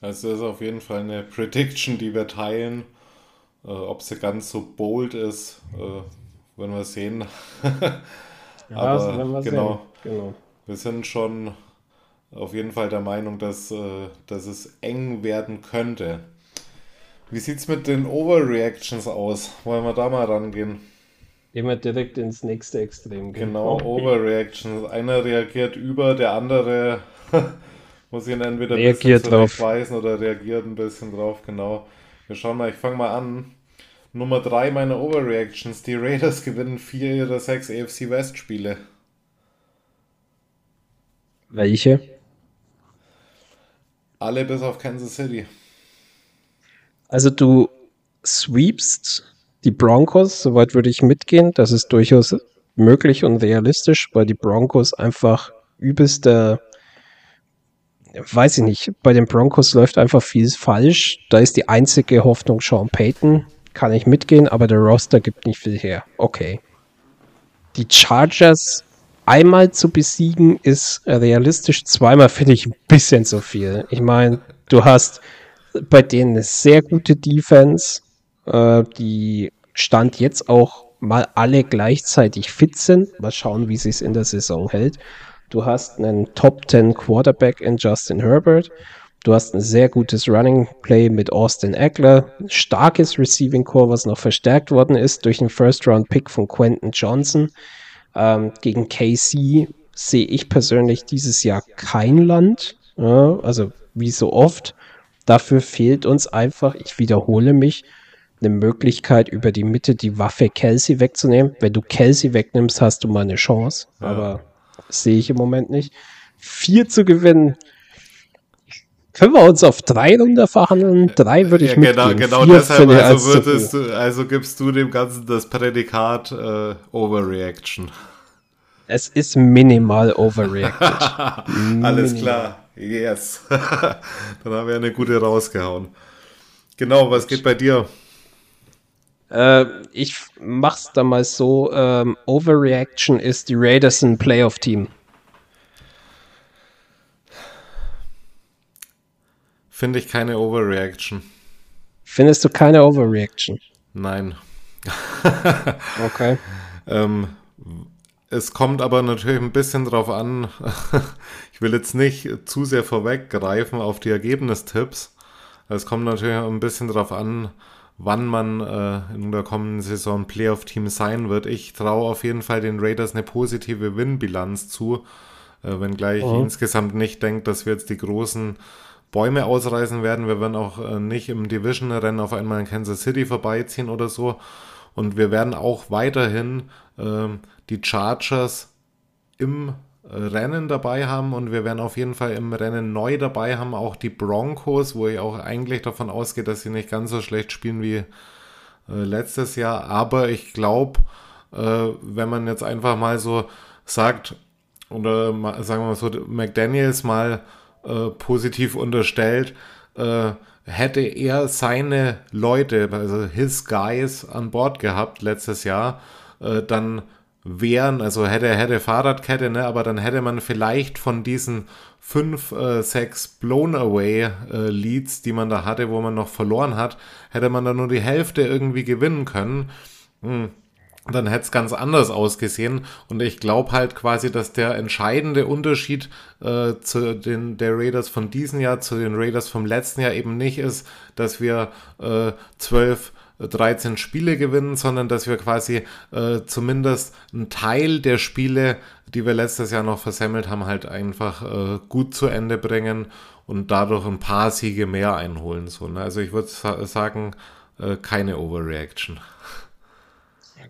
Also das ist auf jeden Fall eine Prediction, die wir teilen. Äh, ob sie ganz so bold ist, äh, werden wir sehen. ja, aber wir genau. Sehen. genau wir sind schon auf jeden Fall der Meinung, dass, äh, dass es eng werden könnte. Wie sieht es mit den Overreactions aus? Wollen wir da mal rangehen? Gehen wir direkt ins nächste Extrem. Gehen. Genau, okay. Overreactions. Einer reagiert über, der andere muss ihn entweder reagiert ein bisschen weisen oder reagiert ein bisschen drauf. Genau. Wir schauen mal, ich fange mal an. Nummer 3 meiner Overreactions. Die Raiders gewinnen vier ihrer sechs AFC West Spiele. Welche? Alle bis auf Kansas City. Also du sweepst die Broncos, soweit würde ich mitgehen. Das ist durchaus möglich und realistisch, weil die Broncos einfach übelster, weiß ich nicht, bei den Broncos läuft einfach vieles falsch. Da ist die einzige Hoffnung Sean Payton. Kann ich mitgehen, aber der Roster gibt nicht viel her. Okay. Die Chargers einmal zu besiegen ist realistisch, zweimal finde ich ein bisschen zu viel. Ich meine, du hast bei denen eine sehr gute Defense, äh, die Stand jetzt auch mal alle gleichzeitig fit sind. Mal schauen, wie sie es in der Saison hält. Du hast einen Top 10 Quarterback in Justin Herbert. Du hast ein sehr gutes Running Play mit Austin Eckler, starkes Receiving Core, was noch verstärkt worden ist durch einen First Round Pick von Quentin Johnson. Ähm, gegen KC sehe ich persönlich dieses Jahr kein Land. Ja, also wie so oft. Dafür fehlt uns einfach, ich wiederhole mich, eine Möglichkeit, über die Mitte die Waffe Kelsey wegzunehmen. Wenn du Kelsey wegnimmst, hast du mal eine Chance. Ja. Aber sehe ich im Moment nicht. Vier zu gewinnen. Können wir uns auf drei runter verhandeln? Drei würde ich ja, Genau, genau Vier deshalb also, würdest du, also gibst du dem Ganzen das Prädikat äh, Overreaction. Es ist minimal overreacted. Alles klar. Yes. Dann haben wir eine gute rausgehauen. Genau, was geht bei dir? Äh, ich mach's da mal so: ähm, Overreaction ist die Raiders ein Playoff-Team. Finde ich keine Overreaction. Findest du keine Overreaction? Nein. okay. ähm, es kommt aber natürlich ein bisschen drauf an. ich will jetzt nicht zu sehr vorweggreifen auf die Ergebnistipps. Es kommt natürlich ein bisschen drauf an, wann man äh, in der kommenden Saison Playoff-Team sein wird. Ich traue auf jeden Fall den Raiders eine positive Win-Bilanz zu, äh, wenngleich oh. ich insgesamt nicht denke, dass wir jetzt die großen Bäume ausreißen werden. Wir werden auch äh, nicht im Division-Rennen auf einmal in Kansas City vorbeiziehen oder so. Und wir werden auch weiterhin ähm, die Chargers im äh, Rennen dabei haben und wir werden auf jeden Fall im Rennen neu dabei haben, auch die Broncos, wo ich auch eigentlich davon ausgehe, dass sie nicht ganz so schlecht spielen wie äh, letztes Jahr. Aber ich glaube, äh, wenn man jetzt einfach mal so sagt, oder sagen wir mal so, McDaniels mal äh, positiv unterstellt, äh, hätte er seine Leute, also his guys an Bord gehabt letztes Jahr, äh, dann wären, also hätte, hätte Fahrradkette, ne, aber dann hätte man vielleicht von diesen fünf, äh, sechs Blown Away äh, Leads, die man da hatte, wo man noch verloren hat, hätte man dann nur die Hälfte irgendwie gewinnen können. Hm dann hätte es ganz anders ausgesehen. Und ich glaube halt quasi, dass der entscheidende Unterschied äh, zu den der Raiders von diesem Jahr zu den Raiders vom letzten Jahr eben nicht ist, dass wir äh, 12 13 Spiele gewinnen, sondern dass wir quasi äh, zumindest einen Teil der Spiele, die wir letztes Jahr noch versemmelt haben, halt einfach äh, gut zu Ende bringen und dadurch ein paar Siege mehr einholen. So, ne? Also ich würde sa sagen, äh, keine Overreaction.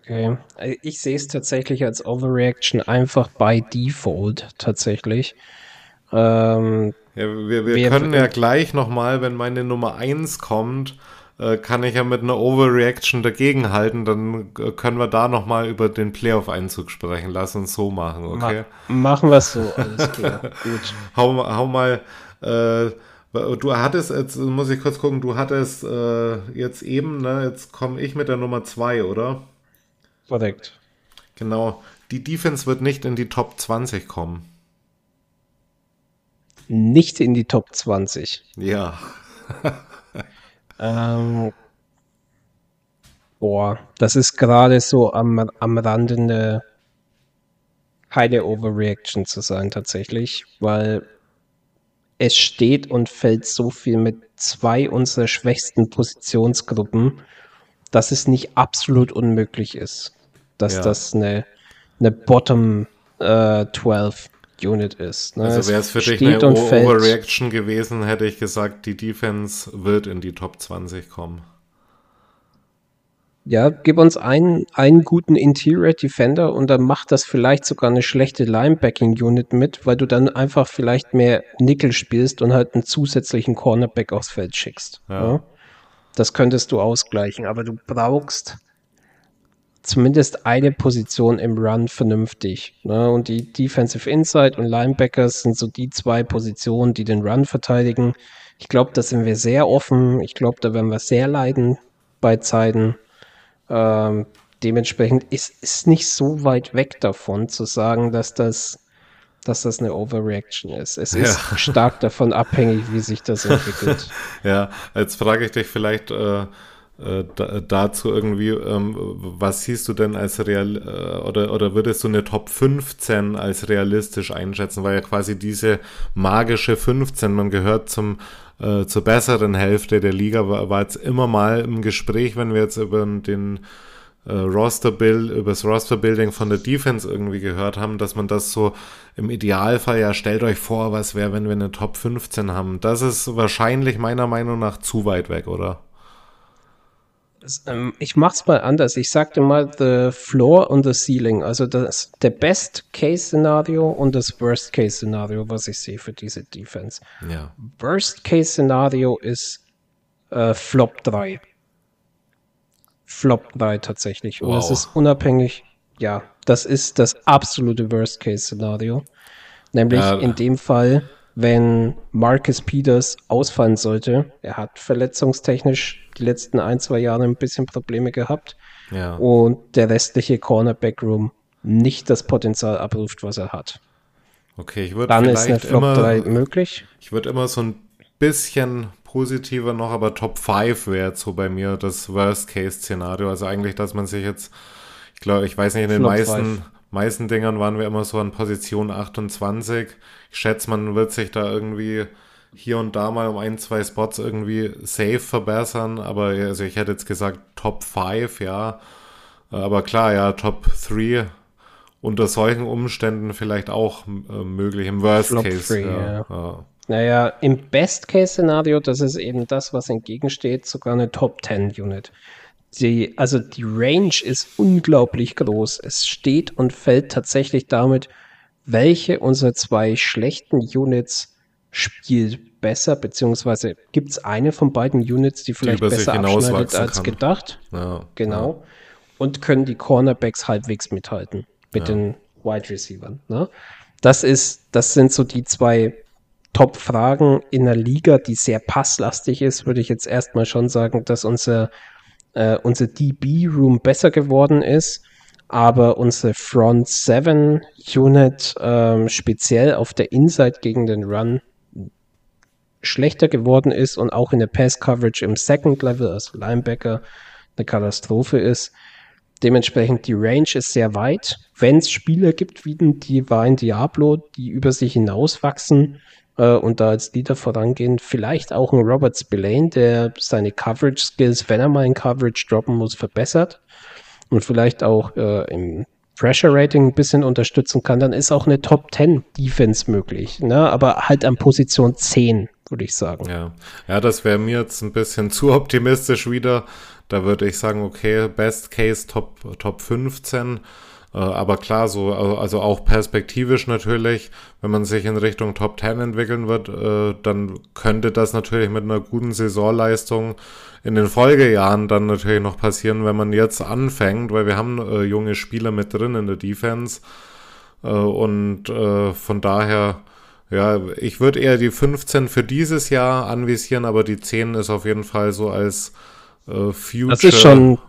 Okay. Äh, ich sehe es tatsächlich als Overreaction einfach by Default tatsächlich. Ähm, ja, wir, wir können ja gleich nochmal, wenn meine Nummer 1 kommt, äh, kann ich ja mit einer Overreaction dagegenhalten, dann äh, können wir da nochmal über den Playoff-Einzug sprechen. Lass uns so machen, okay? Ma machen wir es so, alles klar. Gut. hau, hau mal, äh, du hattest, jetzt muss ich kurz gucken, du hattest äh, jetzt eben, ne, jetzt komme ich mit der Nummer 2, oder? Korrekt. Genau. Die Defense wird nicht in die Top 20 kommen. Nicht in die Top 20. Ja. ähm, boah, das ist gerade so am, am Rande eine keine Overreaction zu sein tatsächlich, weil es steht und fällt so viel mit zwei unserer schwächsten Positionsgruppen, dass es nicht absolut unmöglich ist dass ja. das eine, eine Bottom äh, 12 Unit ist. Ne? Also wäre es für dich eine Overreaction gewesen, hätte ich gesagt, die Defense wird in die Top 20 kommen. Ja, gib uns einen, einen guten Interior Defender und dann macht das vielleicht sogar eine schlechte Linebacking Unit mit, weil du dann einfach vielleicht mehr Nickel spielst und halt einen zusätzlichen Cornerback aufs Feld schickst. Ja. Ja? Das könntest du ausgleichen, aber du brauchst zumindest eine Position im Run vernünftig. Ne? Und die Defensive Inside und Linebackers sind so die zwei Positionen, die den Run verteidigen. Ich glaube, da sind wir sehr offen. Ich glaube, da werden wir sehr leiden bei Zeiten. Ähm, dementsprechend ist es nicht so weit weg davon zu sagen, dass das, dass das eine Overreaction ist. Es ist ja. stark davon abhängig, wie sich das entwickelt. ja, jetzt frage ich dich vielleicht, äh, äh, dazu irgendwie, ähm, was siehst du denn als real äh, oder, oder würdest du eine Top 15 als realistisch einschätzen, weil ja quasi diese magische 15, man gehört zum äh, zur besseren Hälfte der Liga, war, war jetzt immer mal im Gespräch, wenn wir jetzt über den äh, Roster Build, über das Roster Building von der Defense irgendwie gehört haben, dass man das so im Idealfall, ja, stellt euch vor, was wäre, wenn wir eine Top 15 haben. Das ist wahrscheinlich meiner Meinung nach zu weit weg, oder? Ähm, ich mach's mal anders. Ich sagte mal the floor und the ceiling. Also das der Best Case Szenario und das Worst Case Szenario, was ich sehe für diese Defense. Ja. Worst Case Szenario ist äh, Flop 3. Flop 3 tatsächlich. Und wow. es ist unabhängig. Ja, das ist das absolute Worst Case Szenario. Nämlich ja. in dem Fall wenn Marcus Peters ausfallen sollte. Er hat verletzungstechnisch die letzten ein, zwei Jahre ein bisschen Probleme gehabt. Ja. Und der restliche Cornerback-Room nicht das Potenzial abruft, was er hat. Okay, ich würde Dann ist eine Flop immer, 3 möglich. Ich würde immer so ein bisschen positiver noch, aber Top 5 wäre jetzt so bei mir das Worst-Case-Szenario. Also eigentlich, dass man sich jetzt, ich glaube, ich weiß nicht, in den Flop meisten, meisten Dingern waren wir immer so an Position 28. Ich schätze, man wird sich da irgendwie hier und da mal um ein, zwei Spots irgendwie safe verbessern, aber also ich hätte jetzt gesagt Top 5, ja. Aber klar, ja, Top 3 unter solchen Umständen vielleicht auch äh, möglich im Worst Flop Case. Free, ja, ja. Ja. Naja, im Best-Case-Szenario, das ist eben das, was entgegensteht, sogar eine Top-10-Unit. Die, also die Range ist unglaublich groß. Es steht und fällt tatsächlich damit, welche unserer zwei schlechten Units spielt besser, beziehungsweise gibt es eine von beiden Units, die vielleicht die besser abschneidet als kann. gedacht. Ja, genau. Ja. Und können die Cornerbacks halbwegs mithalten mit ja. den Wide Receivers. Ne? Das ist, das sind so die zwei Top-Fragen in der Liga, die sehr passlastig ist, würde ich jetzt erstmal schon sagen, dass unser, äh, unser DB-Room besser geworden ist, aber unsere Front 7 Unit ähm, speziell auf der Inside gegen den Run schlechter geworden ist und auch in der Pass-Coverage im Second Level, also Linebacker, eine Katastrophe ist. Dementsprechend die Range ist sehr weit. Wenn es Spieler gibt wie den Divine Diablo, die über sich hinauswachsen äh, und da als Leader vorangehen, vielleicht auch ein Robert Spillane, der seine Coverage Skills, wenn er mal in Coverage droppen muss, verbessert und vielleicht auch äh, im Pressure Rating ein bisschen unterstützen kann, dann ist auch eine Top 10 Defense möglich. Ne? Aber halt an Position 10, würde ich sagen. Ja, ja das wäre mir jetzt ein bisschen zu optimistisch wieder. Da würde ich sagen, okay, Best Case Top, Top 15. Äh, aber klar, so, also auch perspektivisch natürlich, wenn man sich in Richtung Top 10 entwickeln wird, äh, dann könnte das natürlich mit einer guten Saisonleistung in den Folgejahren dann natürlich noch passieren, wenn man jetzt anfängt, weil wir haben äh, junge Spieler mit drin in der Defense. und von daher, ja, ich würde eher die 15 für dieses Jahr anvisieren, aber die 10 ist auf jeden Fall so als äh, Future. Das ist schon,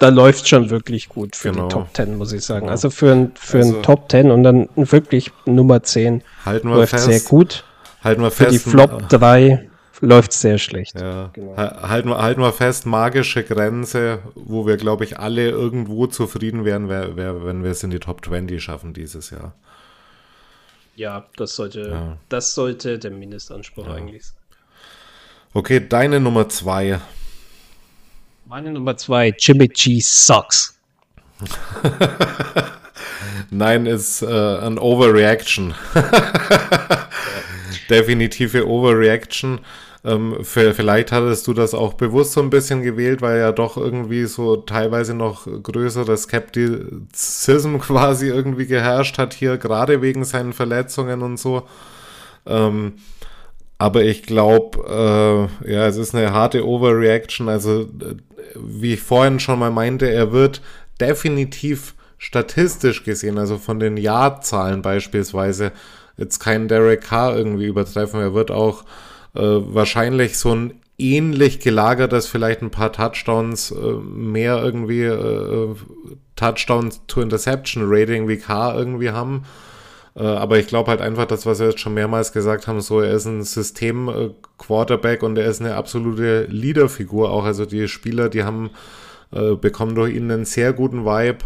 da läuft schon wirklich gut für genau. die Top 10, muss ich sagen. Also für, ein, für also, ein Top 10 und dann wirklich Nummer 10 halten wir läuft fest, sehr gut. Halten wir fest. Für die Flop 3 läuft sehr schlecht. Ja. Genau. Halten, wir, halten wir fest, magische Grenze, wo wir, glaube ich, alle irgendwo zufrieden wären, wär, wär, wenn wir es in die Top 20 schaffen dieses Jahr. Ja, das sollte, ja. Das sollte der Mindestanspruch ja. eigentlich sein. Okay, deine Nummer 2. Meine Nummer zwei, Jimmy G sucks. Nein, ist äh, Overreaction. Definitive Overreaction. Ähm, für, vielleicht hattest du das auch bewusst so ein bisschen gewählt, weil ja doch irgendwie so teilweise noch größere Skeptizism quasi irgendwie geherrscht hat hier, gerade wegen seinen Verletzungen und so. Ähm, aber ich glaube, äh, ja, es ist eine harte Overreaction. Also, wie ich vorhin schon mal meinte, er wird definitiv statistisch gesehen, also von den Jahrzahlen beispielsweise, jetzt keinen Derek Carr irgendwie übertreffen. Er wird auch äh, wahrscheinlich so ein ähnlich gelagertes, vielleicht ein paar Touchdowns äh, mehr irgendwie äh, Touchdowns to Interception Rating wie Carr irgendwie haben. Äh, aber ich glaube halt einfach, das, was wir jetzt schon mehrmals gesagt haben, so, er ist ein System-Quarterback und er ist eine absolute Leaderfigur auch. Also die Spieler, die haben, äh, bekommen durch ihn einen sehr guten Vibe.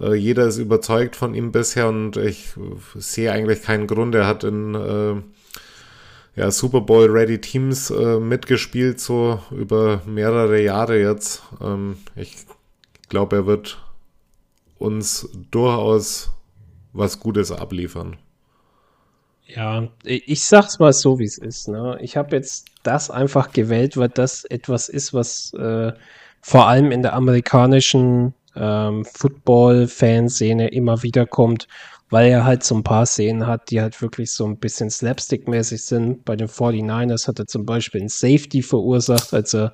Äh, jeder ist überzeugt von ihm bisher und ich sehe eigentlich keinen Grund. Er hat in äh, ja, Super Bowl-ready Teams äh, mitgespielt, so über mehrere Jahre jetzt. Ähm, ich glaube, er wird uns durchaus was Gutes abliefern. Ja, ich sag's mal so, wie es ist. Ne? Ich habe jetzt das einfach gewählt, weil das etwas ist, was äh, vor allem in der amerikanischen ähm, Football-Fanszene immer wieder kommt, weil er halt so ein paar Szenen hat, die halt wirklich so ein bisschen slapstick-mäßig sind. Bei den 49ers hat er zum Beispiel ein Safety verursacht, als er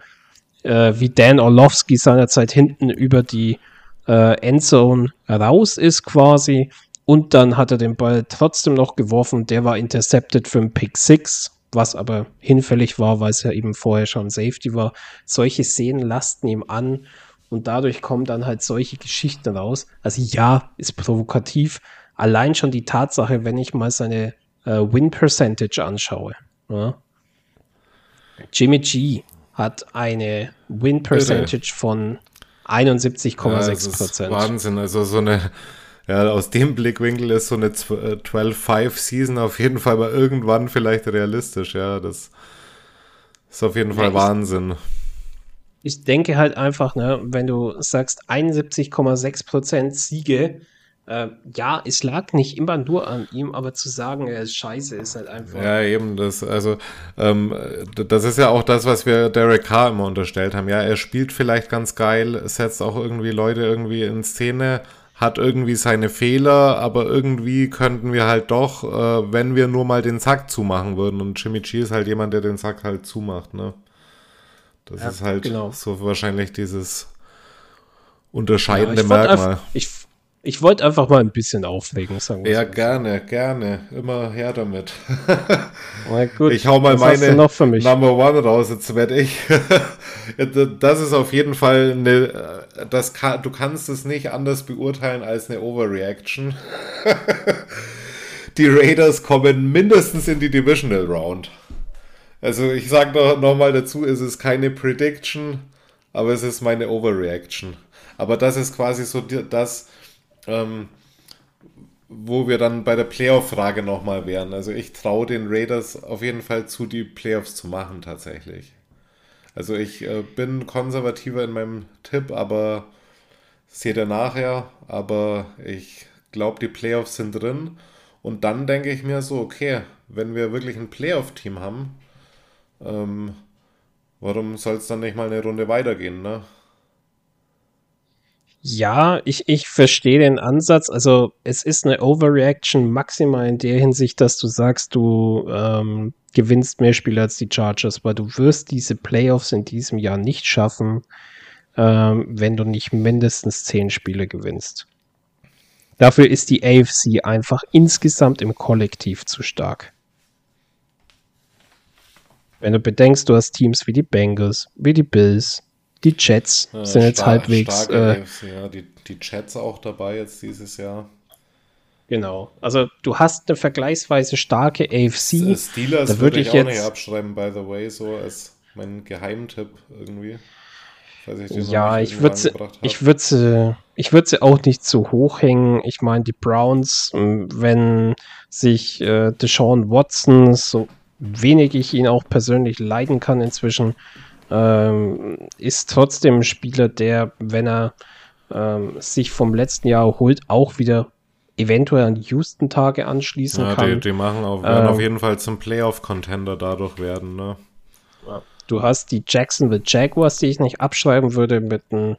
äh, wie Dan Orlovsky seinerzeit hinten über die äh, Endzone raus ist quasi Und dann hat er den Ball trotzdem noch geworfen. Der war intercepted für einen Pick 6, was aber hinfällig war, weil es ja eben vorher schon Safety war. Solche Szenen lasten ihm an und dadurch kommen dann halt solche Geschichten raus. Also ja, ist provokativ. Allein schon die Tatsache, wenn ich mal seine äh, Win Percentage anschaue. Ja. Jimmy G hat eine Win Percentage von 71,6 Prozent. Ja, Wahnsinn. Also so eine, ja, aus dem Blickwinkel ist so eine 12-5-Season auf jeden Fall mal irgendwann vielleicht realistisch. Ja, das ist auf jeden Fall ja, Wahnsinn. Ich, ich denke halt einfach, ne, wenn du sagst 71,6 Prozent Siege, äh, ja, es lag nicht immer nur an ihm, aber zu sagen, er ist scheiße, ist halt einfach. Ja, eben, das, also, ähm, das ist ja auch das, was wir Derek Carr immer unterstellt haben. Ja, er spielt vielleicht ganz geil, setzt auch irgendwie Leute irgendwie in Szene, hat irgendwie seine Fehler, aber irgendwie könnten wir halt doch, äh, wenn wir nur mal den Sack zumachen würden. Und Jimmy G ist halt jemand, der den Sack halt zumacht, ne? Das ja, ist halt genau. so wahrscheinlich dieses unterscheidende ja, Merkmal. Einfach, ich, ich wollte einfach mal ein bisschen aufregen, sagen wir Ja, so. gerne, gerne. Immer her damit. Na gut, ich hau mal meine Number One raus. Jetzt werde ich. das ist auf jeden Fall eine. Das kann, du kannst es nicht anders beurteilen als eine Overreaction. die Raiders kommen mindestens in die Divisional Round. Also ich sage noch, noch mal dazu, es ist keine Prediction, aber es ist meine Overreaction. Aber das ist quasi so das ähm, wo wir dann bei der Playoff-Frage nochmal wären. Also ich traue den Raiders auf jeden Fall zu, die Playoffs zu machen tatsächlich. Also ich äh, bin konservativer in meinem Tipp, aber seht ihr nachher. Aber ich glaube, die Playoffs sind drin. Und dann denke ich mir so, okay, wenn wir wirklich ein Playoff-Team haben, ähm, warum soll es dann nicht mal eine Runde weitergehen, ne? Ja, ich, ich verstehe den Ansatz. Also es ist eine Overreaction maximal in der Hinsicht, dass du sagst, du ähm, gewinnst mehr Spiele als die Chargers, weil du wirst diese Playoffs in diesem Jahr nicht schaffen, ähm, wenn du nicht mindestens zehn Spiele gewinnst. Dafür ist die AFC einfach insgesamt im Kollektiv zu stark. Wenn du bedenkst, du hast Teams wie die Bengals, wie die Bills, die Jets äh, sind jetzt halbwegs. Äh, ja, die, die Jets auch dabei jetzt dieses Jahr. Genau. Also du hast eine vergleichsweise starke AFC. Steelers da würde ich, ich auch nicht abschreiben, by the way, so als mein Geheimtipp irgendwie. Ich ja, ich würde sie, ich würde sie, ich würde sie auch nicht zu hoch hängen. Ich meine, die Browns, wenn sich äh, Deshaun Watson, so wenig ich ihn auch persönlich leiden kann inzwischen, ähm, ist trotzdem ein Spieler, der, wenn er ähm, sich vom letzten Jahr erholt, auch wieder eventuell an die Houston-Tage anschließen ja, kann. Die, die machen auf, werden ähm, auf jeden Fall zum Playoff-Contender dadurch werden. Ne? Du hast die Jacksonville Jaguars, die ich nicht abschreiben würde, mit einem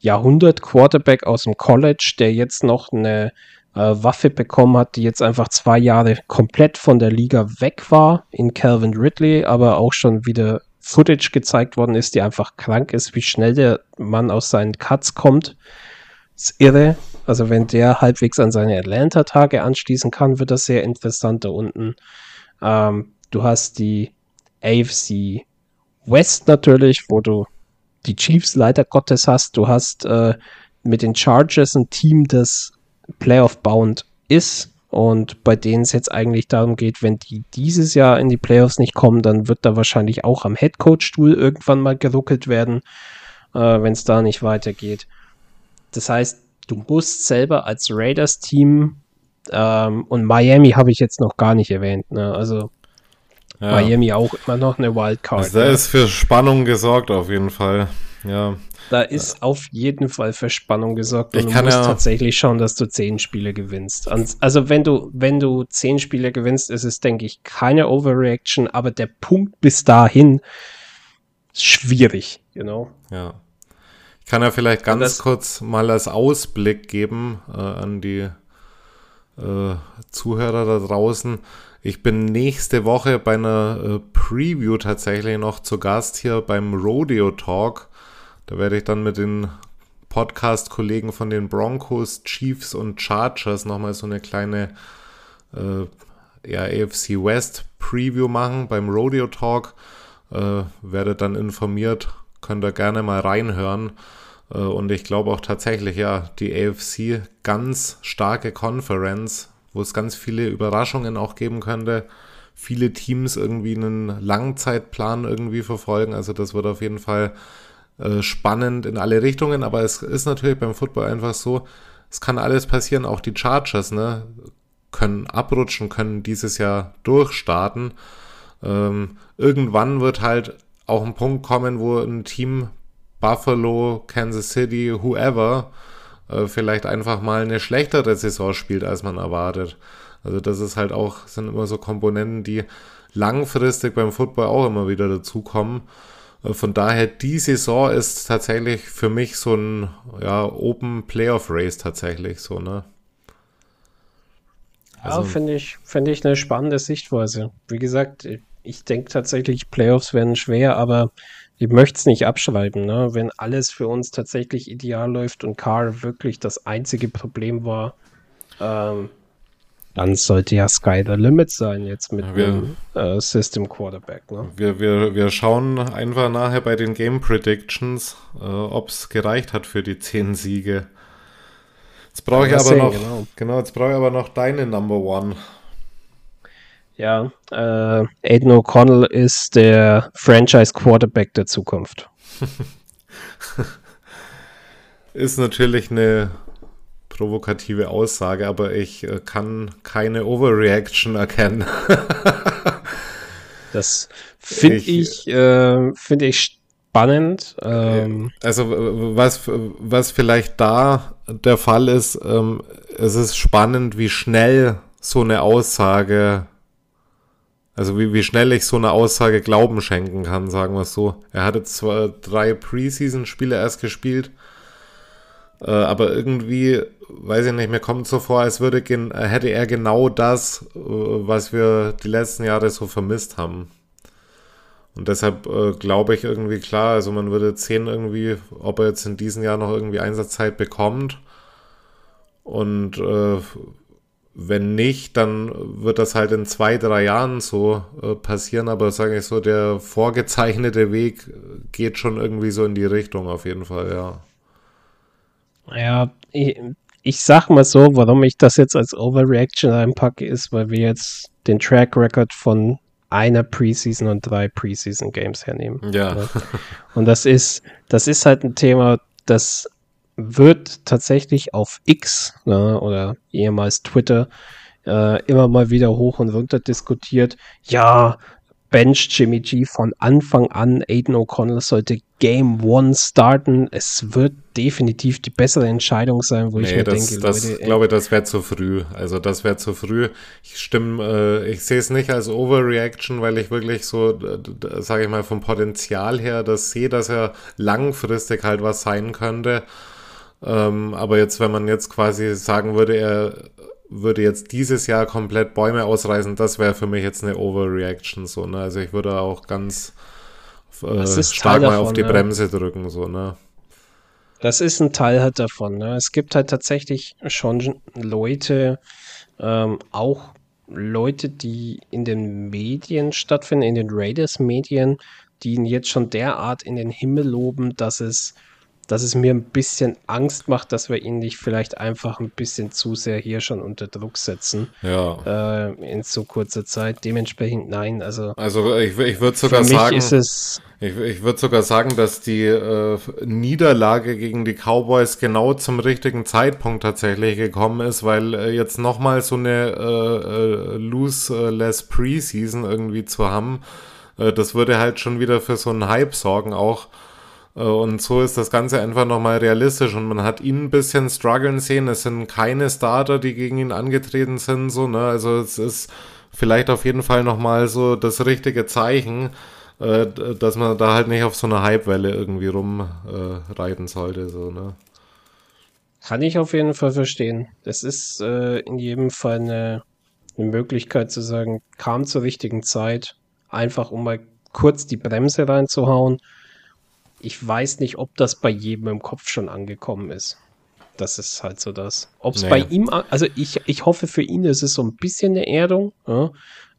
Jahrhundert-Quarterback aus dem College, der jetzt noch eine äh, Waffe bekommen hat, die jetzt einfach zwei Jahre komplett von der Liga weg war, in Calvin Ridley, aber auch schon wieder Footage gezeigt worden ist, die einfach krank ist, wie schnell der Mann aus seinen Cuts kommt. ist irre. Also wenn der halbwegs an seine Atlanta-Tage anschließen kann, wird das sehr interessant da unten. Ähm, du hast die AFC West natürlich, wo du die Chiefs leider Gottes hast. Du hast äh, mit den Chargers ein Team, das Playoff-bound ist und bei denen es jetzt eigentlich darum geht, wenn die dieses Jahr in die Playoffs nicht kommen, dann wird da wahrscheinlich auch am Headcoach-Stuhl irgendwann mal geruckelt werden, äh, wenn es da nicht weitergeht. Das heißt, du musst selber als Raiders-Team ähm, und Miami habe ich jetzt noch gar nicht erwähnt. Ne? Also ja. Miami auch immer noch eine Wildcard. Also da ja. ist für Spannung gesorgt auf jeden Fall. Ja. Da ist auf jeden Fall für Spannung gesorgt und ich du musst ja tatsächlich schauen, dass du zehn Spiele gewinnst. Also wenn du, wenn du zehn Spiele gewinnst, ist es, denke ich, keine Overreaction, aber der Punkt bis dahin ist schwierig, you know? Ja. Ich kann ja vielleicht ganz kurz mal als Ausblick geben äh, an die äh, Zuhörer da draußen. Ich bin nächste Woche bei einer äh, Preview tatsächlich noch zu Gast hier beim Rodeo Talk da werde ich dann mit den Podcast-Kollegen von den Broncos, Chiefs und Chargers nochmal so eine kleine äh, ja, AFC West Preview machen beim Rodeo Talk. Äh, werdet dann informiert, könnt ihr gerne mal reinhören. Äh, und ich glaube auch tatsächlich, ja, die AFC ganz starke Conference, wo es ganz viele Überraschungen auch geben könnte. Viele Teams irgendwie einen Langzeitplan irgendwie verfolgen. Also das wird auf jeden Fall äh, spannend in alle Richtungen. Aber es ist natürlich beim Football einfach so, es kann alles passieren. Auch die Chargers, ne, können abrutschen, können dieses Jahr durchstarten. Ähm, irgendwann wird halt auch ein Punkt kommen, wo ein Team Buffalo, Kansas City, whoever, äh, vielleicht einfach mal eine schlechtere Saison spielt, als man erwartet. Also das ist halt auch, sind immer so Komponenten, die langfristig beim Football auch immer wieder dazukommen. Äh, von daher, die Saison ist tatsächlich für mich so ein ja, Open Playoff Race tatsächlich so, ne? Also, ja, finde ich, finde ich eine spannende Sichtweise. Wie gesagt, ich denke tatsächlich, Playoffs werden schwer, aber ich möchte es nicht abschreiben, ne? wenn alles für uns tatsächlich ideal läuft und Carr wirklich das einzige Problem war, ähm, dann sollte ja Sky the Limit sein jetzt mit ja, wir, dem äh, System Quarterback. Ne? Wir, wir, wir schauen einfach nachher bei den Game Predictions, äh, ob es gereicht hat für die zehn Siege. Jetzt brauche ich aber sehen, noch, genau. genau, jetzt brauche ich aber noch deine Number One. Ja, äh, Aiden O'Connell ist der Franchise Quarterback der Zukunft. ist natürlich eine provokative Aussage, aber ich äh, kann keine Overreaction erkennen. das finde ich, ich äh, finde ich spannend. Ähm, also was, was vielleicht da der Fall ist, ähm, es ist spannend, wie schnell so eine Aussage also wie, wie schnell ich so eine Aussage Glauben schenken kann, sagen wir es so. Er hatte zwar drei Preseason-Spiele erst gespielt, äh, aber irgendwie, weiß ich nicht, mir kommt so vor, als würde hätte er genau das, äh, was wir die letzten Jahre so vermisst haben. Und deshalb äh, glaube ich irgendwie klar, also man würde sehen irgendwie, ob er jetzt in diesem Jahr noch irgendwie Einsatzzeit bekommt. Und äh, wenn nicht, dann wird das halt in zwei, drei Jahren so äh, passieren. Aber sage ich so, der vorgezeichnete Weg geht schon irgendwie so in die Richtung auf jeden Fall, ja. Ja, ich, ich sag mal so, warum ich das jetzt als Overreaction einpacke, ist, weil wir jetzt den Track Record von einer Preseason und drei Preseason Games hernehmen. Ja. ja. Und das ist, das ist halt ein Thema, das wird tatsächlich auf X ne, oder ehemals Twitter äh, immer mal wieder hoch und runter diskutiert. Ja, Bench Jimmy G von Anfang an. Aiden O'Connell sollte Game One starten. Es wird definitiv die bessere Entscheidung sein, wo nee, ich mir das, denke, das, Leute, glaube, das wäre zu früh. Also das wäre zu früh. Ich stimme, äh, ich sehe es nicht als Overreaction, weil ich wirklich so, sage ich mal, vom Potenzial her das sehe, dass er langfristig halt was sein könnte. Ähm, aber jetzt, wenn man jetzt quasi sagen würde, er würde jetzt dieses Jahr komplett Bäume ausreißen, das wäre für mich jetzt eine Overreaction. So, ne? Also ich würde auch ganz äh, stark mal davon, auf die ne? Bremse drücken. So, ne? Das ist ein Teil halt davon. Ne? Es gibt halt tatsächlich schon Leute, ähm, auch Leute, die in den Medien stattfinden, in den Raiders-Medien, die ihn jetzt schon derart in den Himmel loben, dass es dass es mir ein bisschen Angst macht, dass wir ihn nicht vielleicht einfach ein bisschen zu sehr hier schon unter Druck setzen. Ja. Äh, in so kurzer Zeit. Dementsprechend nein. Also, also ich, ich würde sogar sagen, ist es ich, ich würde sogar sagen, dass die äh, Niederlage gegen die Cowboys genau zum richtigen Zeitpunkt tatsächlich gekommen ist, weil äh, jetzt nochmal so eine äh, äh, lose-less Preseason irgendwie zu haben, äh, das würde halt schon wieder für so einen Hype sorgen auch. Äh, und so ist das Ganze einfach nochmal realistisch und man hat ihn ein bisschen strugglen sehen. Es sind keine Starter, die gegen ihn angetreten sind, so, ne? Also es ist vielleicht auf jeden Fall nochmal so das richtige Zeichen, äh, dass man da halt nicht auf so einer Hypewelle irgendwie rumreiten äh, sollte, so, ne? Kann ich auf jeden Fall verstehen. Das ist äh, in jedem Fall eine, eine Möglichkeit zu sagen, kam zur richtigen Zeit, einfach um mal kurz die Bremse reinzuhauen ich weiß nicht, ob das bei jedem im Kopf schon angekommen ist. Das ist halt so das. Ob es Nee. bei ihm, also ich, ich hoffe für ihn, es ist so ein bisschen eine Erdung. Ja?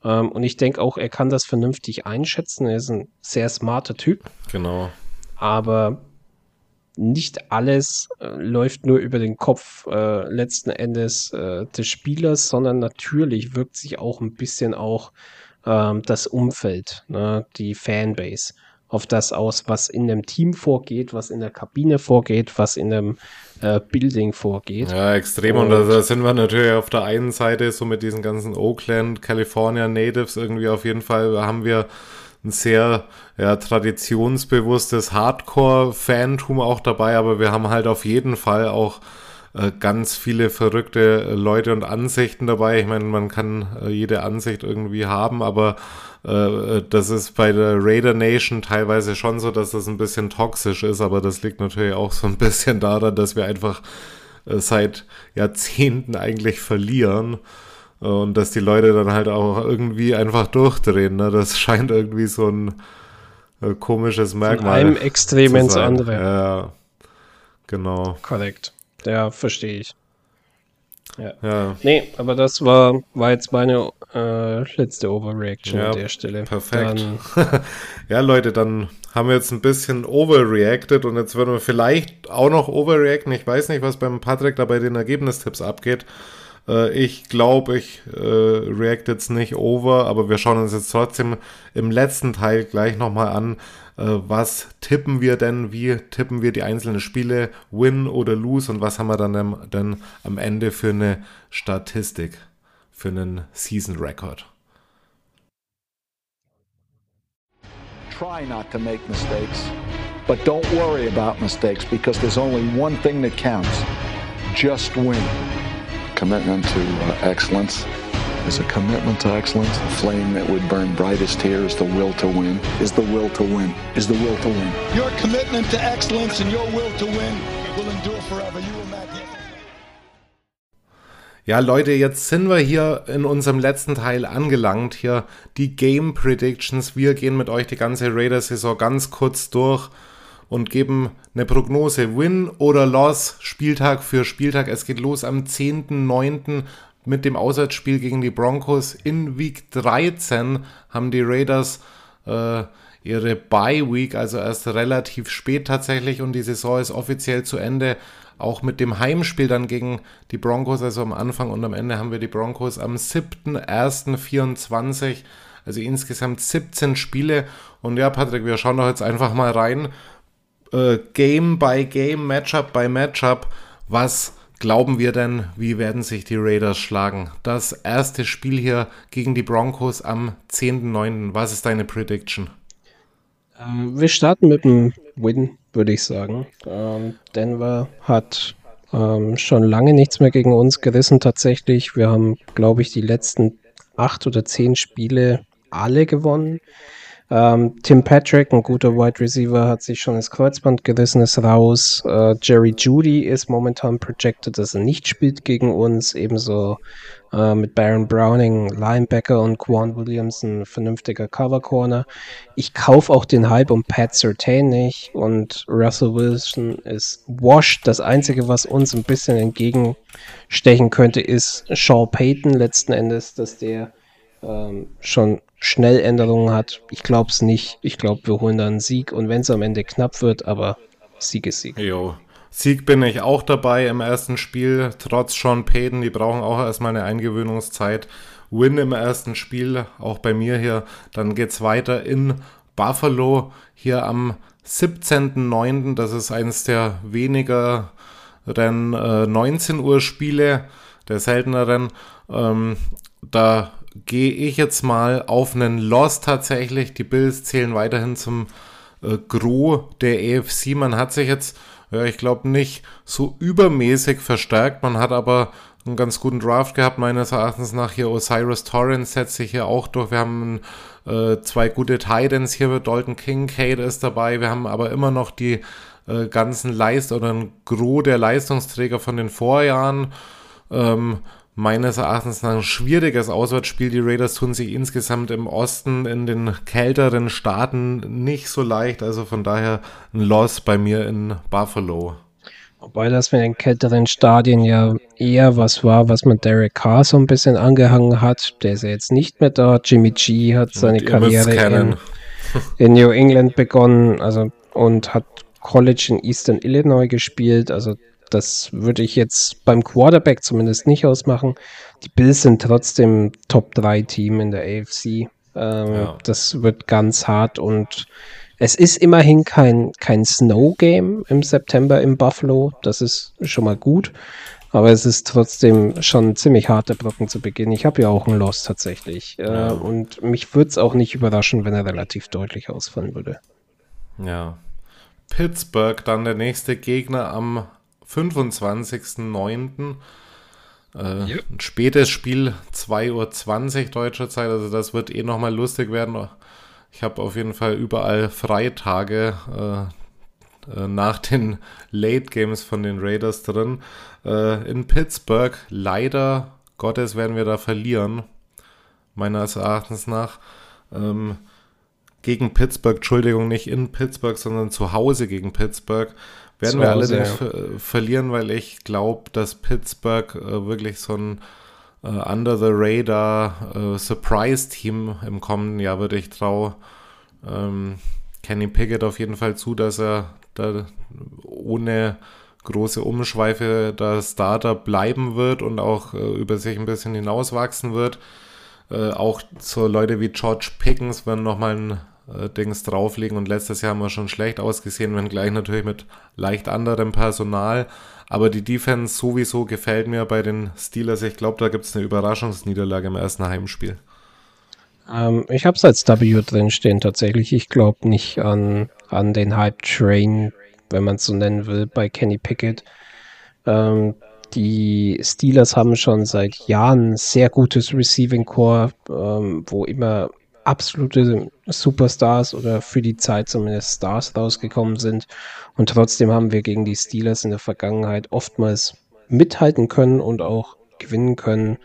Ähm, und ich denke auch, er kann das vernünftig einschätzen. Er ist ein sehr smarter Typ, Genau. aber nicht alles äh, läuft nur über den Kopf äh, letzten Endes äh, des Spielers, sondern natürlich wirkt sich auch ein bisschen auch ähm, das Umfeld, ne, die Fanbase auf das aus, was in dem Team vorgeht, was in der Kabine vorgeht, was in dem äh, Building vorgeht. Ja, extrem. Und, Und- da, sind wir natürlich auf der einen Seite so mit diesen ganzen Oakland, California Natives irgendwie auf jeden Fall haben wir ein sehr ja, traditionsbewusstes Hardcore-Fantum auch dabei, aber wir haben halt auf jeden Fall auch ganz viele verrückte äh, Leute und Ansichten dabei. Ich meine, man kann äh, jede Ansicht irgendwie haben, aber äh, das ist bei der Raider Nation teilweise schon so, dass das ein bisschen toxisch ist, aber das liegt natürlich auch so ein bisschen daran, dass wir einfach äh, seit Jahrzehnten eigentlich verlieren äh, und dass die Leute dann halt auch irgendwie einfach durchdrehen. Ne? Das scheint irgendwie so ein äh, komisches Von Merkmal. einem Extrem zu ins andere. Ja, genau. Korrekt. Ja, verstehe ich. Ja, Nee, aber das war, war jetzt meine äh, letzte Overreaction Ja, an der Stelle. perfekt. Ja, Leute, dann haben wir jetzt ein bisschen overreacted und jetzt würden wir vielleicht auch noch overreacten. Ich weiß nicht, was beim Patrick da bei den Ergebnistipps abgeht. Äh, ich glaube, ich äh, react jetzt nicht over, aber wir schauen uns jetzt trotzdem im letzten Teil gleich nochmal an, was tippen wir denn, wie tippen wir die einzelnen Spiele, win oder lose und was haben wir dann, am- dann am Ende für eine Statistik, für einen Season Record. Try not to make mistakes, but don't worry about mistakes because there's only one thing that counts just win. commitment to uh, excellence. Is a commitment to excellence, The flame that would burn brightest here is the will to win. is the will to win, is the will to win. Your commitment to excellence and your will to win will endure forever. You were magnificent. Ja, Leute, jetzt sind wir hier in unserem letzten Teil angelangt. Hier die Game Predictions. Wir gehen mit euch die ganze Raiders-Saison ganz kurz durch und geben eine Prognose. Win oder Loss, Spieltag für Spieltag. Es geht los am 10.9. mit dem Auswärtsspiel gegen die Broncos. In Week 13 haben die Raiders äh, ihre Bye Week, also erst relativ spät tatsächlich und die Saison ist offiziell zu Ende. Auch mit dem Heimspiel dann gegen die Broncos, also am Anfang und am Ende haben wir die Broncos am 7.1.24, also insgesamt 17 Spiele. Und ja, Patrick, wir schauen doch jetzt einfach mal rein. Äh, Game by Game, Matchup by Matchup. Was glauben wir denn, wie werden sich die Raiders schlagen? Das erste Spiel hier gegen die Broncos am 10.9. Was ist deine Prediction? ähm, wir starten mit einem Win, würde ich sagen. Ähm, Denver hat ähm, schon lange nichts mehr gegen uns gerissen tatsächlich. Wir haben, glaube ich, die letzten acht oder zehn Spiele alle gewonnen. Ähm, Tim Patrick, ein guter Wide Receiver, hat sich schon das Kreuzband gerissen, ist raus. Äh, Jerry Judy ist momentan projected, dass er nicht spielt gegen uns. Ebenso äh, mit Baron Browning, Linebacker und Quan Williams, ein vernünftiger Cover Corner. Ich kaufe auch den Hype um Pat Surtain nicht und Russell Wilson ist washed. Das Einzige, was uns ein bisschen entgegenstechen könnte, ist Shaw Payton letzten Endes, dass der ähm, schon schnell Änderungen hat. Ich glaube es nicht. Ich glaube, wir holen da einen Sieg und wenn es am Ende knapp wird, aber Sieg ist Sieg. Jo. Sieg bin ich auch dabei im ersten Spiel, trotz Sean Payton. Die brauchen auch erstmal eine Eingewöhnungszeit. Win im ersten Spiel, auch bei mir hier. Dann geht's weiter in Buffalo, hier am 17.09. Das ist eines der wenigeren äh, 19 Uhr Spiele, der selteneren. Ähm, da gehe ich jetzt mal auf einen Loss tatsächlich. Die Bills zählen weiterhin zum äh, Gros der EFC. Man hat sich jetzt, ja, ich glaube, nicht so übermäßig verstärkt. Man hat aber einen ganz guten Draft gehabt, meines Erachtens nach. Hier Osiris Torrance setzt sich hier auch durch. Wir haben äh, zwei gute Titans hier. Dalton Kincaid ist dabei. Wir haben aber immer noch die äh, ganzen Leist oder ein Gros der Leistungsträger von den Vorjahren. Ähm, meines Erachtens ein schwieriges Auswärtsspiel. Die Raiders tun sich insgesamt im Osten in den kälteren Staaten nicht so leicht. Also von daher ein Loss bei mir in Buffalo. Wobei das mit den kälteren Stadien ja eher was war, was man Derek Carr so ein bisschen angehangen hat. Der ist ja jetzt nicht mehr da. Jimmy G hat seine Karriere in, in, New England begonnen also, und hat College in Eastern Illinois gespielt. Also das würde ich jetzt beim Quarterback zumindest nicht ausmachen. Die Bills sind trotzdem Top-3-Team in der AFC. Ähm, ja. Das wird ganz hart und es ist immerhin kein, kein Snow-Game im September im Buffalo. Das ist schon mal gut. Aber es ist trotzdem schon ziemlich harter Brocken zu Beginn. Ich habe ja auch einen Loss tatsächlich. Äh, ja. Und mich würde es auch nicht überraschen, wenn er relativ deutlich ausfallen würde. Ja. Pittsburgh, dann der nächste Gegner am 25.09. Äh, ja. Ein spätes Spiel, 2.20 Uhr deutscher Zeit. Also das wird eh nochmal lustig werden. Ich habe auf jeden Fall überall Freitage äh, äh, nach den Late Games von den Raiders drin. Äh, in Pittsburgh, leider Gottes, werden wir da verlieren, meines Erachtens nach. Ähm, gegen Pittsburgh, Entschuldigung, nicht in Pittsburgh, sondern zu Hause gegen Pittsburgh. Werden wir allerdings ja. verlieren, weil ich glaube, dass Pittsburgh äh, wirklich so ein äh, Under the Radar äh, Surprise-Team im kommenden Jahr würde ich traue ähm, Kenny Pickett auf jeden Fall zu, dass er da ohne große Umschweife der Starter bleiben wird und auch äh, über sich ein bisschen hinauswachsen wird. Äh, auch so Leute wie George Pickens werden nochmal ein Dings drauflegen und letztes Jahr haben wir schon schlecht ausgesehen, wenn gleich natürlich mit leicht anderem Personal. Aber die Defense sowieso gefällt mir bei den Steelers. Ich glaube, da gibt es eine Überraschungsniederlage im ersten Heimspiel. Ähm, ich habe es als W drin stehen tatsächlich. Ich glaube nicht an, an den Hype Train, wenn man es so nennen will, bei Kenny Pickett. Ähm, die Steelers haben schon seit Jahren sehr gutes Receiving Core, ähm, wo immer absolute Superstars oder für die Zeit zumindest Stars rausgekommen sind. Und trotzdem haben wir gegen die Steelers in der Vergangenheit oftmals mithalten können und auch gewinnen können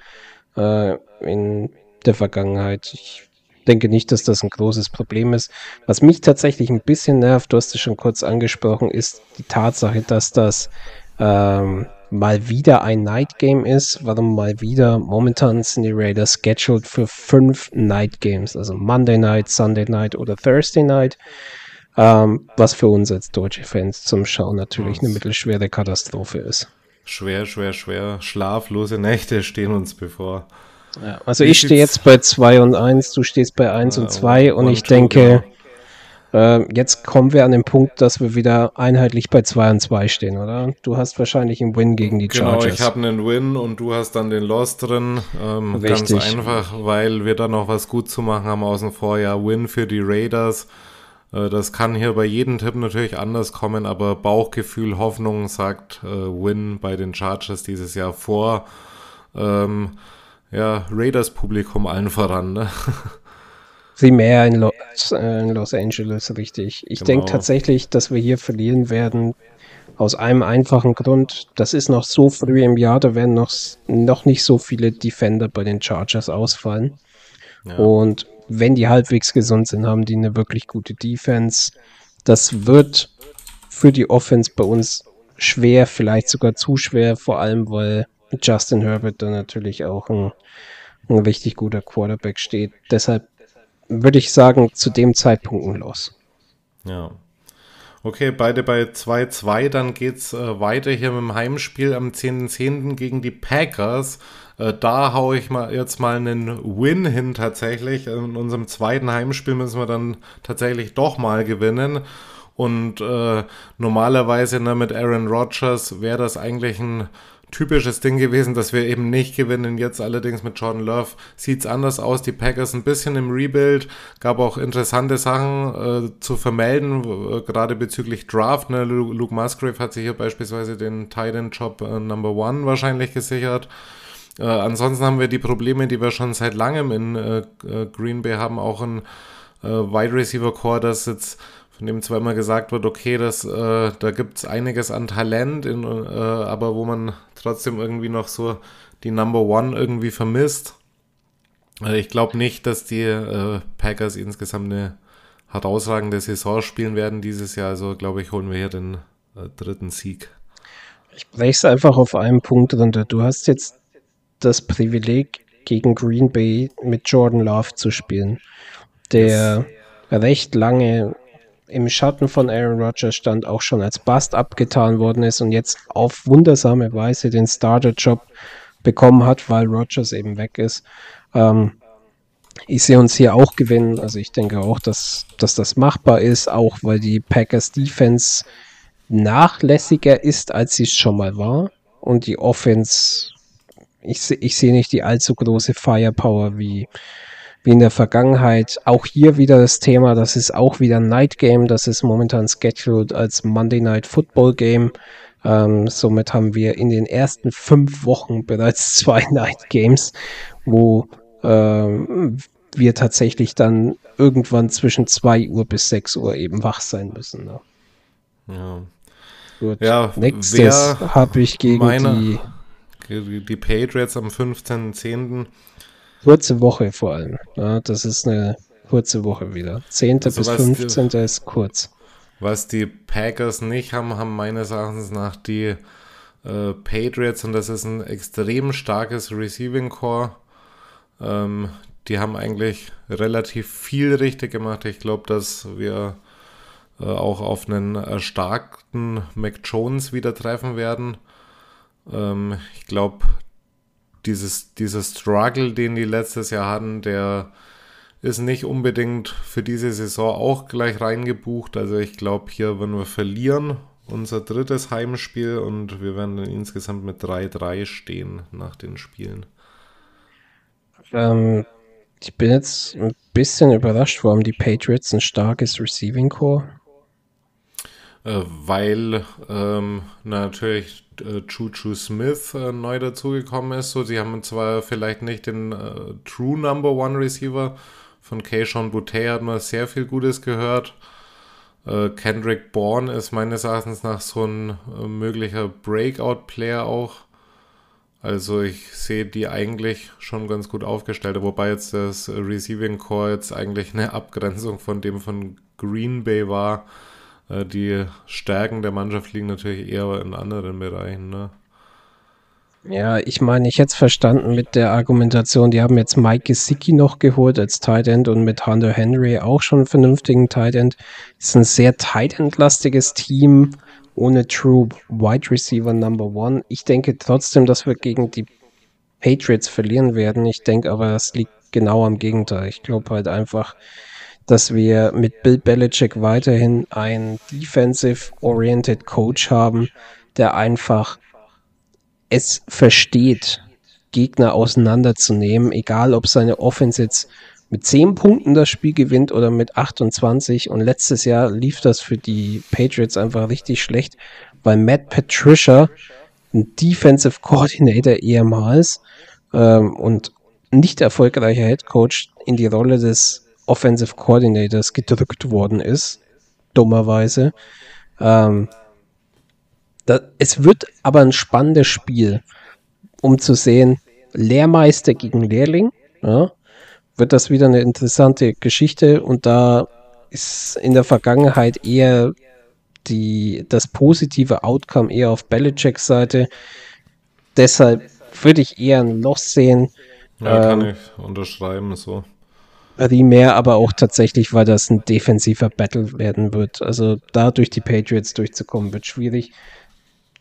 äh, in der Vergangenheit. Ich denke nicht, dass das ein großes Problem ist. Was mich tatsächlich ein bisschen nervt, du hast es schon kurz angesprochen, ist die Tatsache, dass das ähm, mal wieder ein Night Game ist. Warum mal wieder? Momentan sind die Raiders scheduled für fünf Night Games, also Monday Night, Sunday Night oder Thursday Night. Ähm, was für uns als deutsche Fans zum Schauen natürlich eine mittelschwere Katastrophe ist. Schwer, schwer, schwer. Schlaflose Nächte stehen uns bevor. Ja, also Wie ich stehe jetzt bei 2 und 1, du stehst bei 1 ja, und 2 und, und ich denke, genau. Äh, jetzt kommen wir an den Punkt, dass wir wieder einheitlich bei 2 und 2 stehen, oder? Du hast wahrscheinlich einen Win gegen die Chargers. Genau, ich habe einen Win und du hast dann den Loss drin. Ähm, ganz einfach, weil wir da noch was gut zu machen haben aus dem Vorjahr. Win für die Raiders. Äh, das kann hier bei jedem Tipp natürlich anders kommen, aber Bauchgefühl, Hoffnung sagt äh, Win bei den Chargers dieses Jahr vor. Ähm, ja, Raiders-Publikum allen voran. Ne? primär in Los, äh, in Los Angeles, richtig. Ich genau. denke tatsächlich, dass wir hier verlieren werden. Aus einem einfachen Grund, das ist noch so früh im Jahr, da werden noch, noch nicht so viele Defender bei den Chargers ausfallen. Ja. Und wenn die halbwegs gesund sind, haben die eine wirklich gute Defense. Das wird für die Offense bei uns schwer, vielleicht sogar zu schwer, vor allem weil Justin Herbert da natürlich auch ein, ein richtig guter Quarterback steht. Deshalb würde ich sagen, zu dem Zeitpunkt Los. Ja. Okay, beide bei 2-2. Dann geht's äh, weiter hier mit dem Heimspiel am 10.10. .10. gegen die Packers. Äh, da haue ich mal jetzt mal einen Win hin tatsächlich. In unserem zweiten Heimspiel müssen wir dann tatsächlich doch mal gewinnen. Und äh, normalerweise ne, mit Aaron Rodgers wäre das eigentlich ein typisches Ding gewesen, dass wir eben nicht gewinnen. Jetzt allerdings mit Jordan Love sieht es anders aus. Die Packers ein bisschen im Rebuild, gab auch interessante Sachen äh, zu vermelden, äh, gerade bezüglich Draft. Ne? Luke Musgrave hat sich hier beispielsweise den Titan Job äh, Number One wahrscheinlich gesichert. Äh, ansonsten haben wir die Probleme, die wir schon seit langem in äh, äh, Green Bay haben, auch ein Wide Receiver Core, das jetzt von dem zwar immer gesagt wird, okay, das, äh, da gibt es einiges an Talent, in, äh, aber wo man trotzdem irgendwie noch so die Number One irgendwie vermisst. Äh, ich glaube nicht, dass die äh, Packers insgesamt eine herausragende Saison spielen werden dieses Jahr. Also glaube ich, holen wir hier den äh, dritten Sieg. Ich breche es einfach auf einen Punkt runter. Du hast jetzt das Privileg, gegen Green Bay mit Jordan Love zu spielen, der recht lange im Schatten von Aaron Rodgers stand, auch schon als Bust abgetan worden ist und jetzt auf wundersame Weise den Starter-Job bekommen hat, weil Rodgers eben weg ist. Ähm, ich sehe uns hier auch gewinnen. Also ich denke auch, dass, dass das machbar ist, auch weil die Packers Defense nachlässiger ist, als sie es schon mal war. Und die Offense, ich, ich sehe nicht die allzu große Firepower wie, wie in der Vergangenheit. Auch hier wieder das Thema, das ist auch wieder ein Night Game, das ist momentan scheduled als Monday Night Football Game. Ähm, somit haben wir in den ersten fünf Wochen bereits zwei Night Games, wo ähm, wir tatsächlich dann irgendwann zwischen 2 Uhr bis 6 Uhr eben wach sein müssen. Ne? Ja. Gut. Ja, Nächstes habe ich gegen meine, die, die Patriots am 15.10. Kurze Woche vor allem. Ja, das ist eine kurze Woche wieder. 10. Also bis 15. Die, ist kurz. Was die Packers nicht haben, haben meines Erachtens nach die äh, Patriots und das ist ein extrem starkes Receiving Core. Ähm, die haben eigentlich relativ viel richtig gemacht. Ich glaube, dass wir äh, auch auf einen erstarkten Mac Jones wieder treffen werden. Ähm, ich glaube, dieses, dieser Struggle, den die letztes Jahr hatten, der ist nicht unbedingt für diese Saison auch gleich reingebucht. Also ich glaube, hier werden wir verlieren, unser drittes Heimspiel und wir werden insgesamt mit 3-3 stehen nach den Spielen. Ähm, ich bin jetzt ein bisschen überrascht, warum die Patriots ein starkes Receiving Core äh, weil ähm, natürlich äh, Choo Smith äh, neu dazugekommen ist. So, sie haben zwar vielleicht nicht den äh, True Number One Receiver von Keishon Boutte hat man sehr viel Gutes gehört. Äh, Kendrick Bourne ist meines Erachtens nach so ein äh, möglicher Breakout-Player auch. Also ich sehe die eigentlich schon ganz gut aufgestellt, wobei jetzt das Receiving Core jetzt eigentlich eine Abgrenzung von dem von Green Bay war die Stärken der Mannschaft liegen natürlich eher in anderen Bereichen. Ne? Ja, ich meine, ich hätte es verstanden mit der Argumentation, die haben jetzt Mike Gesicki noch geholt als Tight End und mit Hunter Henry auch schon einen vernünftigen Tight End. Ist ein sehr Tight End-lastiges Team ohne True Wide Receiver Number One. Ich denke trotzdem, dass wir gegen die Patriots verlieren werden. Ich denke aber, das liegt genau am Gegenteil. Ich glaube halt einfach, dass wir mit Bill Belichick weiterhin einen defensive-oriented Coach haben, der einfach es versteht, Gegner auseinanderzunehmen, egal ob seine Offense jetzt mit 10 Punkten das Spiel gewinnt oder mit 28. Und letztes Jahr lief das für die Patriots einfach richtig schlecht, weil Matt Patricia, ein Defensive Coordinator ehemals ähm, und nicht erfolgreicher Head Coach, in die Rolle des Offensive Coordinators gedrückt worden ist, dummerweise. Ähm, da, es wird aber ein spannendes Spiel, um zu sehen, Lehrmeister gegen Lehrling. Ja, wird das wieder eine interessante Geschichte und da ist in der Vergangenheit eher die, das positive Outcome eher auf Belichicks Seite. Deshalb würde ich eher ein Loss sehen. Ja, kann ähm, ich unterschreiben, so primär aber auch tatsächlich, weil das ein defensiver Battle werden wird. Also da durch die Patriots durchzukommen, wird schwierig.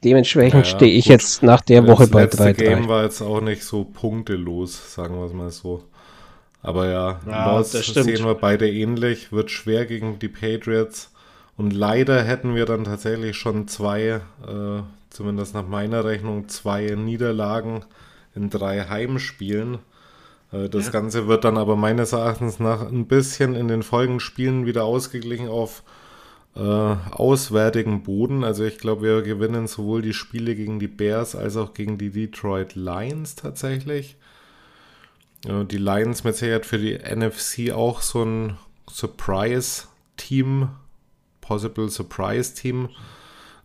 Dementsprechend ja, stehe ich gut. jetzt nach der Woche das bei 3-3. Das Game war jetzt auch nicht so punktelos, sagen wir es mal so. Aber ja, ja Loss sehen wir beide ähnlich. Wird schwer gegen die Patriots. Und leider hätten wir dann tatsächlich schon zwei, äh, zumindest nach meiner Rechnung, zwei Niederlagen in drei Heimspielen. Äh, das ja. Ganze wird dann aber meines Erachtens nach ein bisschen in den folgenden Spielen wieder ausgeglichen auf äh, auswärtigen Boden. Also ich glaube, wir gewinnen sowohl die Spiele gegen die Bears als auch gegen die Detroit Lions tatsächlich. Äh, die Lions mit Sicherheit für die NFC auch so ein Surprise-Team, Possible Surprise-Team.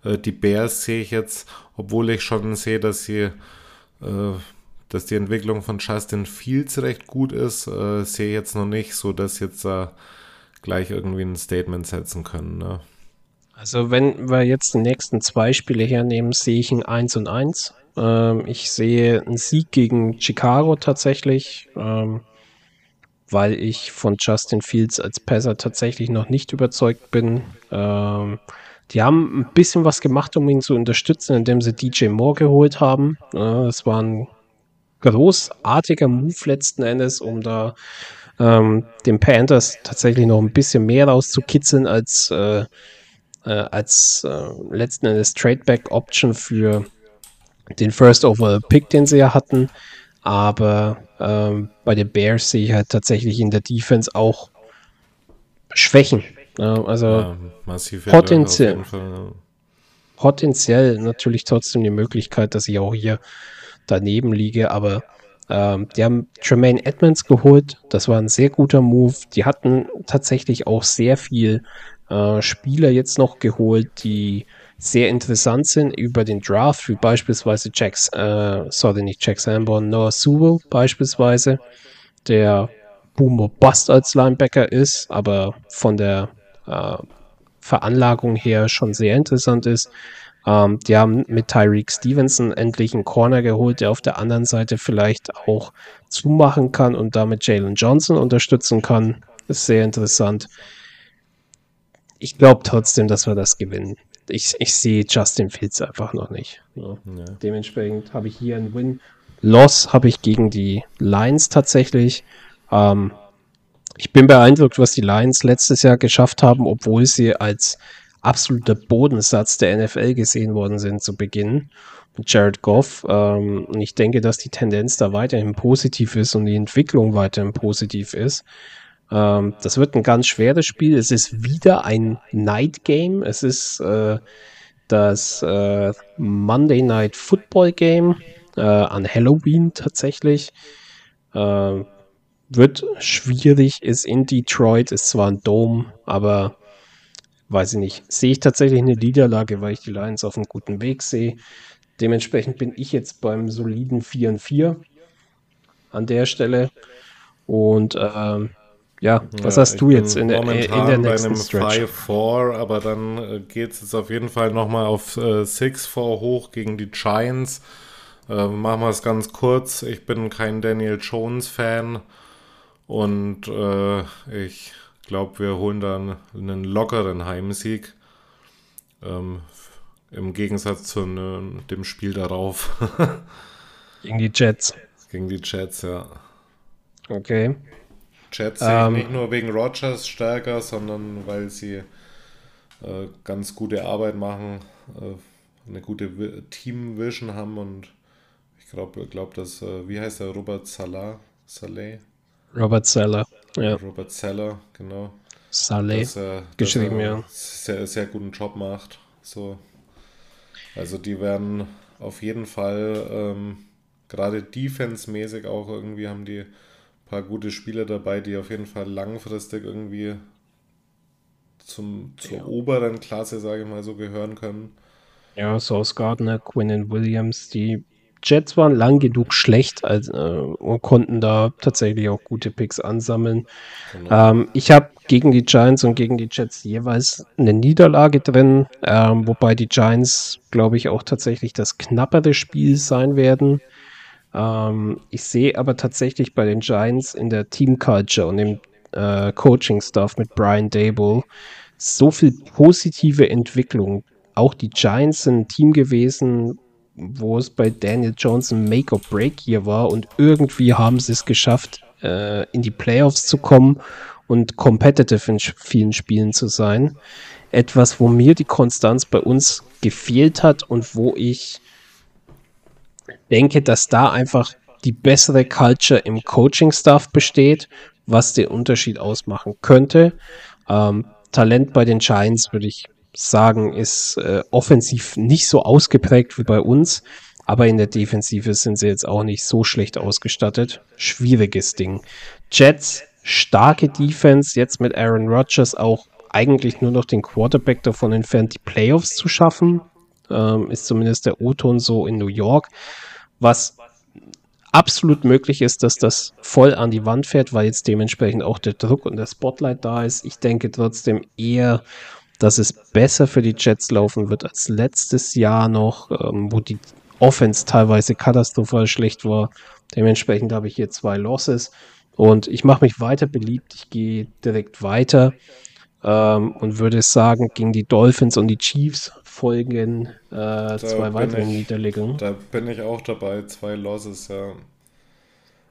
Äh, die Bears sehe ich jetzt, obwohl ich schon sehe, dass sie äh, dass die Entwicklung von Justin Fields recht gut ist, äh, sehe ich jetzt noch nicht, so dass jetzt äh, gleich irgendwie ein Statement setzen können. Ne? Also wenn wir jetzt die nächsten zwei Spiele hernehmen, sehe ich ein 1 und 1. Ähm, ich sehe einen Sieg gegen Chicago tatsächlich, ähm, weil ich von Justin Fields als Passer tatsächlich noch nicht überzeugt bin. Ähm, die haben ein bisschen was gemacht, um ihn zu unterstützen, indem sie DJ Moore geholt haben. Äh, das war ein großartiger Move letzten Endes, um da ähm, den Panthers tatsächlich noch ein bisschen mehr rauszukitzeln als, äh, äh, als äh, letzten Endes Tradeback Option für den First Overall Pick, den sie ja hatten. Aber ähm, bei den Bears sehe ich halt tatsächlich in der Defense auch Schwächen. Ja, also ja, potenziell, Fall, ja. potenziell natürlich trotzdem die Möglichkeit, dass ich auch hier daneben liege, aber ähm, die haben Tremaine Edmonds geholt. Das war ein sehr guter Move. Die hatten tatsächlich auch sehr viel äh, Spieler jetzt noch geholt, die sehr interessant sind über den Draft, wie beispielsweise Jax, äh, sorry, nicht Jack Sanborn, Noah Sewell beispielsweise, der Boomer Bust als Linebacker ist, aber von der äh, Veranlagung her schon sehr interessant ist. Ähm, die haben mit Tyreek Stevenson endlich einen Corner geholt, der auf der anderen Seite vielleicht auch zumachen kann und damit Jalen Johnson unterstützen kann. ist sehr interessant. Ich glaube trotzdem, dass wir das gewinnen. Ich, ich sehe Justin Fields einfach noch nicht. Ja. Ja. Dementsprechend habe ich hier einen Win. Loss habe ich gegen die Lions tatsächlich. Ähm, ich bin beeindruckt, was die Lions letztes Jahr geschafft haben, obwohl sie als absoluter Bodensatz der NFL gesehen worden sind zu Beginn. Und Jared Goff, ähm, und ich denke, dass die Tendenz da weiterhin positiv ist und die Entwicklung weiterhin positiv ist. Ähm, das wird ein ganz schweres Spiel. Es ist wieder ein Night Game. Es ist äh, das äh, Monday Night Football Game äh, an Halloween tatsächlich. Äh, wird schwierig, ist in Detroit, ist zwar ein Dome, aber weiß ich nicht. Sehe ich tatsächlich eine Niederlage, weil ich die Lions auf einem guten Weg sehe. Dementsprechend bin ich jetzt beim soliden 4 und 4 an der Stelle. Und ähm, ja, was ja, hast du jetzt in der, in der nächsten bei einem Stretch? 5-4, aber dann äh, geht es jetzt auf jeden Fall nochmal auf äh, 6-4 hoch gegen die Giants. Äh, machen wir es ganz kurz. Ich bin kein Daniel Jones-Fan und äh, ich glaube, wir holen dann einen lockeren Heimsieg. Ähm, Im Gegensatz zu ne, dem Spiel darauf. Gegen die Jets. Gegen die Jets, ja. Okay. Jets sehe ähm, nicht nur wegen Rogers stärker, sondern weil sie äh, ganz gute Arbeit machen, äh, eine gute Team-Vision haben und ich glaube, glaub, dass, äh, wie heißt der, Robert Salah? Saleh? Robert Seller. Ja. Robert Seller, genau. Saleh. Dass er, geschrieben, dass er ja. Sehr, sehr guten Job macht. So. Also die werden auf jeden Fall ähm, gerade defense-mäßig auch irgendwie haben die ein paar gute Spieler dabei, die auf jeden Fall langfristig irgendwie zum, zur ja. oberen Klasse, sage ich mal so, gehören können. Ja, Sauce Gardner, Quinn Williams, die Jets waren lang genug schlecht als, äh, und konnten da tatsächlich auch gute Picks ansammeln. Genau. Ähm, ich habe gegen die Giants und gegen die Jets jeweils eine Niederlage drin, ähm, wobei die Giants, glaube ich, auch tatsächlich das knappere Spiel sein werden. Ähm, ich sehe aber tatsächlich bei den Giants in der Team Culture und im äh, Coaching-Stuff mit Brian Dable so viel positive Entwicklung. Auch die Giants sind ein Team gewesen, wo es bei Daniel Jones ein Make or Break hier war und irgendwie haben sie es geschafft, äh, in die Playoffs zu kommen und competitive in vielen Spielen zu sein. Etwas, wo mir die Konstanz bei uns gefehlt hat und wo ich denke, dass da einfach die bessere Culture im Coaching-Staff besteht, was den Unterschied ausmachen könnte. Ähm, Talent bei den Giants würde ich sagen, ist äh, offensiv nicht so ausgeprägt wie bei uns, aber in der Defensive sind sie jetzt auch nicht so schlecht ausgestattet. Schwieriges Ding. Jets, starke Defense, jetzt mit Aaron Rodgers auch eigentlich nur noch den Quarterback davon entfernt, die Playoffs zu schaffen. Ähm, ist zumindest der O-Ton so in New York. Was absolut möglich ist, dass das voll an die Wand fährt, weil jetzt dementsprechend auch der Druck und der Spotlight da ist. Ich denke trotzdem eher, dass es besser für die Jets laufen wird als letztes Jahr noch, ähm, wo die Offense teilweise katastrophal schlecht war. Dementsprechend habe ich hier zwei Losses und ich mache mich weiter beliebt. Ich gehe direkt weiter ähm, und würde sagen, gegen die Dolphins und die Chiefs folgen äh, zwei weitere Niederlegungen. Da bin ich auch dabei, zwei Losses, ja.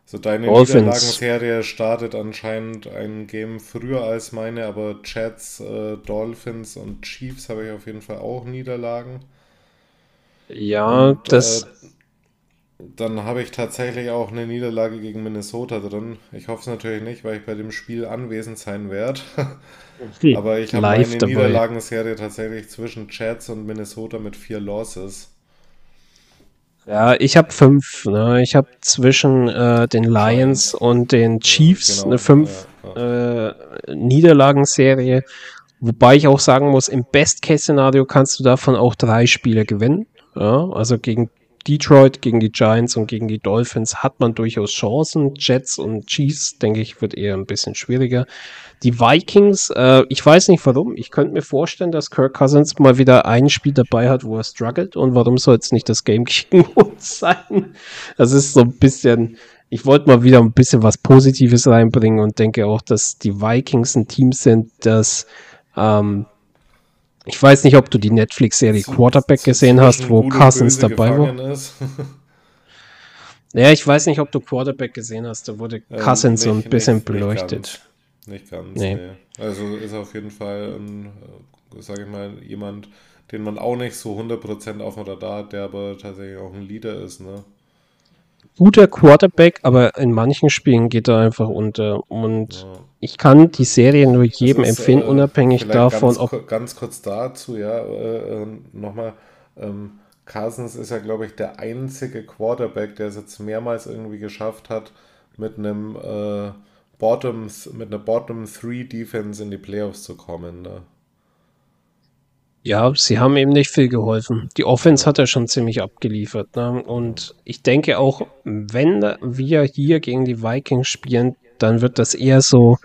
So deine. Niederlagenserie startet anscheinend ein Game früher als meine, aber Jets, äh, Dolphins und Chiefs habe ich auf jeden Fall auch Niederlagen. Ja, Und, das. Äh, dann habe ich tatsächlich auch eine Niederlage gegen Minnesota drin. Ich hoffe es natürlich nicht, weil ich bei dem Spiel anwesend sein werde. Aber ich habe dabei. Niederlagenserie tatsächlich zwischen Jets und Minnesota mit vier Losses. Ja, ich habe fünf. Ne? Ich habe zwischen äh, den Lions und den Chiefs Genau, eine fünf ja, äh, Niederlagenserie. Wobei ich auch sagen muss, im Best-Case-Szenario kannst du davon auch drei Spiele gewinnen. Ja? Also gegen Detroit, gegen die Giants und gegen die Dolphins hat man durchaus Chancen. Jets und Chiefs, denke ich, wird eher ein bisschen schwieriger. Die Vikings, äh, ich weiß nicht warum. Ich könnte mir vorstellen, dass Kirk Cousins mal wieder ein Spiel dabei hat, wo er struggelt. Und warum soll es nicht das Game gegen uns sein? Das ist so ein bisschen, ich wollte mal wieder ein bisschen was Positives reinbringen und denke auch, dass die Vikings ein Team sind, das, ähm, ich weiß nicht, ob du die Netflix-Serie Quarterback gesehen hast, wo Cousins dabei war. gefangen ist. Ja, ich weiß nicht, ob du Quarterback gesehen hast. Da wurde Ähm, Cousins so ein bisschen beleuchtet. Nicht ganz, Nee. nee. Also ist auf jeden Fall ein, äh, sag ich mal, jemand, den man auch nicht so 100% auf dem Radar hat, der aber tatsächlich auch ein Leader ist, ne? Guter Quarterback, aber in manchen Spielen geht er einfach unter. Und Ja. ich kann die Serie nur jedem ist, empfehlen, äh, unabhängig davon, ganz, ob. Ganz kurz dazu, ja, äh, äh, nochmal. Ähm, Cousins ist ja, glaube ich, der einzige Quarterback, der es jetzt mehrmals irgendwie geschafft hat, mit einem äh, Bottom, mit einer Bottom 3 Defense in die Playoffs zu kommen. Ne? Ja, sie haben ihm nicht viel geholfen. Die Offense hat er schon ziemlich abgeliefert. Ne? Und ich denke auch, wenn wir hier gegen die Vikings spielen, dann wird das eher so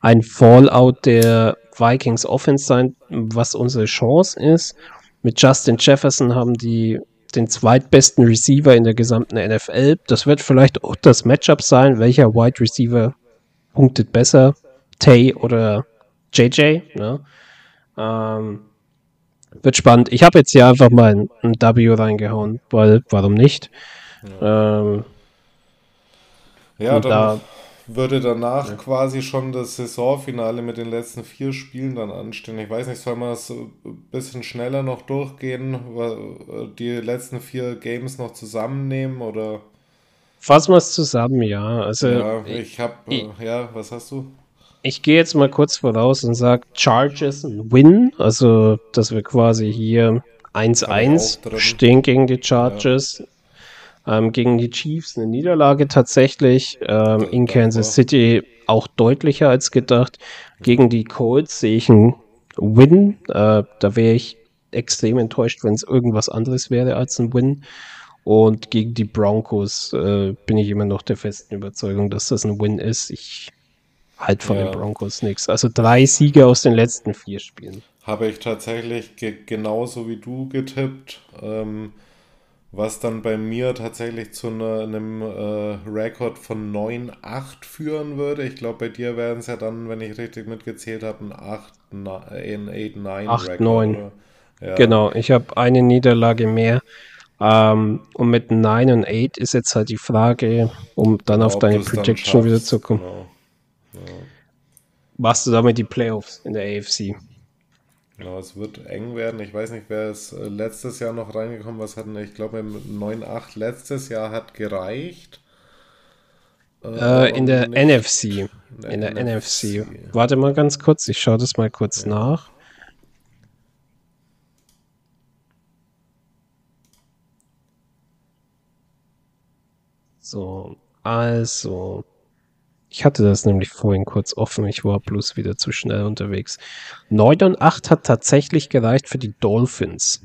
ein Fallout der Vikings Offense sein, was unsere Chance ist. Mit Justin Jefferson haben die den zweitbesten Receiver in der gesamten NFL. Das wird vielleicht auch das Matchup sein, welcher Wide Receiver punktet besser, Tay oder JJ. Ne? Ähm, wird spannend. Ich habe jetzt hier einfach mal ein, ein W reingehauen, weil warum nicht? Ähm, Ja, dann da- würde danach quasi schon das Saisonfinale mit den letzten vier Spielen dann anstehen. Ich weiß nicht, soll man es ein bisschen schneller noch durchgehen, die letzten vier Games noch zusammennehmen oder? Fassen wir es zusammen, ja. Also Ja, ich, habe, ich- ja, was hast du? ich gehe jetzt mal kurz voraus und sage Chargers ein Win, also dass wir quasi hier Kann ich 1-1 auch drin. stehen gegen die Chargers. Ähm, gegen die Chiefs eine Niederlage tatsächlich. Ähm, in Kansas. City auch deutlicher als gedacht. Gegen die Colts sehe ich einen Win. Äh, da wäre ich extrem enttäuscht, wenn es irgendwas anderes wäre als ein Win. Und gegen die Broncos äh, bin ich immer noch der festen Überzeugung, dass das ein Win ist. Ich halte von Ja. den Broncos nichts. Also drei Siege aus den letzten vier Spielen. Habe ich tatsächlich ge genauso wie du getippt, ähm, was dann bei mir tatsächlich zu einer, einem äh, Rekord von 9-8 führen würde. Ich glaube, bei dir wären es ja dann, wenn ich richtig mitgezählt habe, ein 8, ein 8-9 8, Rekord. 9. oder? Ja. Genau, ich habe eine Niederlage mehr. Ähm, und mit 9 und 8 ist jetzt halt die Frage, um dann auf deine Projection wieder zu kommen. Genau. Machst du damit die Playoffs in der AFC? Genau, es wird eng werden. Ich weiß nicht, wer ist äh, letztes Jahr noch reingekommen. Was hatten, ich glaube, mit 9-8 letztes Jahr hat gereicht. Äh, in der nicht- NFC. In der NFC. Warte mal ganz kurz, ich schaue das mal kurz nach. So, also. Ich hatte das nämlich vorhin kurz offen, ich war bloß wieder zu schnell unterwegs. 9 und 8 hat tatsächlich gereicht für die Dolphins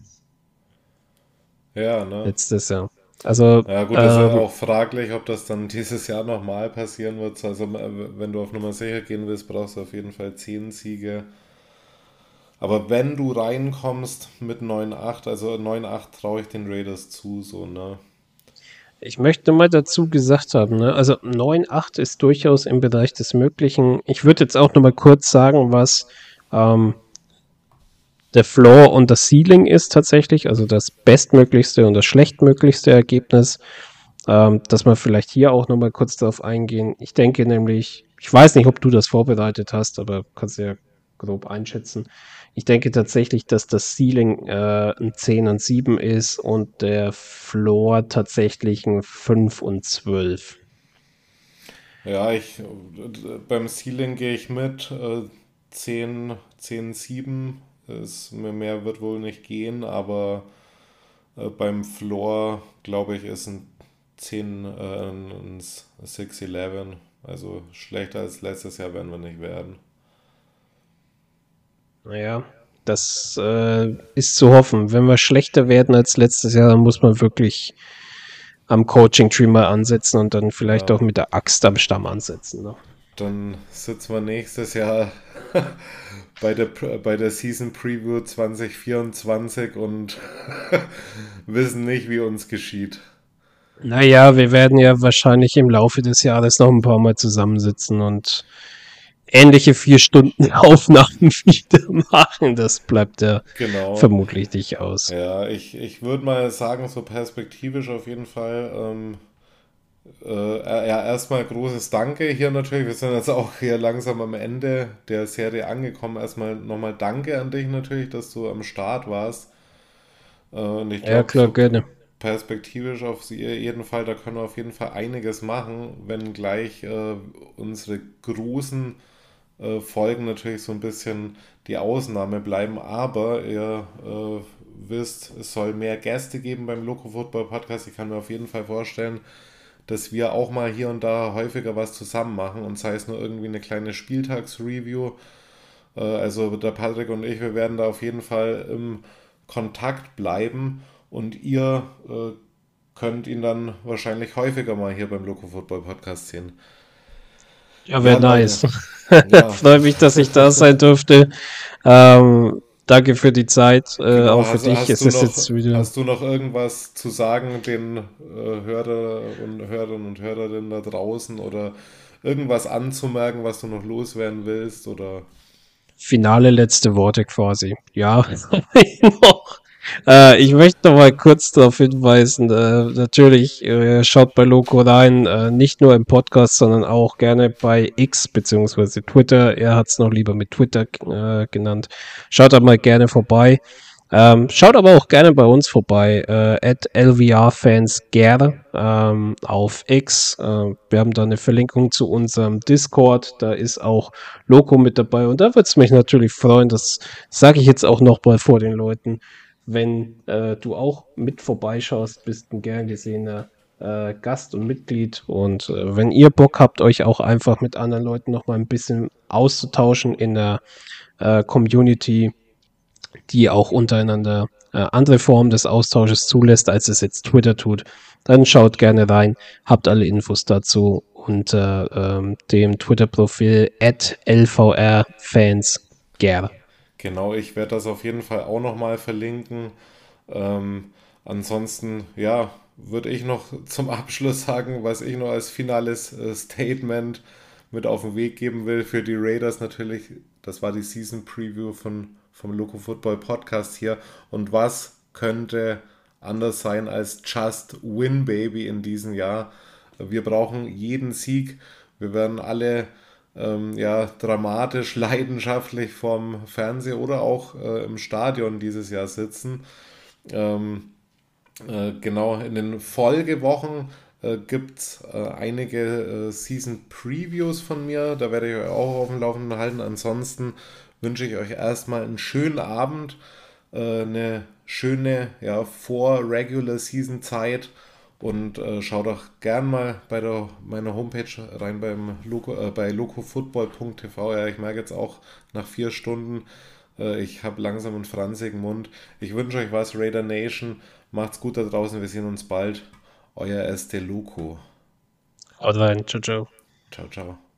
Ja, ne? letztes Jahr. Also, ja gut, das äh, ist auch fraglich, ob das dann dieses Jahr nochmal passieren wird. Also wenn du auf Nummer sicher gehen willst, brauchst du auf jeden Fall 10 Siege. Aber wenn du reinkommst mit 9-8, also 9-8 traue ich den Raiders zu, so, ne? Ich möchte mal dazu gesagt haben, ne? also 9-8 ist durchaus im Bereich des Möglichen. Ich würde jetzt auch noch mal kurz sagen, was ähm, der Floor und das Ceiling ist tatsächlich, also das bestmöglichste und das schlechtmöglichste Ergebnis, ähm, dass man vielleicht hier auch noch mal kurz darauf eingehen. Ich denke nämlich, ich weiß nicht, ob du das vorbereitet hast, aber kannst ja grob einschätzen. Ich denke tatsächlich, dass das Ceiling äh, ein 10 und 7 ist und der Floor tatsächlich ein 5 und 12. Ja, ich beim Ceiling gehe ich mit. Äh, 10, 10, 7. Ist, mehr wird wohl nicht gehen, aber äh, beim Floor, glaube ich, ist ein 10, äh, ein 6-11. Also schlechter als letztes Jahr werden wir nicht werden. Naja, das äh, ist zu hoffen. Wenn wir schlechter werden als letztes Jahr, dann muss man wirklich am Coaching-Tree mal ansetzen und dann vielleicht ja. auch mit der Axt am Stamm ansetzen. Ne? Dann sitzen wir nächstes Jahr bei der, bei der Season Preview 2024 und wissen nicht, wie uns geschieht. Naja, wir werden ja wahrscheinlich im Laufe des Jahres noch ein paar Mal zusammensitzen und ähnliche vier Stunden Aufnahmen wieder machen. Das bleibt ja genau. vermutlich nicht aus. Ja, ich, ich würde mal sagen, so perspektivisch auf jeden Fall. Ähm, äh, ja, erstmal großes Danke hier natürlich. Wir sind jetzt auch hier langsam am Ende der Serie angekommen. Erstmal nochmal Danke an dich natürlich, dass du am Start warst. Äh, und ich glaub, ja, klar, so gerne. Perspektivisch auf jeden Fall, da können wir auf jeden Fall einiges machen, wenn gleich äh, unsere großen äh, Folgen natürlich so ein bisschen die Ausnahme bleiben. Aber ihr äh, wisst, es soll mehr Gäste geben beim Loco Football Podcast. Ich kann mir auf jeden Fall vorstellen, dass wir auch mal hier und da häufiger was zusammen machen und sei es nur irgendwie eine kleine Spieltagsreview. Äh, also der Patrick und ich, wir werden da auf jeden Fall im Kontakt bleiben und ihr äh, könnt ihn dann wahrscheinlich häufiger mal hier beim Loco Football Podcast sehen. Ja, wäre ja, nice. Ja. Freue mich, dass ich da sein durfte. Ähm, danke für die Zeit. Äh, genau, auch für hast, dich. Hast es ist noch, jetzt wieder... hast du noch irgendwas zu sagen den äh, Hörer und Hörern und Hörerinnen da draußen oder irgendwas anzumerken, was du noch loswerden willst? Oder? Finale letzte Worte quasi. Ja, noch äh, ich möchte noch mal kurz darauf hinweisen, äh, natürlich äh, schaut bei Loco rein, äh, nicht nur im Podcast, sondern auch gerne bei X beziehungsweise Twitter. Er hat es noch lieber mit Twitter äh, genannt. Schaut da mal gerne vorbei. Ähm, schaut aber auch gerne bei uns vorbei, äh, at LVR-Fans gerne ähm, auf X. Äh, wir haben da eine Verlinkung zu unserem Discord, da ist auch Loco mit dabei und da würde es mich natürlich freuen, das sage ich jetzt auch noch mal vor den Leuten, wenn äh, du auch mit vorbeischaust, bist ein gern gesehener äh, Gast und Mitglied. Und äh, wenn ihr Bock habt, euch auch einfach mit anderen Leuten noch mal ein bisschen auszutauschen in der äh, Community, die auch untereinander äh, andere Formen des Austausches zulässt, als es jetzt Twitter tut, dann schaut gerne rein, habt alle Infos dazu unter ähm, dem Twitter-Profil at lvrfans gerne. Genau, ich werde das auf jeden Fall auch nochmal verlinken. Ähm, ansonsten, ja, würde ich noch zum Abschluss sagen, was ich noch als finales äh, Statement mit auf den Weg geben will für die Raiders natürlich. Das war die Season Preview von, vom Loco Football Podcast hier. Und was könnte anders sein als Just Win Baby in diesem Jahr? Wir brauchen jeden Sieg. Wir werden alle ähm, ja, dramatisch, leidenschaftlich vom Fernseher oder auch äh, im Stadion dieses Jahr sitzen. Ähm, äh, genau, in den Folgewochen äh, gibt es äh, einige äh, Season Previews von mir. Da werde ich euch auch auf dem Laufenden halten. Ansonsten wünsche ich euch erstmal einen schönen Abend, äh, eine schöne ja, Vor-Regular Season Zeit und äh, schau doch gern mal bei der, meiner Homepage rein beim Loco, äh, bei locofootball.tv. Ja, ich merke jetzt auch nach vier Stunden, äh, ich habe langsam einen franzigen Mund. Ich wünsche euch was, Raider Nation. Macht's gut da draußen. Wir sehen uns bald. Euer Esteluco. Haut rein. Ciao, ciao. Ciao, ciao.